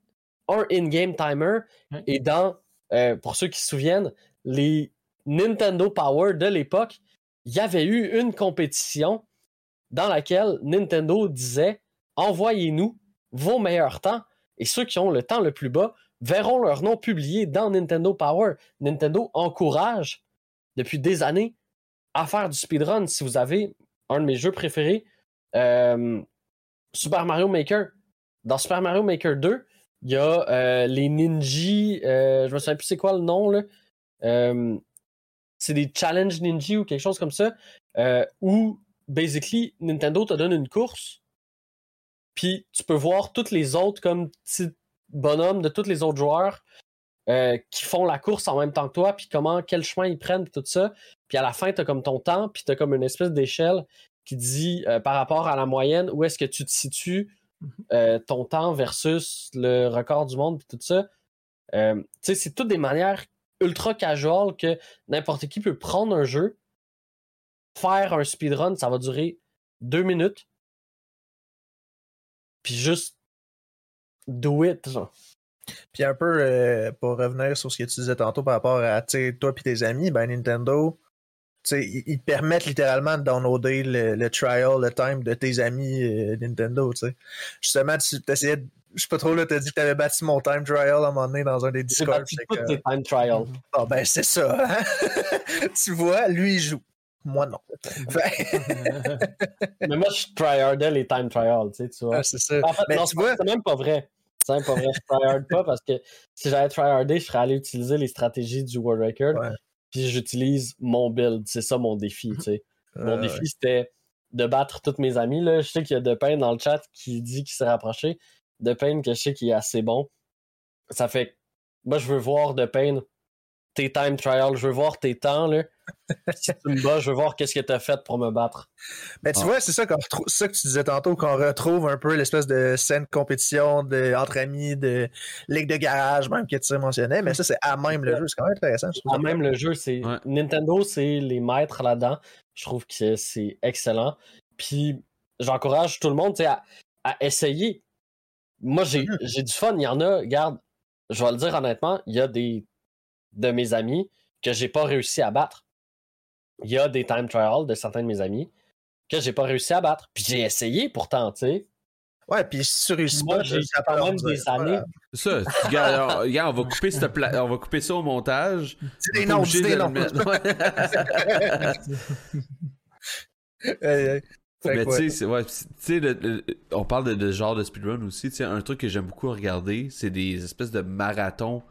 Speaker 4: un in-game timer et dans, euh, pour ceux qui se souviennent, les Nintendo Power de l'époque, il y avait eu une compétition dans laquelle Nintendo disait envoyez-nous vos meilleurs temps et ceux qui ont le temps le plus bas verront leur nom publié dans Nintendo Power. Nintendo encourage depuis des années à faire du speedrun. Si vous avez un de mes jeux préférés, euh, Super Mario Maker. Dans Super Mario Maker 2, il y a euh, les Ninja, euh, je me souviens plus c'est quoi le nom. Euh, c'est des Challenge Ninja ou quelque chose comme ça, euh, où basically Nintendo te donne une course, puis tu peux voir toutes les autres comme petits bonhommes de tous les autres joueurs qui font la course en même temps que toi, puis comment, quel chemin ils prennent, tout ça. Puis à la fin, tu as comme ton temps, puis tu as comme une espèce d'échelle qui dit par rapport à la moyenne où est-ce que tu te situes euh, ton temps versus le record du monde, puis tout ça. Euh, c'est toutes des manières ultra casual que n'importe qui peut prendre un jeu, faire un speedrun, ça va durer deux minutes. Puis juste do it.
Speaker 2: Puis un peu euh, pour revenir sur ce que tu disais tantôt par rapport à toi et tes amis, ben Nintendo, ils, te permettent littéralement de downloader le, le trial, le time de tes amis euh, Nintendo. tu sais. Justement, tu essayais de. Je sais pas trop, là, t'as dit que t'avais bâti mon time trial à un moment donné dans un des
Speaker 4: J'ai
Speaker 2: Discord.
Speaker 4: toutes
Speaker 2: que-
Speaker 4: tes time trials.
Speaker 2: Ah ben c'est ça. hein. <laughs> tu vois, lui il joue. Moi non. <laughs> <laughs>
Speaker 4: Mais moi, je tryhardais les time trials, tu sais, tu vois.
Speaker 2: Ah, c'est ça.
Speaker 4: En fait,
Speaker 2: Mais
Speaker 4: non,
Speaker 2: tu vois,
Speaker 4: c'est même pas vrai. C'est même pas vrai. Je tryhard pas parce que si j'avais tryhardé, je serais allé utiliser les stratégies du World Record.
Speaker 2: Ouais.
Speaker 4: Puis j'utilise mon build. C'est ça mon défi, tu sais. Mon
Speaker 2: euh,
Speaker 4: défi, c'était de battre tous mes amis. Là. Je sais qu'il y a Depain dans le chat qui dit qu'il s'est rapproché. Depain, que je sais qu'il est assez bon. Ça fait moi, je veux voir Depain tes time trials. Je veux voir tes temps. Là. si tu me bats, je veux voir qu'est-ce que tu as fait pour me battre.
Speaker 2: Mais tu
Speaker 1: Ah.
Speaker 2: vois, c'est ça, qu'on retrouve- c'est ça que tu disais tantôt, qu'on retrouve un peu l'espèce de scène compétition de, entre amis, de ligue de garage, même que tu mentionnais, mais ça, c'est à même le jeu. C'est quand même intéressant. je.
Speaker 4: Ah, même le jeu, c'est.
Speaker 1: Ouais.
Speaker 4: Nintendo, c'est les maîtres là-dedans. Je trouve que c'est excellent. Puis j'encourage tout le monde à, à essayer. Moi, j'ai
Speaker 2: Mhm.
Speaker 4: j'ai du fun. Il y en a, regarde, je vais le dire honnêtement, il y a des de mes amis que j'ai pas réussi à battre. Il y a des time trials de certains de mes amis que j'ai pas réussi à battre. Puis j'ai essayé pourtant, tu sais.
Speaker 2: Ouais, puis si tu réussis
Speaker 4: Moi,
Speaker 2: pas,
Speaker 4: j'ai
Speaker 2: ça
Speaker 4: quand même des années.
Speaker 2: voilà.
Speaker 1: C'est ça. tu- Regarde, on, regarde, on va couper cette pla- on va couper ça au montage.
Speaker 2: Dis des noms, dis des noms. <laughs> Hey, hey.
Speaker 1: Mais tu sais,
Speaker 2: ouais.
Speaker 1: c'est- on parle de, de genre de speedrun aussi. Tu sais, un truc que j'aime beaucoup regarder, c'est des espèces de marathons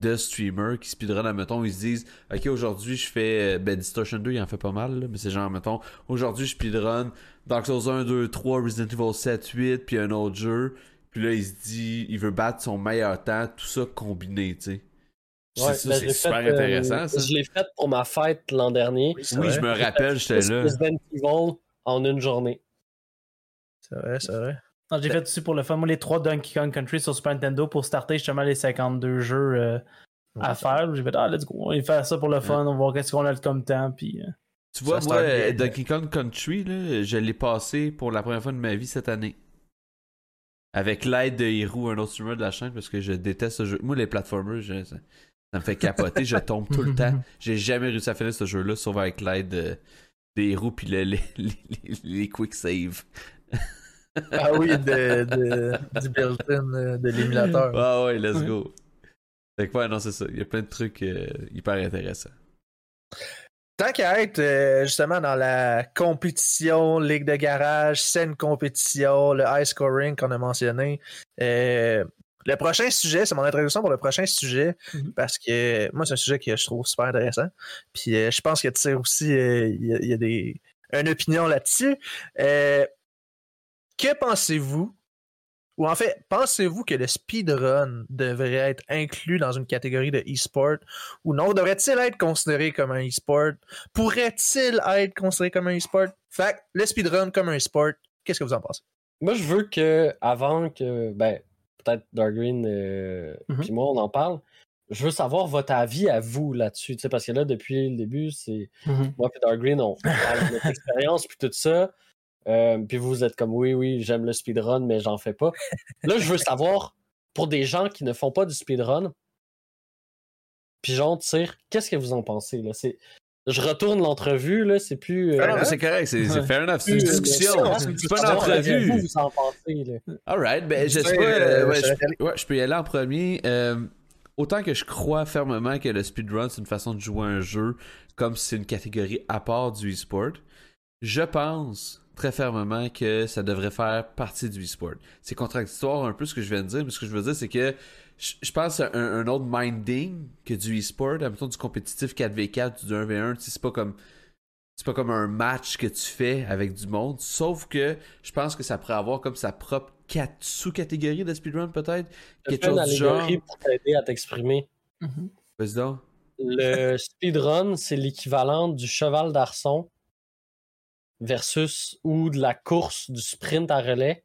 Speaker 1: de streamers qui speedrun, admettons, ils se disent Ok, aujourd'hui je fais. euh, Ben, Distortion 2, il en fait pas mal, là, mais c'est genre, mettons, aujourd'hui je speedrun Dark Souls 1, 2, 3, Resident Evil 7, 8, puis un autre jeu. Puis là, il se dit, il veut battre son meilleur temps, tout ça combiné, tu sais.
Speaker 4: Ouais,
Speaker 1: c'est
Speaker 4: ben,
Speaker 1: super
Speaker 4: fait, euh,
Speaker 1: intéressant, ça.
Speaker 4: Je l'ai fait pour ma fête l'an dernier.
Speaker 2: Oui,
Speaker 1: Oui, je me rappelle, j'étais là.
Speaker 4: Resident Evil en une journée.
Speaker 2: C'est vrai, c'est vrai.
Speaker 3: Non, j'ai fait aussi pour le fun. Moi, les trois Donkey Kong Country sur Super Nintendo pour starter justement les 52 jeux euh, à faire. J'ai fait, ah, let's go, on va faire ça pour le fun, on va voir qu'est-ce qu'on a comme temps. Puis, euh,
Speaker 1: Tu vois, moi, euh,
Speaker 2: bien.
Speaker 1: Donkey Kong Country, là, je l'ai passé pour la première fois de ma vie cette année. Avec l'aide de Hiro, un autre streamer de la chaîne, parce que je déteste ce jeu. Moi, les platformers, je- ça, ça me fait capoter, je tombe tout le temps. <laughs> J'ai jamais réussi à finir ce jeu-là, sauf avec l'aide de, de Hiro puis le- les, les, les- les quick save.
Speaker 2: Ah oui, de, de, du built-in euh, de l'émulateur.
Speaker 1: Ah ouais, let's go. Fait que ouais, non, c'est ça. Il y a plein de trucs euh, hyper intéressants.
Speaker 2: Tant qu'à être euh, justement dans la compétition, ligue de garage, scène compétition, le high scoring qu'on a mentionné, euh, le prochain sujet, c'est mon introduction pour le prochain sujet,
Speaker 3: Mhm.
Speaker 2: parce que moi, c'est un sujet que je trouve super intéressant. Puis euh, je pense que tu sais aussi, euh, il y, a- il y a des, une opinion là-dessus. Que pensez-vous, ou en fait, pensez-vous que le speedrun devrait être inclus dans une catégorie de e-sport? Ou non? Devrait-il être considéré comme un e-sport? Pourrait-il être considéré comme un e-sport? Fait que le speedrun comme un e-sport, qu'est-ce que vous en pensez?
Speaker 4: Moi, je veux que, avant que, ben, peut-être Dark Green euh,
Speaker 3: Mhm.
Speaker 4: puis moi, on en parle, je veux savoir votre avis à vous là-dessus, tu sais, parce que là, depuis le début, c'est moi et Dark Green, on parle de notre <laughs> expérience puis tout ça. Euh, puis vous êtes comme oui, oui, j'aime le speedrun, mais j'en fais pas. Là, je veux savoir, pour des gens qui ne font pas du speedrun, puis genre, sais, qu'est-ce que vous en pensez? Là? C'est... Je retourne l'entrevue, là, c'est plus. euh,
Speaker 1: Ah c'est correct, c'est c'est fair enough, c'est une discussion.
Speaker 4: c'est-
Speaker 1: pas une entrevue.
Speaker 4: Vous, vous en pensez, là.
Speaker 1: Alright, ben je sais pas. euh, ouais,
Speaker 2: je
Speaker 1: ouais, je peux y aller en premier. Euh, autant que je crois fermement que le speedrun c'est une façon de jouer un jeu comme si c'est une catégorie à part du e-sport, je pense très fermement que ça devrait faire partie du e-sport. C'est contradictoire un peu ce que je viens de dire, mais ce que je veux dire c'est que je, pense à un, un autre minding que du e-sport, admettons du compétitif 4v4, du 1v1, tu sais, c'est pas comme c'est pas comme un match que tu fais avec du monde, sauf que je pense que ça pourrait avoir comme sa propre cat- sous-catégorie de speedrun peut-être. Quelque chose du genre.
Speaker 4: pour t'aider à t'exprimer.
Speaker 1: Vas-y donc.
Speaker 4: Le <laughs> speedrun, c'est l'équivalent du cheval d'arçon versus ou de la course du sprint à relais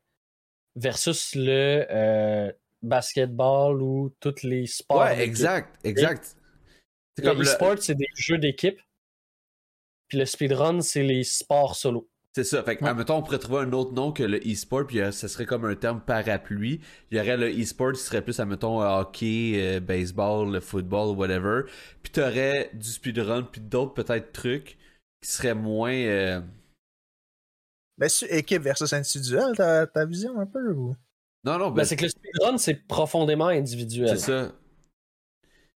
Speaker 4: versus le euh, basketball ou tous les sports.
Speaker 1: Ouais, exact, exact. C'est
Speaker 4: Le
Speaker 1: comme le-
Speaker 4: e-sport, c'est des jeux d'équipe. Puis le speedrun, c'est les sports solo.
Speaker 1: C'est ça. Fait que,
Speaker 3: Ouais.
Speaker 1: admettons, on pourrait trouver un autre nom que le e-sport, puis euh, ça serait comme un terme parapluie. Il y aurait le e-sport qui serait plus, admettons, hockey, euh, baseball, le football, whatever. Puis t'aurais du speedrun, puis d'autres peut-être trucs qui seraient moins. euh,
Speaker 2: Ben, équipe versus individuel, ta, ta vision un peu ou?
Speaker 1: Non, non,
Speaker 4: Ben,
Speaker 1: ben,
Speaker 4: c'est que le speedrun, c'est profondément individuel.
Speaker 1: c'est ça.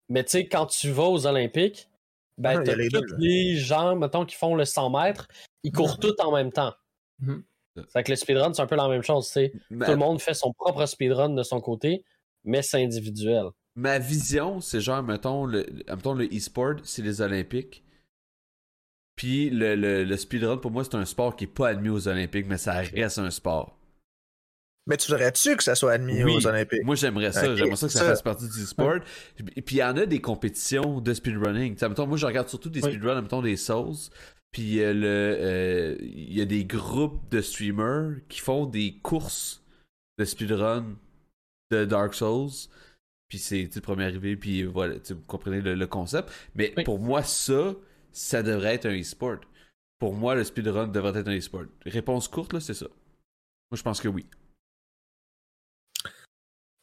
Speaker 4: Mais tu sais, quand tu vas aux Olympiques, ben,
Speaker 2: Ah,
Speaker 4: t'as
Speaker 2: les
Speaker 4: les gens, mettons, qui font le 100 mètres, ils courent tous en même temps. C'est que le speedrun, c'est un peu la même chose, tu sais.
Speaker 1: Ma,
Speaker 4: Tout le monde fait son propre speedrun de son côté, mais c'est individuel.
Speaker 1: ma vision, c'est genre, mettons, le, mettons, le e-sport, c'est les Olympiques. Puis le, le, le speedrun, pour moi, c'est un sport qui est pas admis aux Olympiques, mais ça reste un sport.
Speaker 2: Mais tu voudrais-tu que ça soit admis
Speaker 1: Oui.
Speaker 2: aux Olympiques?
Speaker 1: Moi, j'aimerais ça. J'aimerais ça que ça,
Speaker 2: ça.
Speaker 1: fasse partie du sport. Puis, il y en a des compétitions de speedrunning. Mettons, moi, je regarde surtout des
Speaker 3: Oui.
Speaker 1: speedruns, mettons, des Souls. Puis, euh, le, euh, il y a des groupes de streamers qui font des courses de speedrun de Dark Souls. Puis, c'est le premier arrivé. Puis, voilà, vous comprenez le, le concept. Mais
Speaker 3: Oui.
Speaker 1: pour moi, ça, ça devrait être un e-sport. Pour moi, le speedrun devrait être un e-sport. Réponse courte, là, c'est ça. Moi, je pense que oui.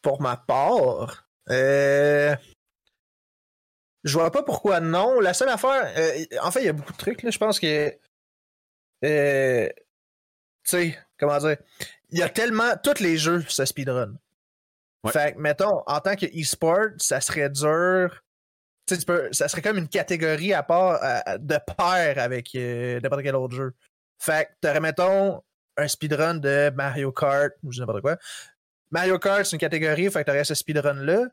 Speaker 2: Pour ma part, euh... je vois pas pourquoi non. La seule affaire, euh, en fait, il y a beaucoup de trucs. Là. Je pense que, euh... tu sais, comment dire, il y a tellement tous les jeux ce speedrun.
Speaker 1: Ouais.
Speaker 2: Fait que, mettons, en tant que e-sport, ça serait dur. Tu peux- ça serait comme une catégorie à part à- de pair avec euh, n'importe quel autre jeu. Fait que t'aurais, mettons, un speedrun de Mario Kart ou je sais n'importe quoi. Mario Kart, c'est une catégorie, fait que t'aurais ce speedrun-là,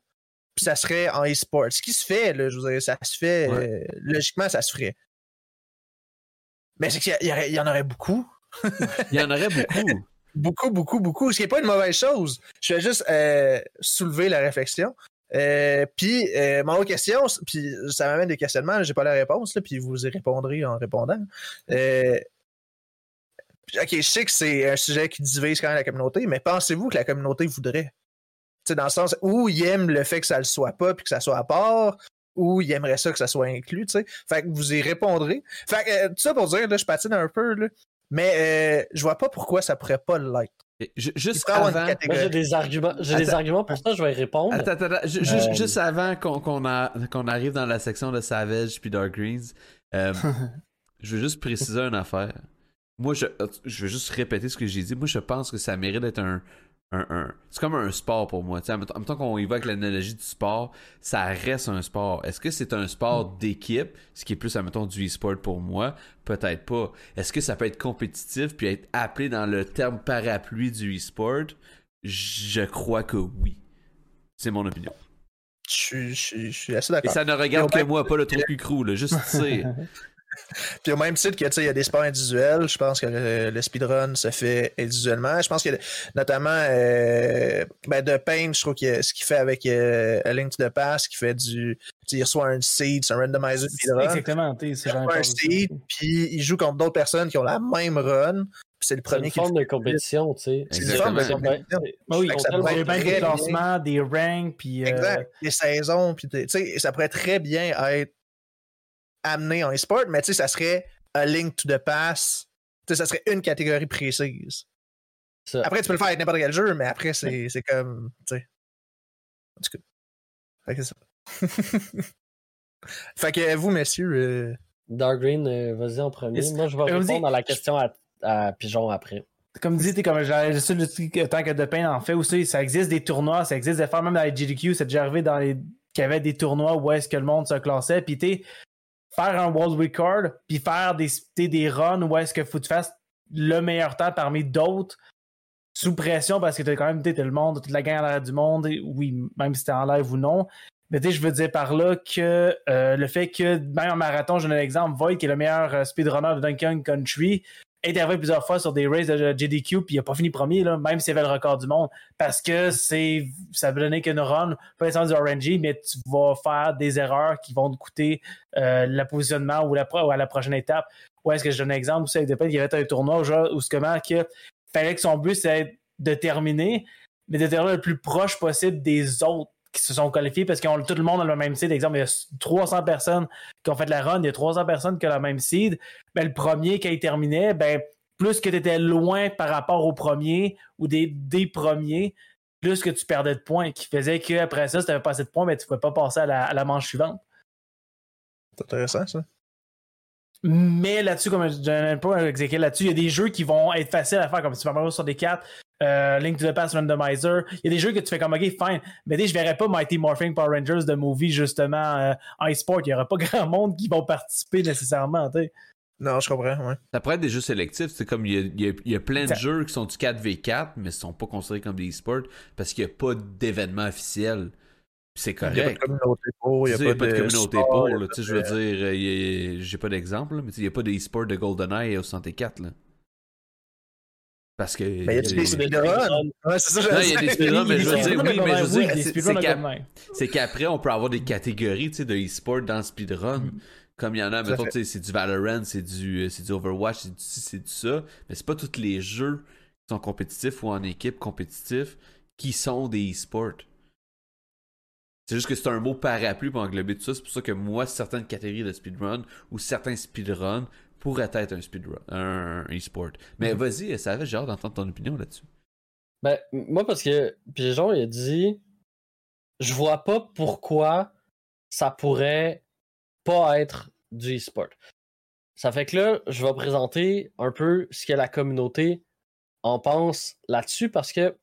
Speaker 2: puis ça serait en e-sport. Ce qui se fait, là, je veux dire, ça se fait,
Speaker 1: Ouais.
Speaker 2: euh, logiquement, ça se ferait. Mais c'est qu'il y, en aurait beaucoup.
Speaker 1: Il y en aurait beaucoup. <laughs>
Speaker 2: Beaucoup, beaucoup, beaucoup. Ce qui n'est pas une mauvaise chose. Je vais juste euh, soulever la réflexion. Euh, puis, euh, ma autre question, puis ça m'amène des questionnements, j'ai pas la réponse, là, puis vous y répondrez en répondant. Euh, ok, je sais que c'est un sujet qui divise quand même la communauté, mais pensez-vous que la communauté voudrait? Dans le sens où ils aiment le fait que ça le soit pas, puis que ça soit à part, ou ils aimeraient ça que ça soit inclus, tu sais. Fait que vous y répondrez. Fait que, euh, tout ça pour dire, là, je patine un peu, là, mais je vois pas pourquoi ça pourrait pas l'être.
Speaker 1: Juste avant...
Speaker 4: Moi, j'ai des arguments, j'ai des arguments pour ça, je vais y répondre.
Speaker 1: Attends, attends, attends.
Speaker 4: Euh,
Speaker 1: juste avant qu'on qu'on a- qu'on arrive dans la section de Savage puis Dark Greens, euh, <laughs> je veux juste préciser une affaire. Moi, je, je veux juste répéter ce que j'ai dit. Moi, je pense que ça mérite d'être un. Un, un- C'est comme un sport pour moi. Tu En même temps- qu'on y va avec l'analogie du sport, ça reste un sport. Est-ce que c'est un sport d'équipe, ce qui est plus, admettons, du e-sport pour moi? Peut-être pas. Est-ce que ça peut être compétitif puis être appelé dans le terme parapluie du e-sport? Je crois que oui. C'est mon opinion.
Speaker 2: Je suis- je suis je suis assez
Speaker 1: Et
Speaker 2: d'accord.
Speaker 1: ça ne regarde que moi, pas le trou cul crew, là. Juste <laughs> dire.
Speaker 2: Puis au même titre que tu sais, il y a des sports individuels, je pense que le, le speedrun se fait individuellement. Je pense que notamment euh, ben, de Pain, je trouve que ce qu'il fait avec euh, A Link to the Past, qui fait du. tu sais, Il reçoit un seed, c'est un randomizer de speedrun.
Speaker 3: Exactement, tu sais, c'est
Speaker 2: Il
Speaker 3: genre
Speaker 2: reçoit un seed, puis il joue contre d'autres personnes qui ont la même run. Puis c'est le
Speaker 4: C'est
Speaker 2: premier
Speaker 4: une
Speaker 2: qui le
Speaker 4: forme de compétition, tu sais.
Speaker 2: C'est une forme de compétition.
Speaker 3: Ben oui, bien
Speaker 2: être
Speaker 3: des classements, des ranks, puis. euh,
Speaker 2: Exact. Les saisons, puis tu sais, ça pourrait très bien être amené en e-sport, mais tu sais, ça serait a link to the pass. Tu sais, ça serait une catégorie précise.
Speaker 4: Ça.
Speaker 2: Après, tu peux le faire avec n'importe quel jeu, mais après, c'est c'est comme. Tu sais. En tout cas. Fait que c'est ça. <laughs> fait que vous, messieurs. euh,
Speaker 4: Dark Green, euh, vas-y en premier. Moi, je vais
Speaker 3: Comme
Speaker 4: répondre
Speaker 3: dit-
Speaker 4: à la question à, à Pigeon après.
Speaker 3: Comme dit, t'es comme le truc, tant que de Pain en fait aussi, ça existe des tournois, ça existe des affaires, même dans les GDQ, c'est déjà arrivé dans les qu'il y avait des tournois où est-ce que le monde se classait, puis t'es faire un world record, puis faire des, des runs où est-ce que faut que tu fasses le meilleur temps parmi d'autres sous pression parce que t'as quand même t'es le monde, toute la gang à l'arrière du monde, oui, même si t'es en live ou non. Mais tu sais, je veux dire par là que euh, le fait que, même en marathon, je donne un exemple, Void, qui est le meilleur euh, speedrunner de Duncan Country, est arrivé plusieurs fois sur des races de JDQ, puis il a pas fini premier, là, même s'il avait le record du monde, parce que c'est ça veut donner qu'une run, pas nécessairement du RNG, mais tu vas faire des erreurs qui vont te coûter euh, le positionnement ou, la, ou à la prochaine étape. Où est-ce que je donne un exemple? Aussi avec il y avait un tournoi où ce comment que fallait que son but c'est de terminer, mais de terminer le plus proche possible des autres qui se sont qualifiés parce qu'ils ont tout le monde a le même seed. Exemple, il y a 300 personnes qui ont fait la run, il y a 300 personnes qui ont la même seed. Ben, le premier, il terminait, ben, plus que tu étais loin par rapport au premier ou des, des premiers, plus que tu perdais de points, qui faisait qu'après ça, si tu n'avais pas assez de points, mais tu ne pouvais pas passer à la, à la manche suivante.
Speaker 2: C'est intéressant, ça.
Speaker 3: Mais là-dessus, comme je n'aime pas Ezekiel là-dessus, il y a des jeux qui vont être faciles à faire, comme Super Mario sur des 4, euh, Link to the Past Randomizer. Il y a des jeux que tu fais comme, ok, fine. Mais dis, je verrais pas Mighty Morphin Power Rangers de movie, justement, euh, en e-sport. Il y aura pas <laughs> grand monde qui vont participer nécessairement, tu sais.
Speaker 2: Non, je comprends, ouais.
Speaker 1: Ça pourrait être des jeux sélectifs. C'est comme il y a, il y a- il y a plein de
Speaker 3: Ça-
Speaker 1: jeux qui sont du 4v4, mais sont pas considérés comme des e-sports parce qu'il n'y a pas d'événement officiel. C'est
Speaker 2: Il n'y a pas de
Speaker 1: correct.
Speaker 2: communauté pour, il n'y a pas de,
Speaker 1: communauté pour. là. je
Speaker 2: de-
Speaker 1: veux dire, euh, a- j'ai pas d'exemple, mais tu sais, il n'y a pas d'e-sport de GoldenEye au 64. Là. Parce que.
Speaker 2: Mais il y a des speedruns. Ouais, c'est ça,
Speaker 1: Non, il y a des speedruns, mais je veux dire, oui, mais je veux dire,
Speaker 3: des
Speaker 1: c'est-
Speaker 3: de
Speaker 1: qu'après, on peut avoir des catégories tu sais, de e-sport dans le speedrun.
Speaker 3: Mhm.
Speaker 1: Comme il y en a, mettons, c'est du Valorant, c'est du, euh, c'est du Overwatch, c'est du c'est du ça. Mais c'est pas tous les jeux qui sont compétitifs ou en équipe compétitif qui sont des e-sports. C'est juste que c'est un mot parapluie pour englober tout ça. C'est pour ça que moi, certaines catégories de speedrun ou certains speedruns pourraient être un speedrun, un, un e-sport. Mais
Speaker 3: Mhm.
Speaker 1: vas-y, ça va, j'ai hâte d'entendre ton opinion là-dessus.
Speaker 4: Ben, moi, parce que Pigeon, il a dit Je vois pas pourquoi ça pourrait pas être du e-sport. Ça fait que là, je vais présenter un peu ce que la communauté en pense là-dessus parce que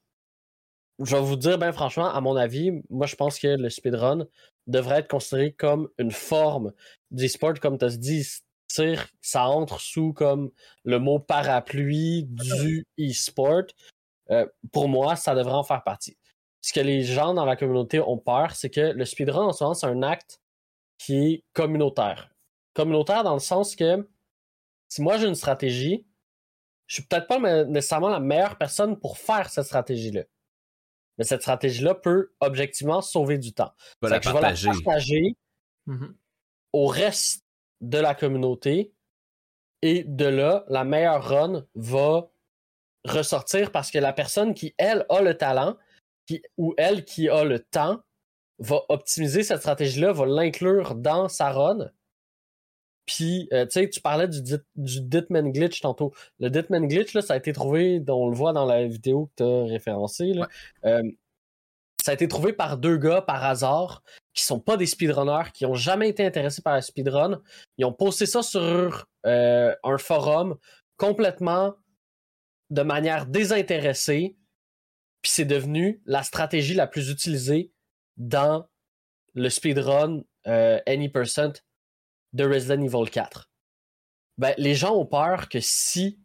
Speaker 4: je vais vous dire, ben franchement, à mon avis, moi je pense que le speedrun devrait être considéré comme une forme d'e-sport, comme tu as dit, ça entre sous comme le mot parapluie du e-sport. Euh, pour moi, ça devrait en faire partie. Ce que les gens dans la communauté ont peur, c'est que le speedrun, en ce moment, c'est un acte qui est communautaire. Communautaire dans le sens que si moi j'ai une stratégie, je suis peut-être pas me- nécessairement la meilleure personne pour faire cette stratégie-là. Mais cette stratégie-là peut objectivement sauver du temps.
Speaker 1: Va
Speaker 4: Fait
Speaker 1: la
Speaker 4: que je vais
Speaker 1: partager.
Speaker 4: la partager
Speaker 3: Mhm.
Speaker 4: au reste de la communauté. Et de là, la meilleure run va ressortir parce que la personne qui, elle, a le talent, qui, ou elle qui a le temps, va optimiser cette stratégie-là, va l'inclure dans sa run. Puis, euh, tu sais, tu parlais du, dit- du Ditman Glitch tantôt. Le Ditman Glitch, là, ça a été trouvé, on le voit dans la vidéo que tu as référencée. là. Euh, ça a été trouvé par deux gars par hasard qui sont pas des speedrunners, qui ont jamais été intéressés par le speedrun. Ils ont posté ça sur euh, un forum complètement de manière désintéressée. Puis c'est devenu la stratégie la plus utilisée dans le speedrun euh, Any Percent de Resident Evil 4. Ben, les gens ont peur que si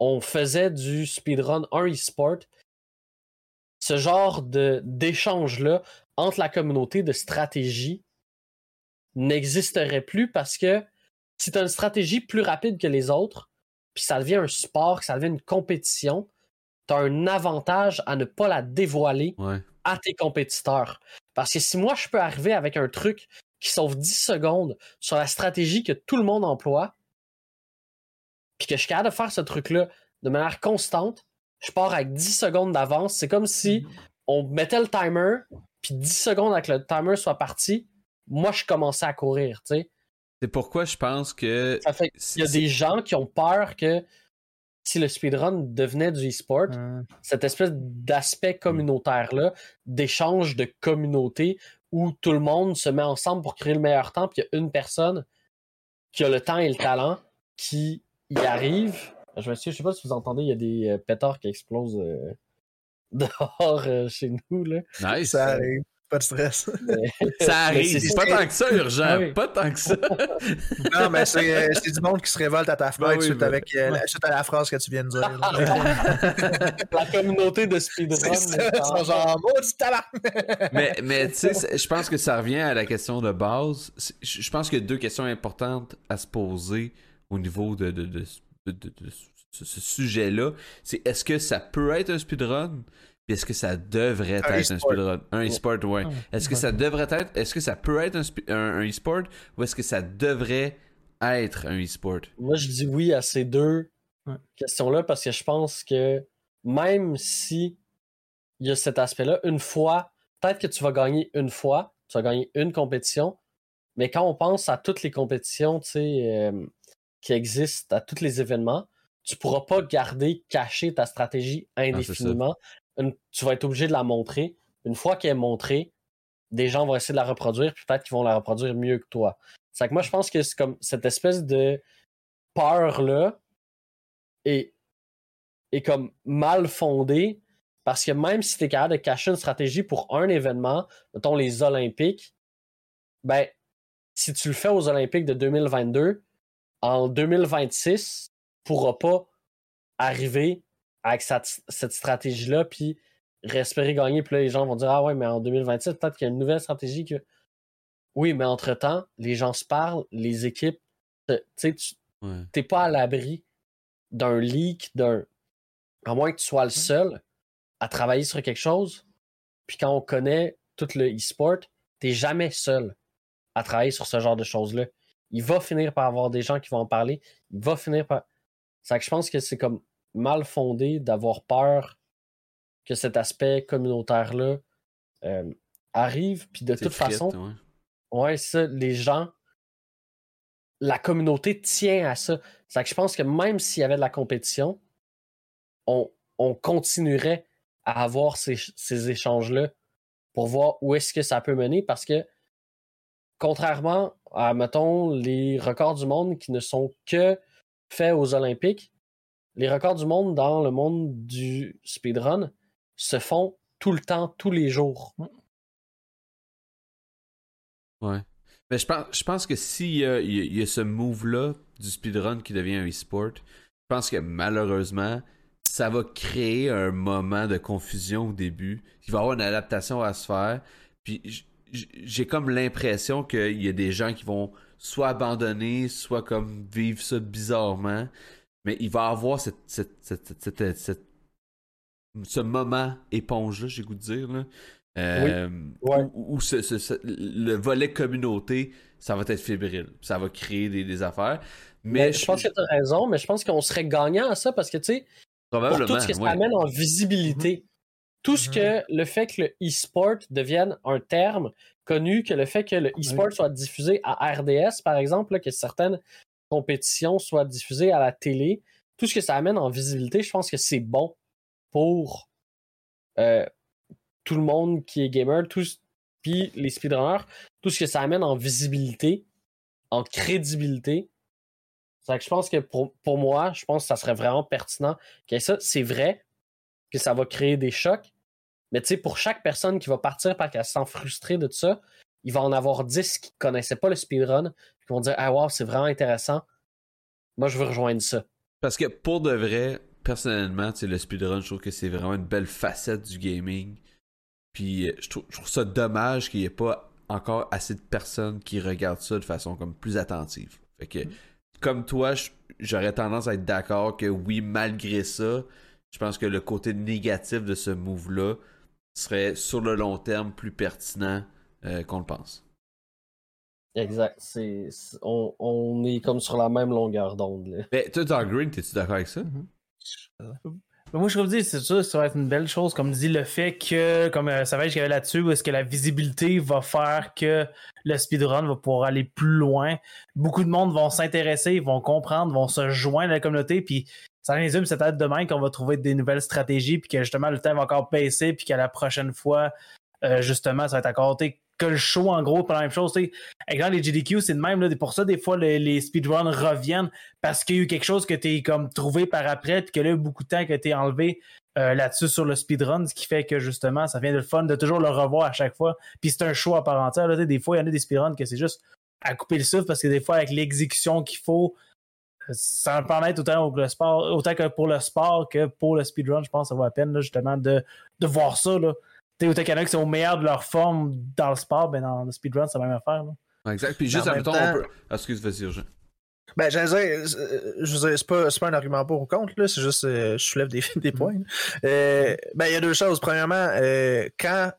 Speaker 4: on faisait du speedrun un e-sport, ce genre d'échange-là entre la communauté de stratégie n'existerait plus parce que si tu as une stratégie plus rapide que les autres, puis ça devient un sport, que ça devient une compétition, tu as un avantage à ne pas la dévoiler
Speaker 1: Ouais.
Speaker 4: à tes compétiteurs. Parce que si moi je peux arriver avec un truc qui sauve 10 secondes sur la stratégie que tout le monde emploie, puis que je suis capable de faire ce truc-là de manière constante, je pars avec 10 secondes d'avance. C'est comme si on mettait le timer, puis 10 secondes avec le timer soit parti, moi je commençais à courir, tu sais.
Speaker 1: C'est pourquoi je pense que.
Speaker 4: Ça fait qu'il y a des gens qui ont peur que si le speedrun devenait du e-sport, cette espèce d'aspect communautaire-là, d'échange de communauté où tout le monde se met ensemble pour créer le meilleur temps, puis il y a une personne qui a le temps et le talent qui y arrive. Je me suis, je sais pas si vous entendez, il y a des euh, pétards qui explosent euh, <laughs> dehors euh, chez nous. Là.
Speaker 1: Nice.
Speaker 2: Ça, arrive. Pas de stress. <laughs>
Speaker 1: arrive.
Speaker 4: c'est-
Speaker 1: pas tant que ça, <laughs> urgent.
Speaker 3: Oui.
Speaker 1: Pas tant que ça. <laughs>
Speaker 2: non, mais c'est euh, c'est du monde qui se révolte à ta fenêtre
Speaker 1: Ben oui,
Speaker 2: suite,
Speaker 1: ben-
Speaker 2: avec, euh, la- suite à la phrase que tu viens de dire.
Speaker 4: La communauté de speedrun.
Speaker 2: c'est ça, genre maudit tabac!
Speaker 1: mais mais tu sais, je pense que ça revient à la question de base. Je pense qu'il y a deux questions importantes à se poser au niveau de, de, de, de- de- de ce, ce sujet-là. C'est est-ce que ça peut être un speedrun? Puis est-ce que ça devrait être un
Speaker 2: e-sport.
Speaker 1: speedrun? Un e-sport, ouais.
Speaker 3: Ouais.
Speaker 1: Est-ce que ça devrait être, est-ce que ça peut être un, un, un e-sport ou est-ce que ça devrait être un e-sport?
Speaker 4: Moi, je dis oui à ces deux
Speaker 3: Ouais.
Speaker 4: questions-là parce que je pense que même si il y a cet aspect-là, une fois, peut-être que tu vas gagner une fois, tu vas gagner une compétition, mais quand on pense à toutes les compétitions tu sais, euh, qui existent, à tous les événements, tu pourras pas garder caché ta stratégie indéfiniment. Tu vas être obligé de la montrer. Une fois qu'elle est montrée, des gens vont essayer de la reproduire, puis peut-être qu'ils vont la reproduire mieux que toi. C'est que moi, je pense que c'est comme cette espèce de peur-là est, est comme mal fondée parce que même si tu es capable de cacher une stratégie pour un événement, mettons les Olympiques, ben, si tu le fais aux Olympiques de 2022, en 2026, tu pourras pas arriver avec cette, stratégie-là, puis respérer gagner. Puis là, les gens vont dire Ah ouais, mais en 2027, peut-être qu'il y a une nouvelle stratégie que. Oui, mais entre-temps, les gens se parlent, les équipes. Tu sais, tu n'es pas à l'abri d'un leak, d'un. À moins que tu sois le seul à travailler sur quelque chose. Puis quand on connaît tout le e-sport, t'es jamais seul à travailler sur ce genre de choses-là. Il va finir par avoir des gens qui vont en parler. Il va finir par. C'est que je pense que c'est comme mal fondé d'avoir peur que cet aspect communautaire-là euh, arrive. Puis de toute façon, ouais. ça, les gens, la communauté tient à ça. C'est que je pense que même s'il y avait de la compétition, on, on continuerait à avoir ces, ces échanges-là pour voir où est-ce que ça peut mener parce que contrairement à, mettons, les records du monde qui ne sont que faits aux Olympiques, les records du monde dans le monde du speedrun se font tout le temps, tous les jours.
Speaker 1: Ouais. Mais je pense, je pense que s'il y, y, a ce move-là du speedrun qui devient un e-sport, je pense que malheureusement, ça va créer un moment de confusion au début. Il va y avoir une adaptation à se faire. Puis j'ai comme l'impression qu'il y a des gens qui vont soit abandonner, soit comme vivre ça bizarrement. Mais il va y avoir cette, ce moment éponge-là, j'ai goût de dire. Là. Euh, Où, le volet communauté, ça va être fébrile. Ça va créer des, affaires. Mais,
Speaker 4: je, pense que tu as raison, mais je pense qu'on serait gagnant à ça parce que, tu sais, pour tout ce que ça amène en visibilité. Tout ce que le fait que le e-sport devienne un terme connu, que le fait que le e-sport soit diffusé à RDS, par exemple, que certaines compétitions soient diffusées à la télé, tout ce que ça amène en visibilité, je pense que c'est bon pour euh, tout le monde qui est gamer, puis les speedrunners, tout ce que ça amène en visibilité, en crédibilité. Que je pense que pour, pour, moi, je pense que ça serait vraiment pertinent que. C'est vrai, que ça va créer des chocs. Mais tu sais, pour chaque personne qui va partir parce qu'elle se sent frustrée de tout ça, il va en avoir 10 qui connaissaient pas le speedrun, qui vont dire Ah wow, c'est vraiment intéressant. Moi, je veux rejoindre ça.
Speaker 1: Parce que pour de vrai, personnellement, le speedrun, je trouve que c'est vraiment une belle facette du gaming. Puis euh, je trouve, ça dommage qu'il n'y ait pas encore assez de personnes qui regardent ça de façon comme plus attentive. Fait que, mm. comme toi, j'aurais tendance à être d'accord que oui, malgré ça, je pense que le côté négatif de ce move-là serait sur le long terme plus pertinent euh, qu'on le pense.
Speaker 4: Exact. C'est, on, est comme sur la même longueur d'onde.
Speaker 1: Mais toi, Dark Green, t'es-tu d'accord avec ça?
Speaker 3: Mm-hmm. Moi, je dire, c'est sûr, ça va être une belle chose. Comme dit, le fait que, comme euh, Savage qu'il y avait là-dessus, est-ce que la visibilité va faire que le speedrun va pouvoir aller plus loin. Beaucoup de monde vont s'intéresser, vont comprendre, vont se joindre à la communauté, puis ça résume c'est peut-être demain qu'on va trouver des nouvelles stratégies, puis que justement le temps va encore baisser, puis qu'à la prochaine fois, euh, justement, ça va être encore que le show, en gros, pas la même chose. Exemple, les GDQ, c'est de même. pour ça, des fois, les, speedruns reviennent parce qu'il y a eu quelque chose que tu comme trouvé par après, puis que là, beaucoup de temps que tu enlevé euh, là-dessus sur le speedrun, ce qui fait que justement, ça vient de le fun de toujours le revoir à chaque fois. Puis c'est un show à part entière. des fois, il y en a des speedruns que c'est juste à couper le souffle parce que des fois, avec l'exécution qu'il faut, ça en être autant, le sport, autant que pour le sport que pour le speedrun, je pense que ça vaut la peine justement de, de voir ça. Là. Autant qu'il y en a qui sont au meilleur de leur forme dans le sport, ben dans le speedrun, c'est la même affaire. Là.
Speaker 1: Exact. Puis juste, en même temps, on peut... Ah, excuse, vas-y, Jean.
Speaker 2: Ben, je veux dire, c'est pas, pas un argument pour ou contre, là, c'est juste, euh, je soulève des, <laughs> des points. Euh, ben, il y a deux choses. Premièrement, euh, quand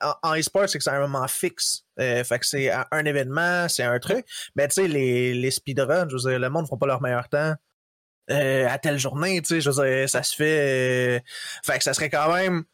Speaker 2: en, en e-sport, c'est que c'est un moment fixe. Euh, fait que c'est un événement, c'est un truc. Mais tu sais, les, les speedruns, je veux dire, le monde ne font pas leur meilleur temps euh, à telle journée, tu sais, je veux dire, ça se fait. Euh, fait que ça serait quand même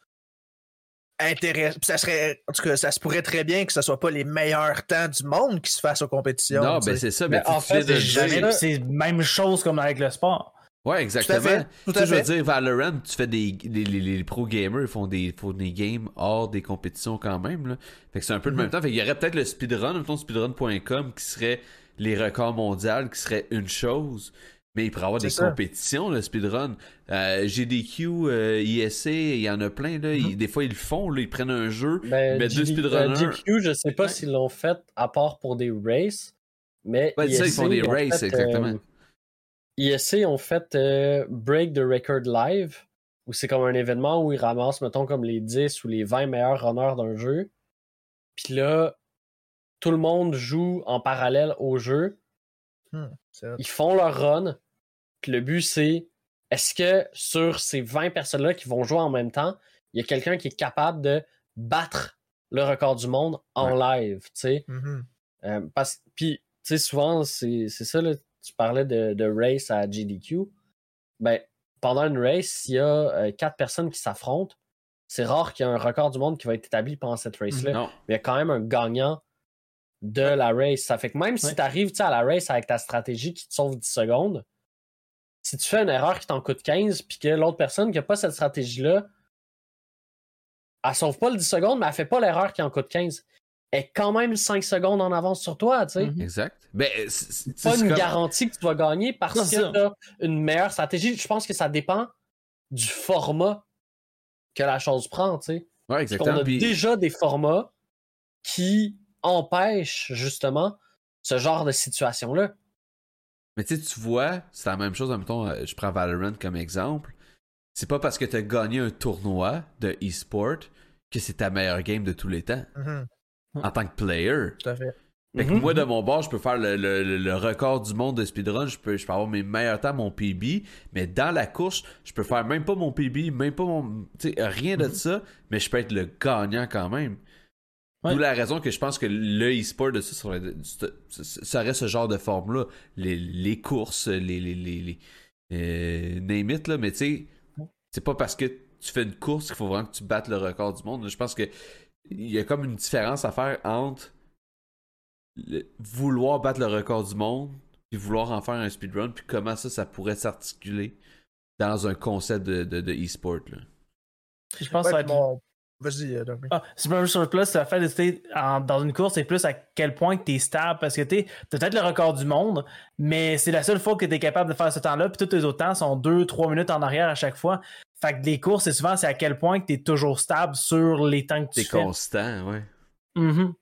Speaker 2: intéressant. Ça serait. En tout cas, ça se pourrait très bien que ce soit pas les meilleurs temps du monde qui se fassent aux compétitions.
Speaker 1: Non, ben c'est ça, mais,
Speaker 3: en fait, c'est jamais. C'est même chose comme avec le sport.
Speaker 1: Ouais, exactement.
Speaker 2: fait, tout
Speaker 1: Tu
Speaker 2: à
Speaker 1: sais, je veux dire, Valorant, tu fais des. Les, les, les pro gamers font des, font des games hors des compétitions quand même. Là. Fait que c'est un peu le
Speaker 2: Mhm.
Speaker 1: même temps. Fait qu'il y aurait peut-être le speedrun, mettons speedrun.com, qui serait les records mondiaux, qui serait une chose. Mais il pourrait y avoir des
Speaker 2: ça.
Speaker 1: compétitions, le speedrun. Euh, GDQ, euh, ISC, il y en a plein. Là. Ils-
Speaker 2: Mhm.
Speaker 1: des fois, ils le font. Là. Ils prennent un jeu.
Speaker 4: Ben,
Speaker 1: Mais deux
Speaker 4: GD
Speaker 1: speedrunners-
Speaker 4: euh, GQ, je sais pas
Speaker 1: Ouais.
Speaker 4: s'ils l'ont fait à part pour des races, mais
Speaker 1: ça, ils font des races,
Speaker 4: fait,
Speaker 1: exactement.
Speaker 4: euh, ISC ont fait euh, Break the Record Live, où c'est comme un événement où ils ramassent, mettons, comme les 10 ou les 20 meilleurs runners d'un jeu. Puis là, tout le monde joue en parallèle au jeu.
Speaker 2: Hmm.
Speaker 4: Ils font leur run. Puis le but, c'est est-ce que sur ces 20 personnes-là qui vont jouer en même temps, il y a quelqu'un qui est capable de battre le record du monde en live, tu sais?
Speaker 2: Mhm.
Speaker 4: Euh, parce puis, tu sais, souvent, c'est ça, là, tu parlais de, de race à GDQ. Ben, pendant une race, s'il y a euh, quatre personnes qui s'affrontent, c'est rare qu'il y ait un record du monde qui va être établi pendant cette race-là.
Speaker 1: Non.
Speaker 4: Mais il y a quand même un gagnant de la race. Ça fait que même si tu arrives à la race avec ta stratégie qui te sauve 10 secondes, si tu fais une erreur qui t'en coûte 15, puis que l'autre personne qui n'a pas cette stratégie-là, elle sauve pas le 10 secondes, mais elle fait pas l'erreur qui en coûte 15. Elle est quand même 5 secondes en avance sur toi, tu sais.
Speaker 3: Mhm.
Speaker 1: Exact. Ben, c'est-
Speaker 4: Pas une
Speaker 1: comme-
Speaker 4: garantie que tu vas gagner parce
Speaker 3: Non,
Speaker 4: que tu as une meilleure stratégie. Je pense que ça dépend du format que la chose prend, tu sais.
Speaker 1: Ouais,
Speaker 4: Parce qu'on
Speaker 1: exactement.
Speaker 4: a
Speaker 1: Puis-
Speaker 4: déjà des formats qui empêchent justement ce genre de situation-là.
Speaker 1: Mais tu sais, tu vois, c'est la même chose, mettons, euh, je prends Valorant comme exemple. C'est pas parce que tu as gagné un tournoi de e-sport que c'est ta meilleure game de tous les temps
Speaker 2: Mhm.
Speaker 1: en tant que player.
Speaker 2: Tout à fait.
Speaker 1: Fait que
Speaker 4: Mhm.
Speaker 1: moi, de mon bord, je peux faire le, le- le- le record du monde de speedrun, je peux, je peux avoir mes meilleurs temps, mon PB, mais dans la course, je peux faire même pas mon PB, même pas mon. Tu sais, rien de ça, mais je peux être le gagnant quand même.
Speaker 3: Ouais.
Speaker 1: D'où la raison que je pense que le e-sport de ça serait, serait ce genre de forme-là. Les, les courses, les. les, les, les euh, name it, là, mais tu sais, c'est pas parce que tu fais une course qu'il faut vraiment que tu battes le record du monde. Je pense que il y a comme une différence à faire entre le- vouloir battre le record du monde puis vouloir en faire un speedrun puis comment ça ça pourrait s'articuler dans un concept de, de, de e-sport là.
Speaker 3: Je pense que ça va être
Speaker 2: mon- Vas-y, euh.
Speaker 3: Ah, Super Surplus, le fait de tu dans une course, c'est plus à quel point tu es stable parce que tu as peut-être le record du monde, mais c'est la seule fois que tu es capable de faire ce temps-là, puis tous les autres temps sont 2-3 minutes en arrière à chaque fois. Fait que les courses, c'est souvent c'est à quel point tu es toujours stable sur les temps que tu
Speaker 1: C'est
Speaker 3: fais.
Speaker 1: constant, ouais.
Speaker 3: Mhm.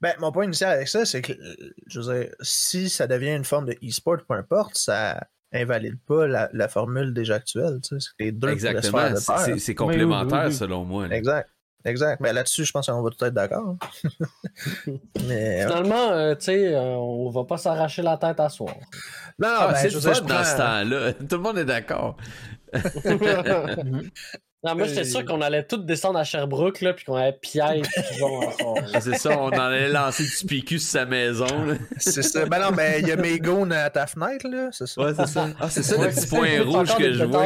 Speaker 2: Ben, mon point initial avec ça, c'est que, euh, je veux dire, si ça devient une forme de e-sport, peu importe, ça invalide pas la, la formule déjà actuelle. Tu sais, c'est que les deux
Speaker 1: Exactement, c'est- complémentaire
Speaker 3: oui, oui.
Speaker 1: selon moi. là.
Speaker 2: Exact. Exact. Mais là-dessus, je pense qu'on va tout être d'accord. <laughs> Mais. euh,
Speaker 4: Finalement, euh, tu sais, euh, on va pas s'arracher la tête à soir.
Speaker 2: Non, non,
Speaker 1: Ah,
Speaker 2: ben,
Speaker 1: c'est
Speaker 2: je
Speaker 1: dans ce
Speaker 2: prends-
Speaker 1: temps-là. <laughs> Tout le monde est d'accord. <laughs>
Speaker 4: Non, moi, j'étais sûr qu'on allait tous descendre à Sherbrooke, là, puis qu'on allait piège
Speaker 1: C'est ça, on en allait lancer du PQ sur sa maison.
Speaker 2: C'est ça. Ben non, mais il y a mes goons à ta fenêtre, là. C'est ça.
Speaker 1: Ouais, c'est ça. Ah, c'est ça le petit point rouge que je vois.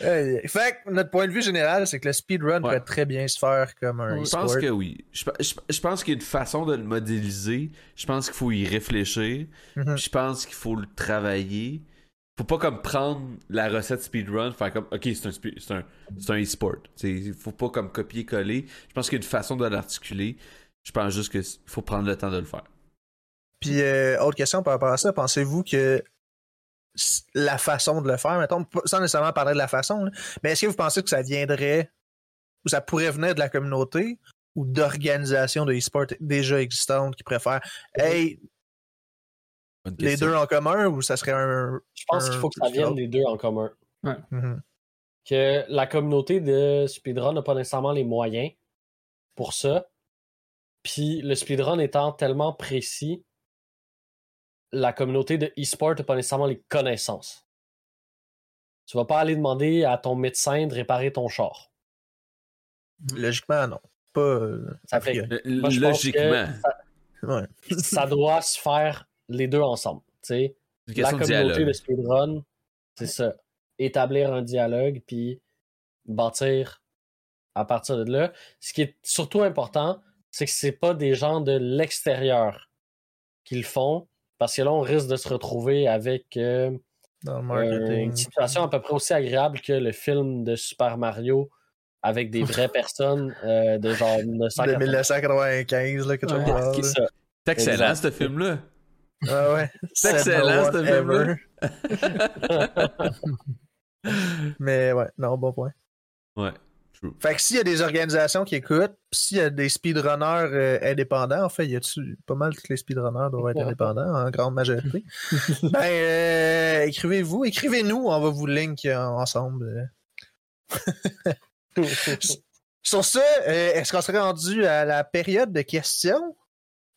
Speaker 2: Hey, fait que notre point de vue général, c'est que le speedrun
Speaker 1: Ouais.
Speaker 2: peut très bien se faire comme un
Speaker 1: Je pense que oui. Je, je- je pense qu'il y a une façon de le modéliser. Je pense qu'il faut y réfléchir.
Speaker 2: Mhm.
Speaker 1: Puis Je pense qu'il faut le travailler. Faut pas comme prendre la recette speedrun, faire comme ok c'est un c'est un c'est un e-sport. Il faut pas comme copier-coller. Je pense qu'il y a une façon de l'articuler. Je pense juste qu'il faut prendre le temps de le faire.
Speaker 2: Puis, euh, autre question par rapport à ça, pensez-vous que la façon de le faire, mettons, sans nécessairement parler de la façon, là, mais est-ce que vous pensez que ça viendrait ou ça pourrait venir de la communauté ou d'organisations de e-sport déjà existantes qui préfèrent Hey, les deux en commun ou ça serait un.
Speaker 4: Je pense qu'il faut que ça vienne des deux en commun.
Speaker 2: Mhm.
Speaker 4: Que la communauté de speedrun n'a pas nécessairement les moyens pour ça. Puis le speedrun étant tellement précis, la communauté de e-sport n'a pas nécessairement les connaissances. Tu vas pas aller demander à ton médecin de réparer ton char.
Speaker 2: Logiquement, non. Pas. euh,
Speaker 4: Ça fait
Speaker 2: a priori.
Speaker 4: Moi, je pense que
Speaker 1: Logiquement.
Speaker 4: ça,
Speaker 2: Ouais.
Speaker 4: ça doit se faire les deux ensemble. La
Speaker 1: de
Speaker 4: communauté
Speaker 1: dialogue.
Speaker 4: de speedrun, c'est ça. Établir un dialogue, puis bâtir à partir de là. Ce qui est surtout important, c'est que c'est pas des gens de l'extérieur qui le font. Parce que là, on risque de se retrouver avec euh,
Speaker 2: Dans le
Speaker 4: euh,
Speaker 2: marketing.
Speaker 4: une situation à peu près aussi agréable que le film de Super Mario avec des vraies <laughs> personnes euh, de genre <laughs>
Speaker 2: de
Speaker 4: 1980.
Speaker 2: 1995, là, quelque chose
Speaker 3: Ouais.
Speaker 2: comme
Speaker 4: C'est
Speaker 2: ça.
Speaker 4: ça.
Speaker 1: C'est excellent, ce film-là.
Speaker 2: Ah ouais. <laughs>
Speaker 1: C'est excellent, ce film-là.
Speaker 2: Mais ouais, non, bon point.
Speaker 1: Ouais, true.
Speaker 2: Fait que s'il y a des organisations qui écoutent, s'il y a des speedrunners euh, indépendants, en fait, il y a pas mal tous les speedrunners doivent être indépendants en grande majorité. <laughs> ben, euh, écrivez-vous, écrivez-nous, on va vous link euh, ensemble. <laughs> Sur ce, euh, est-ce qu'on serait rendu à la période de questions?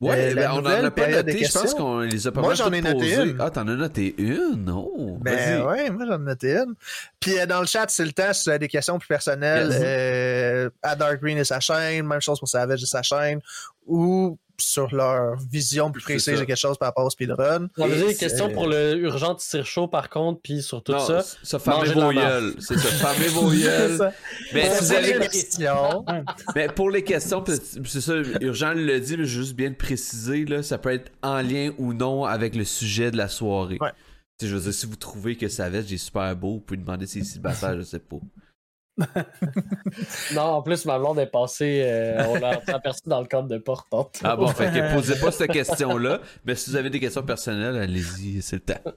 Speaker 1: Ouais,
Speaker 2: Euh,
Speaker 1: ben, on en
Speaker 2: nouvelle
Speaker 1: a pas noté. Je pense qu'on les a pas
Speaker 2: Moi, j'en ai noté
Speaker 1: posées.
Speaker 2: une.
Speaker 1: Ah, t'en as noté une? Non.
Speaker 2: Ben ouais, moi j'en ai noté une. Puis euh, dans le chat, c'est le temps, si vous avez des questions plus personnelles, euh, à Dark Green et sa chaîne, même chose pour Savage et sa chaîne, ou sur leur vision plus
Speaker 1: C'est
Speaker 2: précise
Speaker 1: ça.
Speaker 2: de quelque chose par rapport au speedrun.
Speaker 4: On avait questions
Speaker 2: c'est-
Speaker 4: pour le urgent tire chaud par contre, puis sur tout
Speaker 1: non,
Speaker 4: ça.
Speaker 1: ça,
Speaker 4: de la
Speaker 1: vos gueules. C'est ça, <laughs> fermez vos
Speaker 3: C'est
Speaker 1: gueules.
Speaker 3: ça.
Speaker 1: Mais si vous avez
Speaker 2: des questions. <laughs>
Speaker 1: Mais pour les questions, c'est ça, Urgent le dit, mais juste bien de préciser, là, ça peut être en lien ou non avec le sujet de la soirée.
Speaker 2: Ouais.
Speaker 1: Je veux dire, si vous trouvez que Savage est super beau, vous pouvez demander s'il est célibataire, je sais pas. <laughs>
Speaker 4: Non, en plus, ma blonde est passée, euh, on l'a <laughs> aperçu dans le cadre de porte.
Speaker 1: Ah bon, fait que posez pas cette <laughs> question-là, mais si vous avez des questions personnelles, allez-y, c'est le temps.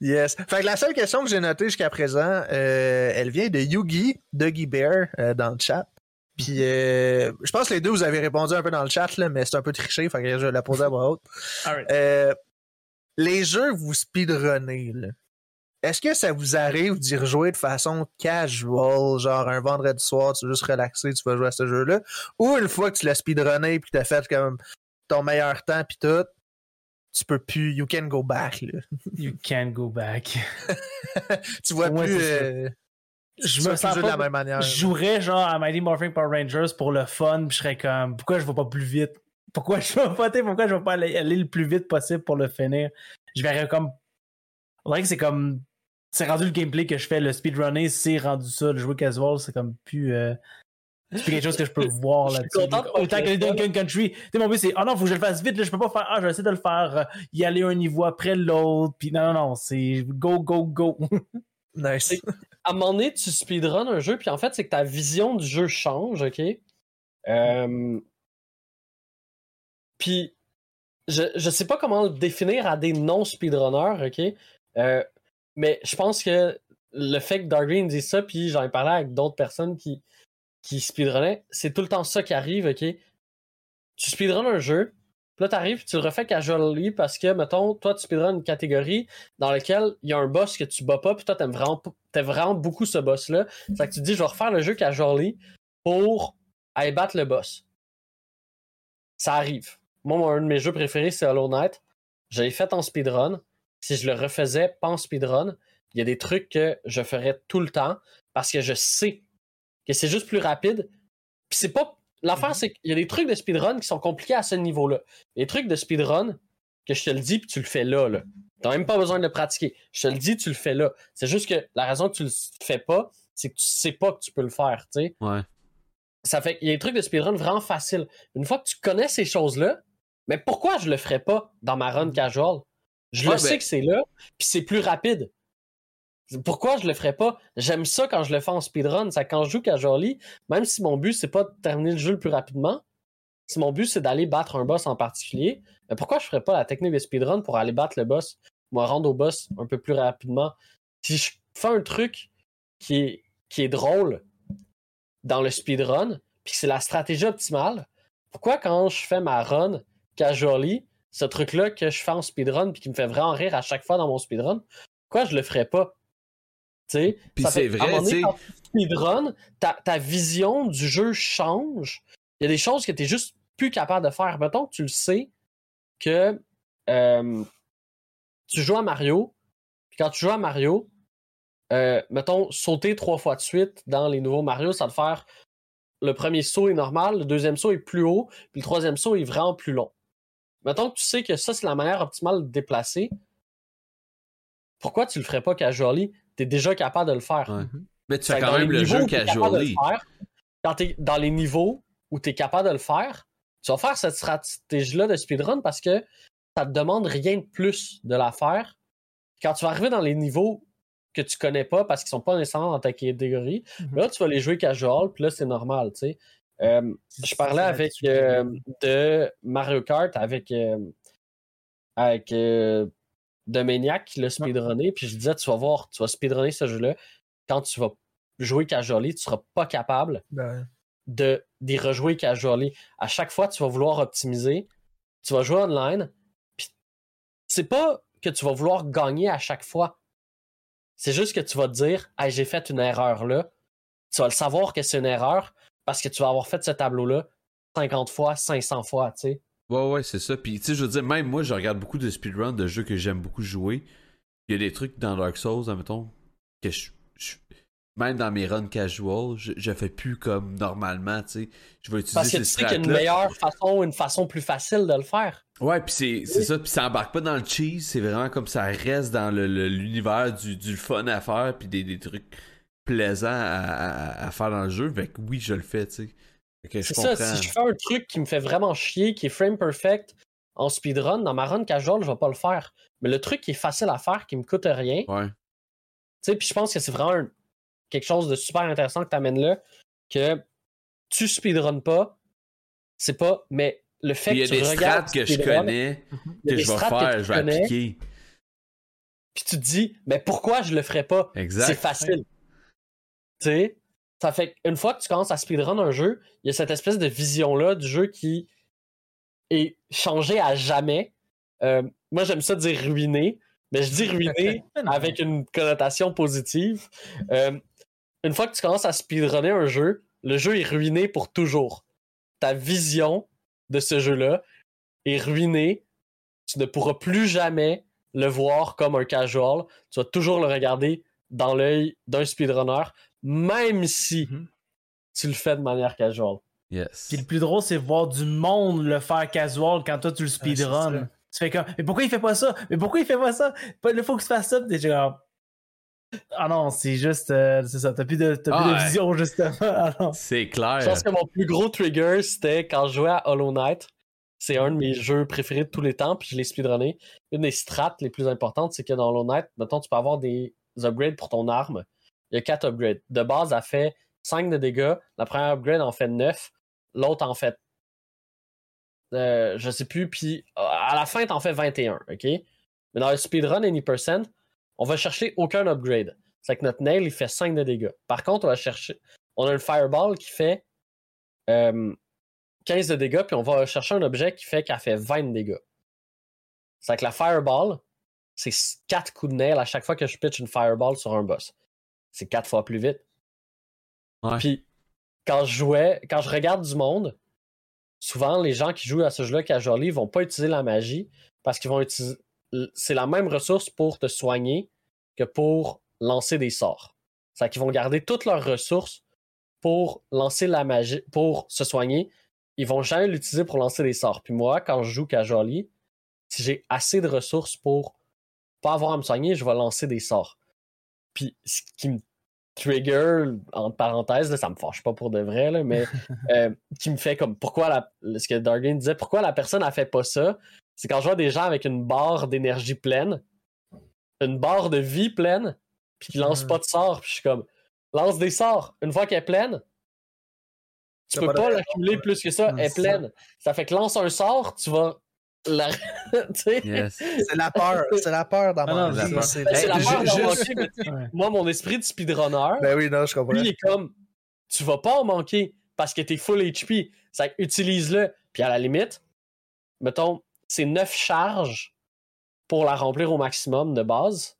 Speaker 2: Yes. Fait que la seule question que j'ai notée jusqu'à présent, euh, elle vient de Yugi, Dougie Bear, euh, dans le chat. Puis euh, je pense que les deux, vous avez répondu un peu dans le chat, là, mais c'est un peu triché, fait que je vais la poser à voix haute. Euh, les jeux vous speedrunnez, là, est-ce que ça vous arrive d'y rejouer de façon casual, genre un vendredi soir, tu veux juste relaxer, tu vas jouer à ce jeu-là, ou une fois que tu l'as speedrunné puis que t'as fait comme ton meilleur temps puis tout, tu peux plus, you can go back, là.
Speaker 3: You can't go back. <laughs>
Speaker 2: Tu vois
Speaker 3: Ouais,
Speaker 2: plus, euh,
Speaker 3: Je me sens
Speaker 2: de
Speaker 3: pas-
Speaker 2: la même manière.
Speaker 3: Je jouerais genre à Mighty Morphin Power Rangers pour le fun, puis je serais comme pourquoi je vais pas plus vite? Pourquoi je vais Pourquoi je vais pas aller, aller le plus vite possible pour le finir? Je verrais comme. On dirait que c'est comme. C'est rendu le gameplay que je fais, le speedrunner, c'est rendu ça. Le jouer casual, c'est comme plus. euh, C'est plus quelque chose que je peux <laughs> voir là-dessus. Autant que les. Dungeon Country. Tu sais, mon but, c'est, oh non, faut que je le fasse vite, là, je peux pas faire, ah, je vais essayer de le faire, euh, y aller un niveau après l'autre, puis non, non, non, c'est go, go, go. <laughs>
Speaker 2: Nice.
Speaker 4: C'est- à un moment donné, tu speedrun un jeu, puis en fait, c'est que ta vision du jeu change, ok? Euh, Puis, je, je sais pas comment le définir à des non-speedrunners, ok? Euh, mais je pense que le fait que Dark Green dise ça, puis j'en ai parlé avec d'autres personnes qui, qui speedrunnaient, c'est tout le temps ça qui arrive, ok? Tu speedrun un jeu, puis là, t'arrives, tu le refais casually parce que, mettons, toi, tu speedrun une catégorie dans laquelle il y a un boss que tu bats pas, puis toi, t'aimes vraiment, t'aimes vraiment beaucoup ce boss-là. Fait que tu te dis, je vais refaire le jeu casually pour aller battre le boss. Ça arrive. Moi, un de mes jeux préférés, c'est Hollow Knight. Je l'ai fait en speedrun. Si je le refaisais pas en speedrun, il y a des trucs que je ferais tout le temps parce que je sais que c'est juste plus rapide. Puis c'est pas. L'affaire, c'est qu'il y a des trucs de speedrun qui sont compliqués à ce niveau-là. Les trucs de speedrun, que je te le dis, puis tu le fais là, là. T'as même pas besoin de le pratiquer. Je te le dis, tu le fais là. C'est juste que la raison que tu le fais pas, c'est que tu sais pas que tu peux le faire, tu sais.
Speaker 1: Ouais.
Speaker 4: Ça fait qu'il y a des trucs de speedrun vraiment faciles. Une fois que tu connais ces choses-là, mais pourquoi je le ferais pas dans ma run casual? Je
Speaker 1: Ouais,
Speaker 4: le sais
Speaker 1: ben-
Speaker 4: que c'est là, puis c'est plus rapide. Pourquoi je le ferais pas? J'aime ça quand je le fais en speedrun. Ça, quand je joue casually, même si mon but, c'est pas de terminer le jeu le plus rapidement, si mon but, c'est d'aller battre un boss en particulier, mais pourquoi je ferais pas la technique de speedrun pour aller battre le boss, me rendre au boss un peu plus rapidement? Si je fais un truc qui est, qui est drôle dans le speedrun, puis que c'est la stratégie optimale, pourquoi quand je fais ma run casually, ce truc-là que je fais en speedrun puis qui me fait vraiment rire à chaque fois dans mon speedrun, pourquoi je le ferais pas? Tu sais,
Speaker 1: Puis c'est vrai, tu sais.
Speaker 4: speedrun, ta, ta vision du jeu change. Il y a des choses que tu es juste plus capable de faire. Mettons que tu le sais que euh, tu joues à Mario, puis quand tu joues à Mario, euh, mettons, sauter trois fois de suite dans les nouveaux Mario, ça va te faire le premier saut est normal, le deuxième saut est plus haut, puis le troisième saut est vraiment plus long. Mettons que tu sais que ça, c'est la manière optimale de déplacer. Pourquoi tu le ferais pas casually? Tu es déjà capable de le faire.
Speaker 1: Ouais. Mais tu fais quand même le jeu
Speaker 4: de le
Speaker 1: casually.
Speaker 4: faire, Quand tu es dans les niveaux où tu es capable de le faire, tu vas faire cette stratégie-là de speedrun parce que ça te demande rien de plus de la faire. Quand tu vas arriver dans les niveaux que tu connais pas parce qu'ils sont pas nécessairement dans ta catégorie,
Speaker 3: Mhm.
Speaker 4: là, tu vas les jouer casual, puis là, c'est normal, tu sais. Euh, je parlais avec euh, de Mario Kart avec, euh, avec euh, Dominiac qui l'a speedrunné, puis je disais, tu vas voir, tu vas speedrunner ce jeu-là. Quand tu vas jouer casually, tu seras pas capable
Speaker 2: Ben,
Speaker 4: de d'y rejouer casually. À chaque fois, tu vas vouloir optimiser, tu vas jouer online, puis c'est pas que tu vas vouloir gagner à chaque fois. C'est juste que tu vas te dire, hey, j'ai fait une erreur là. Tu vas le savoir que c'est une erreur parce que tu vas avoir fait ce tableau-là 50 fois, 500 fois, tu sais.
Speaker 1: Ouais, ouais, c'est ça. Puis, tu sais, je veux dire, même moi, je regarde beaucoup de speedrun de jeux que j'aime beaucoup jouer. Il y a des trucs dans Dark Souls, admettons, que je. je- même dans mes runs casual, je, je fais plus comme normalement, tu sais. Je vais utiliser
Speaker 4: Parce que tu sais qu'il y a une meilleure façon, une façon plus facile de le faire.
Speaker 1: Ouais, puis c'est c'est ça, puis ça embarque pas dans le cheese, c'est vraiment comme ça reste dans le- le- l'univers du, du fun à faire, puis des, des trucs plaisants à, à- à faire dans le jeu. Fait que oui, je le fais, tu sais. Que
Speaker 4: C'est ça, si je fais un truc qui me fait vraiment chier, qui est frame perfect en speedrun, dans ma run casual, je vais pas le faire. Mais le truc qui est facile à faire, qui me coûte rien,
Speaker 1: Ouais.
Speaker 4: Tu sais, puis je pense que c'est vraiment un- quelque chose de super intéressant que tu amènes là, que tu speedrun pas, c'est pas, mais le fait
Speaker 1: Puis il y
Speaker 4: que
Speaker 1: a
Speaker 4: tu
Speaker 1: des
Speaker 4: regardes
Speaker 1: strats que je connais, que je vais
Speaker 4: que
Speaker 1: faire,
Speaker 4: tu
Speaker 1: je vais appliquer.
Speaker 4: Puis tu te dis, mais pourquoi je le ferais pas? C'est facile. Sais, ça fait qu'une fois que tu commences à speedrun un jeu, il y a cette espèce de vision-là du jeu qui est changée à jamais. Euh, moi, j'aime ça dire ruiné, mais je dis ruiné <laughs> avec une connotation positive. Euh, une fois que tu commences à speedrunner un jeu, le jeu est ruiné pour toujours. Ta vision de ce jeu-là est ruinée. Tu ne pourras plus jamais le voir comme un casual. Tu vas toujours le regarder dans l'œil d'un speedrunner, même si
Speaker 3: Mhm.
Speaker 4: tu le fais de manière casual.
Speaker 1: Yes.
Speaker 3: Puis le plus drôle, c'est voir du monde le faire casual quand toi tu le speedrun.
Speaker 2: ça.
Speaker 3: tu fais comme, mais pourquoi il fait pas ça? Mais pourquoi il fait pas ça? Il faut que tu fasses ça. T'es genre, ah non, c'est juste, euh, c'est ça. T'as plus de, t'as plus
Speaker 1: Ah
Speaker 3: de
Speaker 1: ouais.
Speaker 3: vision, justement. <laughs> Ah.
Speaker 1: C'est
Speaker 4: Je
Speaker 1: clair.
Speaker 4: pense que mon plus gros trigger, c'était quand je jouais à Hollow Knight. C'est un de mes jeux préférés de tous les temps, puis je l'ai speedrunné. Une des strats les plus importantes, c'est que dans Hollow Knight, mettons, tu peux avoir des upgrades pour ton arme. Il y a 4 upgrades. De base, elle fait 5 de dégâts. La première upgrade en fait 9. L'autre en fait. euh, je sais plus. Puis à la fin, t'en fais 21. OK? Mais dans le speedrun Any%, on va chercher aucun upgrade. C'est que notre nail, il fait 5 de dégâts. Par contre, on va chercher. On a le fireball qui fait euh, 15 de dégâts, puis on va chercher un objet qui fait qu'elle fait 20 de dégâts. C'est que la fireball, c'est 4 coups de nail à chaque fois que je pitch une fireball sur un boss. C'est 4 fois plus vite.
Speaker 1: Ouais.
Speaker 4: Puis quand je jouais, quand je regarde du monde, souvent les gens qui jouent à ce jeu-là casually vont pas utiliser la magie parce qu'ils vont utiliser. C'est la même ressource pour te soigner que pour lancer des sorts. C'est qu'ils vont garder toutes leurs ressources pour lancer la magie, pour se soigner. Ils vont jamais l'utiliser pour lancer des sorts. Puis moi, quand je joue casually, si j'ai assez de ressources pour pas avoir à me soigner, je vais lancer des sorts. Puis ce qui me trigger, entre parenthèses, là, ça me fâche pas pour de vrai, là, mais <laughs> euh, qui me fait comme pourquoi la, ce que disait, pourquoi la personne a fait pas ça, c'est quand je vois des gens avec une barre d'énergie pleine, une barre de vie pleine, puis qui lancent
Speaker 2: Mhm.
Speaker 4: pas de sorts, puis je suis comme lance des sorts. Une fois qu'elle est pleine, tu peux
Speaker 2: pas
Speaker 4: l'accumuler plus que ça, elle est
Speaker 2: c'est ça.
Speaker 4: pleine. Ça fait que lance un sort, tu vas la. <laughs>
Speaker 1: Yes.
Speaker 2: C'est la peur, c'est la peur dans
Speaker 3: Ah
Speaker 2: mon
Speaker 3: c'est
Speaker 4: la peur manquer, mais <laughs>
Speaker 3: Ouais.
Speaker 4: moi, mon esprit de speedrunner,
Speaker 2: Ben oui, non, je comprends.
Speaker 4: lui, il est comme tu vas pas en manquer parce que t'es full HP. Ça utilise-le. Puis à la limite, mettons, c'est 9 charges pour la remplir au maximum de base.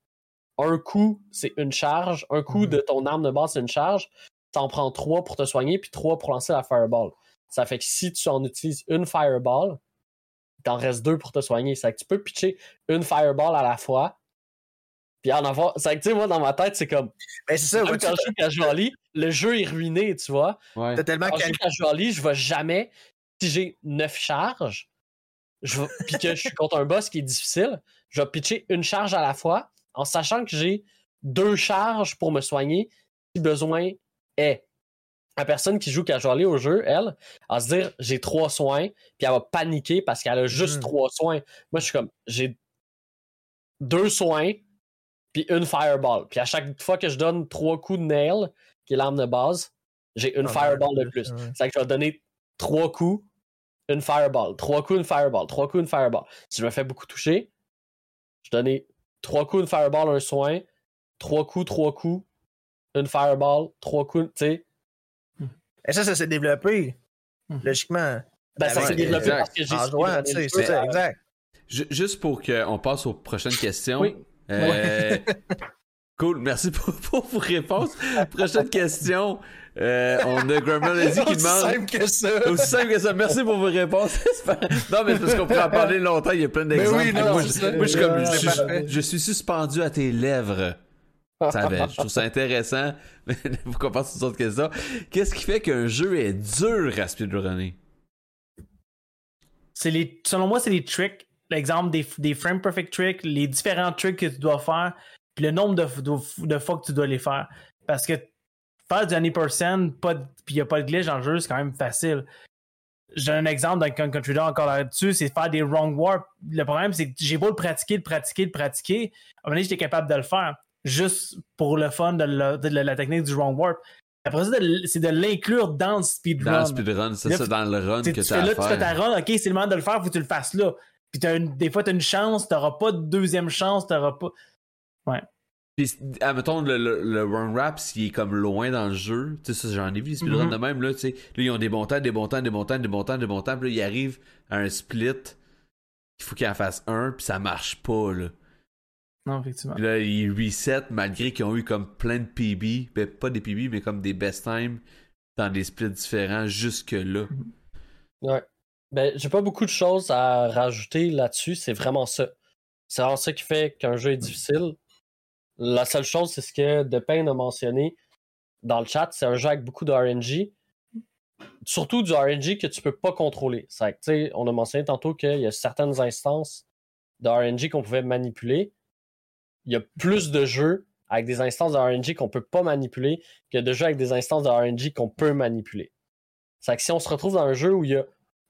Speaker 4: Un coup, c'est une charge. Un coup
Speaker 2: Mhm.
Speaker 4: de ton arme de base, c'est une charge. T'en prends 3 pour te soigner, puis 3 pour lancer la fireball. Ça fait que si tu en utilises une fireball, t'en reste 2 pour te soigner. Fait que tu peux pitcher une fireball à la fois. Puis en avoir. Fait que tu sais, moi, dans ma tête, c'est comme.
Speaker 2: Ben, c'est ça,
Speaker 4: Même quand je joue casually, le jeu est ruiné, tu vois.
Speaker 1: Ouais.
Speaker 2: t'as tellement
Speaker 4: Quand je joue casually, je vais jamais, si j'ai 9 charges, je vais, puis que je suis contre un boss qui est difficile, je vais pitcher une charge à la fois en sachant que j'ai deux charges pour me soigner si besoin est. la personne qui joue casually au jeu, elle, va se dire j'ai trois soins, puis elle va paniquer parce qu'elle a juste
Speaker 2: Mhm.
Speaker 4: trois soins. Moi, je suis comme j'ai deux soins, puis une fireball. Puis à chaque fois que je donne trois coups de nail, qui est l'arme de base, j'ai une
Speaker 2: Ah,
Speaker 4: fireball de plus.
Speaker 2: ouais.
Speaker 4: C'est que je vais donner trois coups, une fireball, trois coups, une fireball, trois coups, une fireball. Si je me fais beaucoup toucher, je donne trois coups, une fireball, un soin, trois coups, trois coups, une fireball, trois coups, tu sais.
Speaker 2: Et ça, ça s'est développé,
Speaker 3: Mhm.
Speaker 2: logiquement.
Speaker 4: Ben, ça
Speaker 1: Ouais,
Speaker 4: s'est développé
Speaker 1: exact.
Speaker 4: parce que j'ai
Speaker 2: c'est ça, exact.
Speaker 1: Ju- Juste pour qu'on passe aux prochaines questions.
Speaker 3: Oui.
Speaker 1: Euh, <laughs> cool, merci pour, <laughs> pour vos réponses. Prochaine question. Euh, on a Grandma qui
Speaker 2: Aussi
Speaker 1: demande.
Speaker 2: simple que ça.
Speaker 1: Aussi simple que ça. Merci pour vos réponses. <laughs> non, mais c'est parce qu'on pourrait en parler longtemps. Il y a plein d'exemples.
Speaker 2: oui, non,
Speaker 1: moi, je, moi, je suis comme, je suis suspendu à tes lèvres. Ça je trouve ça intéressant. Mais <laughs> pourquoi pas sur autres questions? Qu'est-ce qui fait qu'un jeu est dur à speedrunner?
Speaker 3: c'est les, selon moi, c'est les tricks. L'exemple des, des frame perfect tricks, les différents tricks que tu dois faire, puis le nombre de, de, fois que tu dois les faire. Parce que faire du 100%, pas de- puis il n'y a pas de glitch dans le jeu, c'est quand même facile. J'ai un exemple dans Gun Country 2 encore là-dessus, c'est faire des wrong warp. Le problème, c'est que j'ai beau le pratiquer, le pratiquer, le pratiquer. À un moment donné, j'étais capable de le faire. Juste pour le fun de la, de la- la technique du wrong warp. Après ça, c'est de l'inclure dans le speedrun.
Speaker 1: Dans le speedrun, c'est ça, dans le run que
Speaker 3: tu
Speaker 1: tu
Speaker 3: fais
Speaker 1: as
Speaker 3: là,
Speaker 1: à
Speaker 3: tu fais ta run, ok, c'est le moment de le faire, faut que tu le fasses là. Puis une- des fois, t'as une chance, t'auras pas de deuxième chance, t'auras pas.
Speaker 1: Puis, admettons, le, le, le run rap, s'il est comme loin dans le jeu, tu sais, ça, j'en ai vu des speedruns
Speaker 3: Mhm.
Speaker 1: de même, là, tu sais. Là, ils ont des bons temps, des bons temps, des bons temps, des bons temps, des bons temps, puis là, ils arrivent à un split, il faut qu'ils en fassent un, puis ça marche pas, là.
Speaker 3: Non, effectivement.
Speaker 1: Puis là, ils reset malgré qu'ils ont eu comme plein de PB, ben, pas des PB, mais comme des best time dans des splits différents jusque-là.
Speaker 4: Ouais. Ben, j'ai pas beaucoup de choses à rajouter là-dessus, c'est vraiment ça. C'est vraiment ça qui fait qu'un jeu est difficile. La seule chose, c'est ce que Depayne a mentionné dans le chat, c'est un jeu avec beaucoup de RNG. Surtout du RNG que tu peux pas contrôler. C'est que, tu sais, on a mentionné tantôt qu'il y a certaines instances de RNG qu'on pouvait manipuler. Il y a plus de jeux avec des instances de RNG qu'on peut pas manipuler que de jeux avec des instances de RNG qu'on peut manipuler. C'est que si on se retrouve dans un jeu où il y a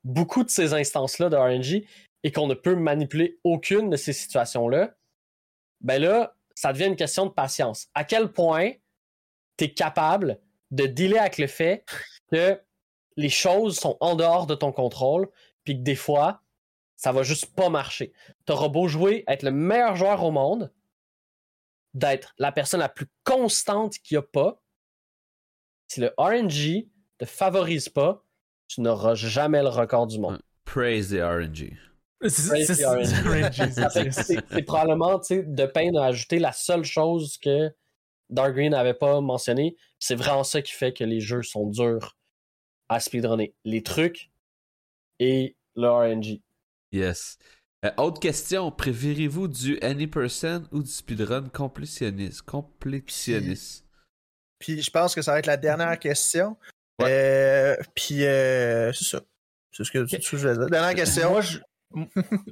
Speaker 4: beaucoup de ces instances-là de RNG et qu'on ne peut manipuler aucune de ces situations-là, ben là, ça devient une question de patience. À quel point tu es capable de dealer avec le fait que les choses sont en dehors de ton contrôle, puis que des fois, ça va juste pas marcher. T'auras beau jouer, être le meilleur joueur au monde, d'être la personne la plus constante qu'il n'y a pas, si le RNG te favorise pas, tu n'auras jamais le record du monde.
Speaker 1: Praise the RNG. <laughs>
Speaker 3: C'est
Speaker 4: probablement, tu sais, de peine à ajouter la seule chose que Dark Green n'avait pas mentionné. C'est vraiment ça qui fait que les jeux sont durs à speedrunner. Les trucs et le RNG.
Speaker 1: Yes. Euh, autre question, préférez-vous du Any% ou du speedrun complétionniste? Complétionniste.
Speaker 2: Puis je pense que ça va être la dernière question.
Speaker 1: Ouais.
Speaker 2: Euh, puis euh, c'est ça. C'est ce que, c'est que je vais dire. Dernière question.
Speaker 3: Moi, je,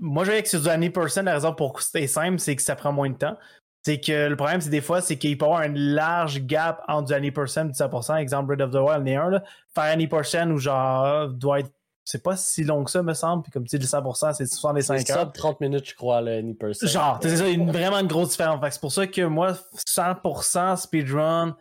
Speaker 3: moi, je vais avec sur du 100%. La raison pour que c'est simple, c'est que ça prend moins de temps. C'est que le problème, c'est des fois, c'est qu'il peut y avoir un large gap entre du 100% et du 100%. Exemple, Breath of the Wild, n'est un. Là. Faire 100% ou genre, doit être. C'est pas si long que ça, me semble. Puis comme tu dis, le 100%, c'est 65
Speaker 4: C'est
Speaker 3: heures.
Speaker 4: sub 30 minutes, je crois, le Any%
Speaker 3: Genre, c'est ça, une, vraiment une grosse différence. C'est pour ça que moi, 100% speedrun,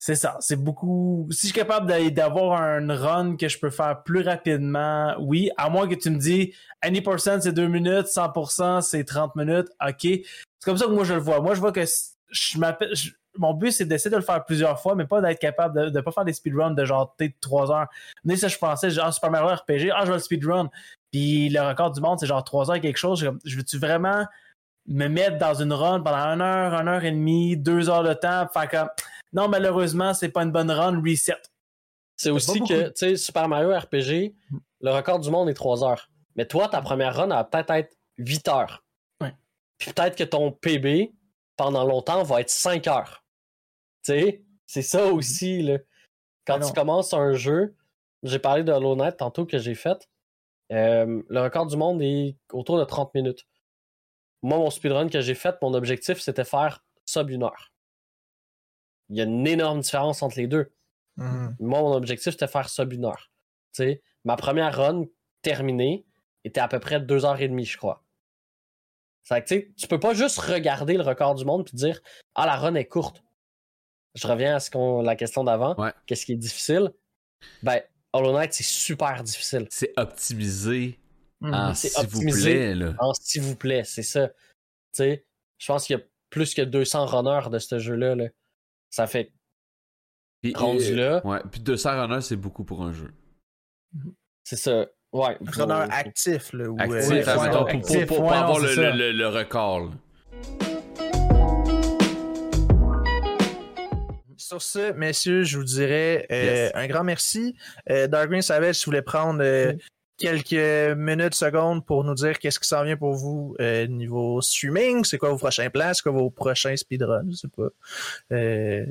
Speaker 3: c'est ça. C'est beaucoup. Si je suis capable d'a- d'avoir un run que je peux faire plus rapidement, oui. À moins que tu me dis, 100% c'est 2 minutes, 100% c'est 30 minutes, ok. C'est comme ça que moi je le vois. Moi, je vois que je m'appelle. je- Mon but, c'est d'essayer de le faire plusieurs fois, mais pas d'être capable de, de pas faire des speedruns de genre peut-être 3 heures. Mais ça, je pensais, genre Super Mario RPG, ah, je vais le speedrun. Puis le record du monde, c'est genre 3 heures quelque chose. Je, veux-tu vraiment me mettre dans une run pendant une heure, une heure et demie, deux heures de temps, faire comme non, malheureusement, c'est pas une bonne run, reset.
Speaker 4: C'est aussi que, tu sais, Super Mario RPG, le record du monde est 3 heures. Mais toi, ta première run, elle va peut-être être 8 heures.
Speaker 3: Ouais.
Speaker 4: Puis peut-être que ton PB, pendant longtemps, va être 5 heures. Tu sais, c'est ça aussi, là. Quand
Speaker 3: Ah non.
Speaker 4: tu commences un jeu, j'ai parlé de Knight tantôt que j'ai fait. euh, le record du monde est autour de 30 minutes. Moi, mon speedrun que j'ai fait, mon objectif, c'était faire sub une heure. Il y a une énorme différence entre les deux.
Speaker 2: Mhm.
Speaker 4: Moi, mon objectif, c'était faire sub une heure. Tu sais, ma première run terminée était à peu près deux heures et demie, je crois. C'est que, tu peux pas juste regarder le record du monde puis dire Ah, la run est courte. Je reviens à ce qu'on, la question d'avant.
Speaker 1: Ouais.
Speaker 4: Qu'est-ce qui est difficile? Ben, Hollow Knight, c'est super difficile.
Speaker 1: C'est optimisé
Speaker 2: Mhm.
Speaker 1: en
Speaker 4: C'est
Speaker 1: s'il vous plaît. Là.
Speaker 4: En s'il vous plaît, c'est ça. Tu sais, je pense qu'il y a plus que 200 runners de ce jeu-là. là. Ça fait
Speaker 1: Puis,
Speaker 4: rendu
Speaker 1: euh,
Speaker 4: là.
Speaker 1: Ouais, puis 200 runners, c'est beaucoup pour un jeu.
Speaker 4: C'est ça. Ouais.
Speaker 2: Runner actif, là.
Speaker 1: Actif,
Speaker 2: euh,
Speaker 3: ouais,
Speaker 1: admettons,
Speaker 3: ouais,
Speaker 1: pour, pour- pour
Speaker 3: ouais, non,
Speaker 1: avoir le,
Speaker 3: ça.
Speaker 1: le- le record. là.
Speaker 2: Sur ce, messieurs, je vous dirais euh,
Speaker 1: Yes.
Speaker 2: un grand merci. Euh, Dark Green Savage, si vous voulez prendre euh, quelques minutes, secondes pour nous dire qu'est-ce qui s'en vient pour vous euh, niveau streaming, c'est quoi vos prochains plans, c'est quoi vos prochains speedruns, je sais pas. Euh,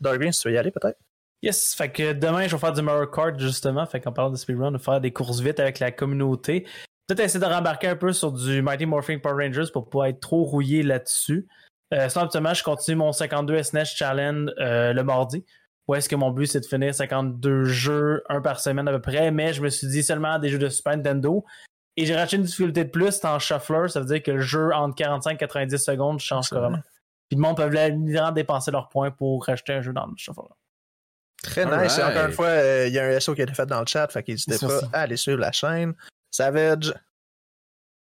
Speaker 2: Dark Green, si tu veux y aller peut-être?
Speaker 3: Yes, fait que demain, je vais faire du Mario Kart, justement. Fait qu'en parlant de speedrun, de faire des courses vite avec la communauté. Peut-être essayer de rembarquer un peu sur du Mighty Morphin Power Rangers pour pas être trop rouillé là-dessus. Euh, sinon, absolument, je continue mon 52 SNES Challenge euh, le mardi. Où est-ce que mon but, c'est de finir 52 jeux, un par semaine à peu près. Mais je me suis dit seulement des jeux de Super Nintendo. Et j'ai racheté une difficulté de plus, c'est en shuffler. Ça veut dire que le jeu, entre 45 et 90 secondes, change
Speaker 2: C'est
Speaker 3: carrément. Puis le monde peut littéralement dépenser leurs points pour racheter un jeu dans le shuffler.
Speaker 2: Très nice. Et encore une fois, euh, il y a un SO qui a été fait dans le chat, fait qu'hésitez pas à aller suivre la chaîne. Savage,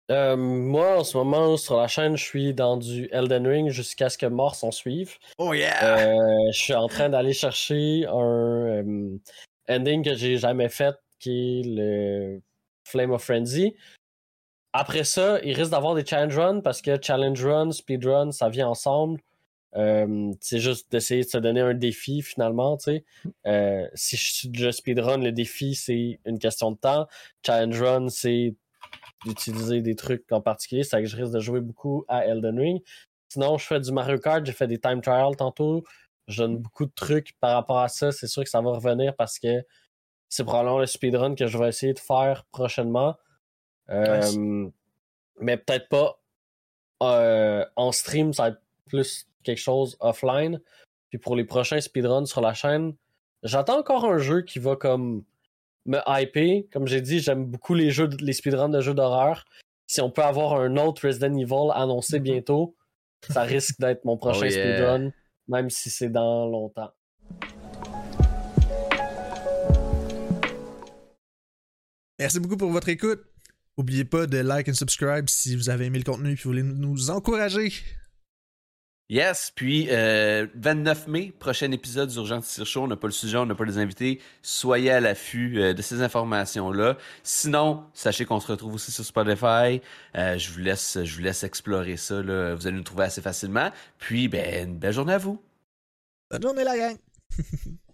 Speaker 4: Euh, moi, en ce moment, sur la chaîne, je suis dans du Elden Ring jusqu'à ce que mort s'en suive.
Speaker 1: Oh yeah!
Speaker 4: Euh, je suis en train d'aller chercher un euh, ending que j'ai jamais fait, qui est le Flame of Frenzy. Après ça, il risque d'avoir des challenge runs parce que challenge run, speed run, ça vient ensemble. C'est juste d'essayer de se donner un défi finalement. tu sais. Si je déjà speedrun, le défi c'est une question de temps. Challenge run, c'est d'utiliser des trucs en particulier. C'est que je risque de jouer beaucoup à Elden Ring. Sinon, je fais du Mario Kart, j'ai fait des time trials tantôt. Je donne beaucoup de trucs par rapport à ça. C'est sûr que ça va revenir parce que c'est probablement le speedrun que je vais essayer de faire prochainement. Euh, Mais peut-être pas euh, en stream, ça va être plus quelque chose offline. Puis pour les prochains speedruns sur la chaîne, j'attends encore un jeu qui va comme me hyper. Comme j'ai dit, j'aime beaucoup les jeux, les speedruns de jeux d'horreur. Si on peut avoir un autre Resident Evil annoncé bientôt, ça risque d'être mon prochain
Speaker 1: Oh yeah.
Speaker 4: speedrun, même si c'est dans longtemps.
Speaker 2: merci beaucoup pour votre écoute. N'oubliez pas de like et subscribe si vous avez aimé le contenu et que vous voulez nous encourager.
Speaker 1: Yes, puis euh, 29 mai, prochain épisode d'Urgence Show. On n'a pas le sujet, on n'a pas les invités. Soyez à l'affût euh, de ces informations-là. Sinon, sachez qu'on se retrouve aussi sur Spotify. Euh, je vous laisse, je vous laisse explorer ça. Là. Vous allez nous trouver assez facilement. Puis, ben, une belle journée à vous.
Speaker 2: Bonne journée la gang! <laughs>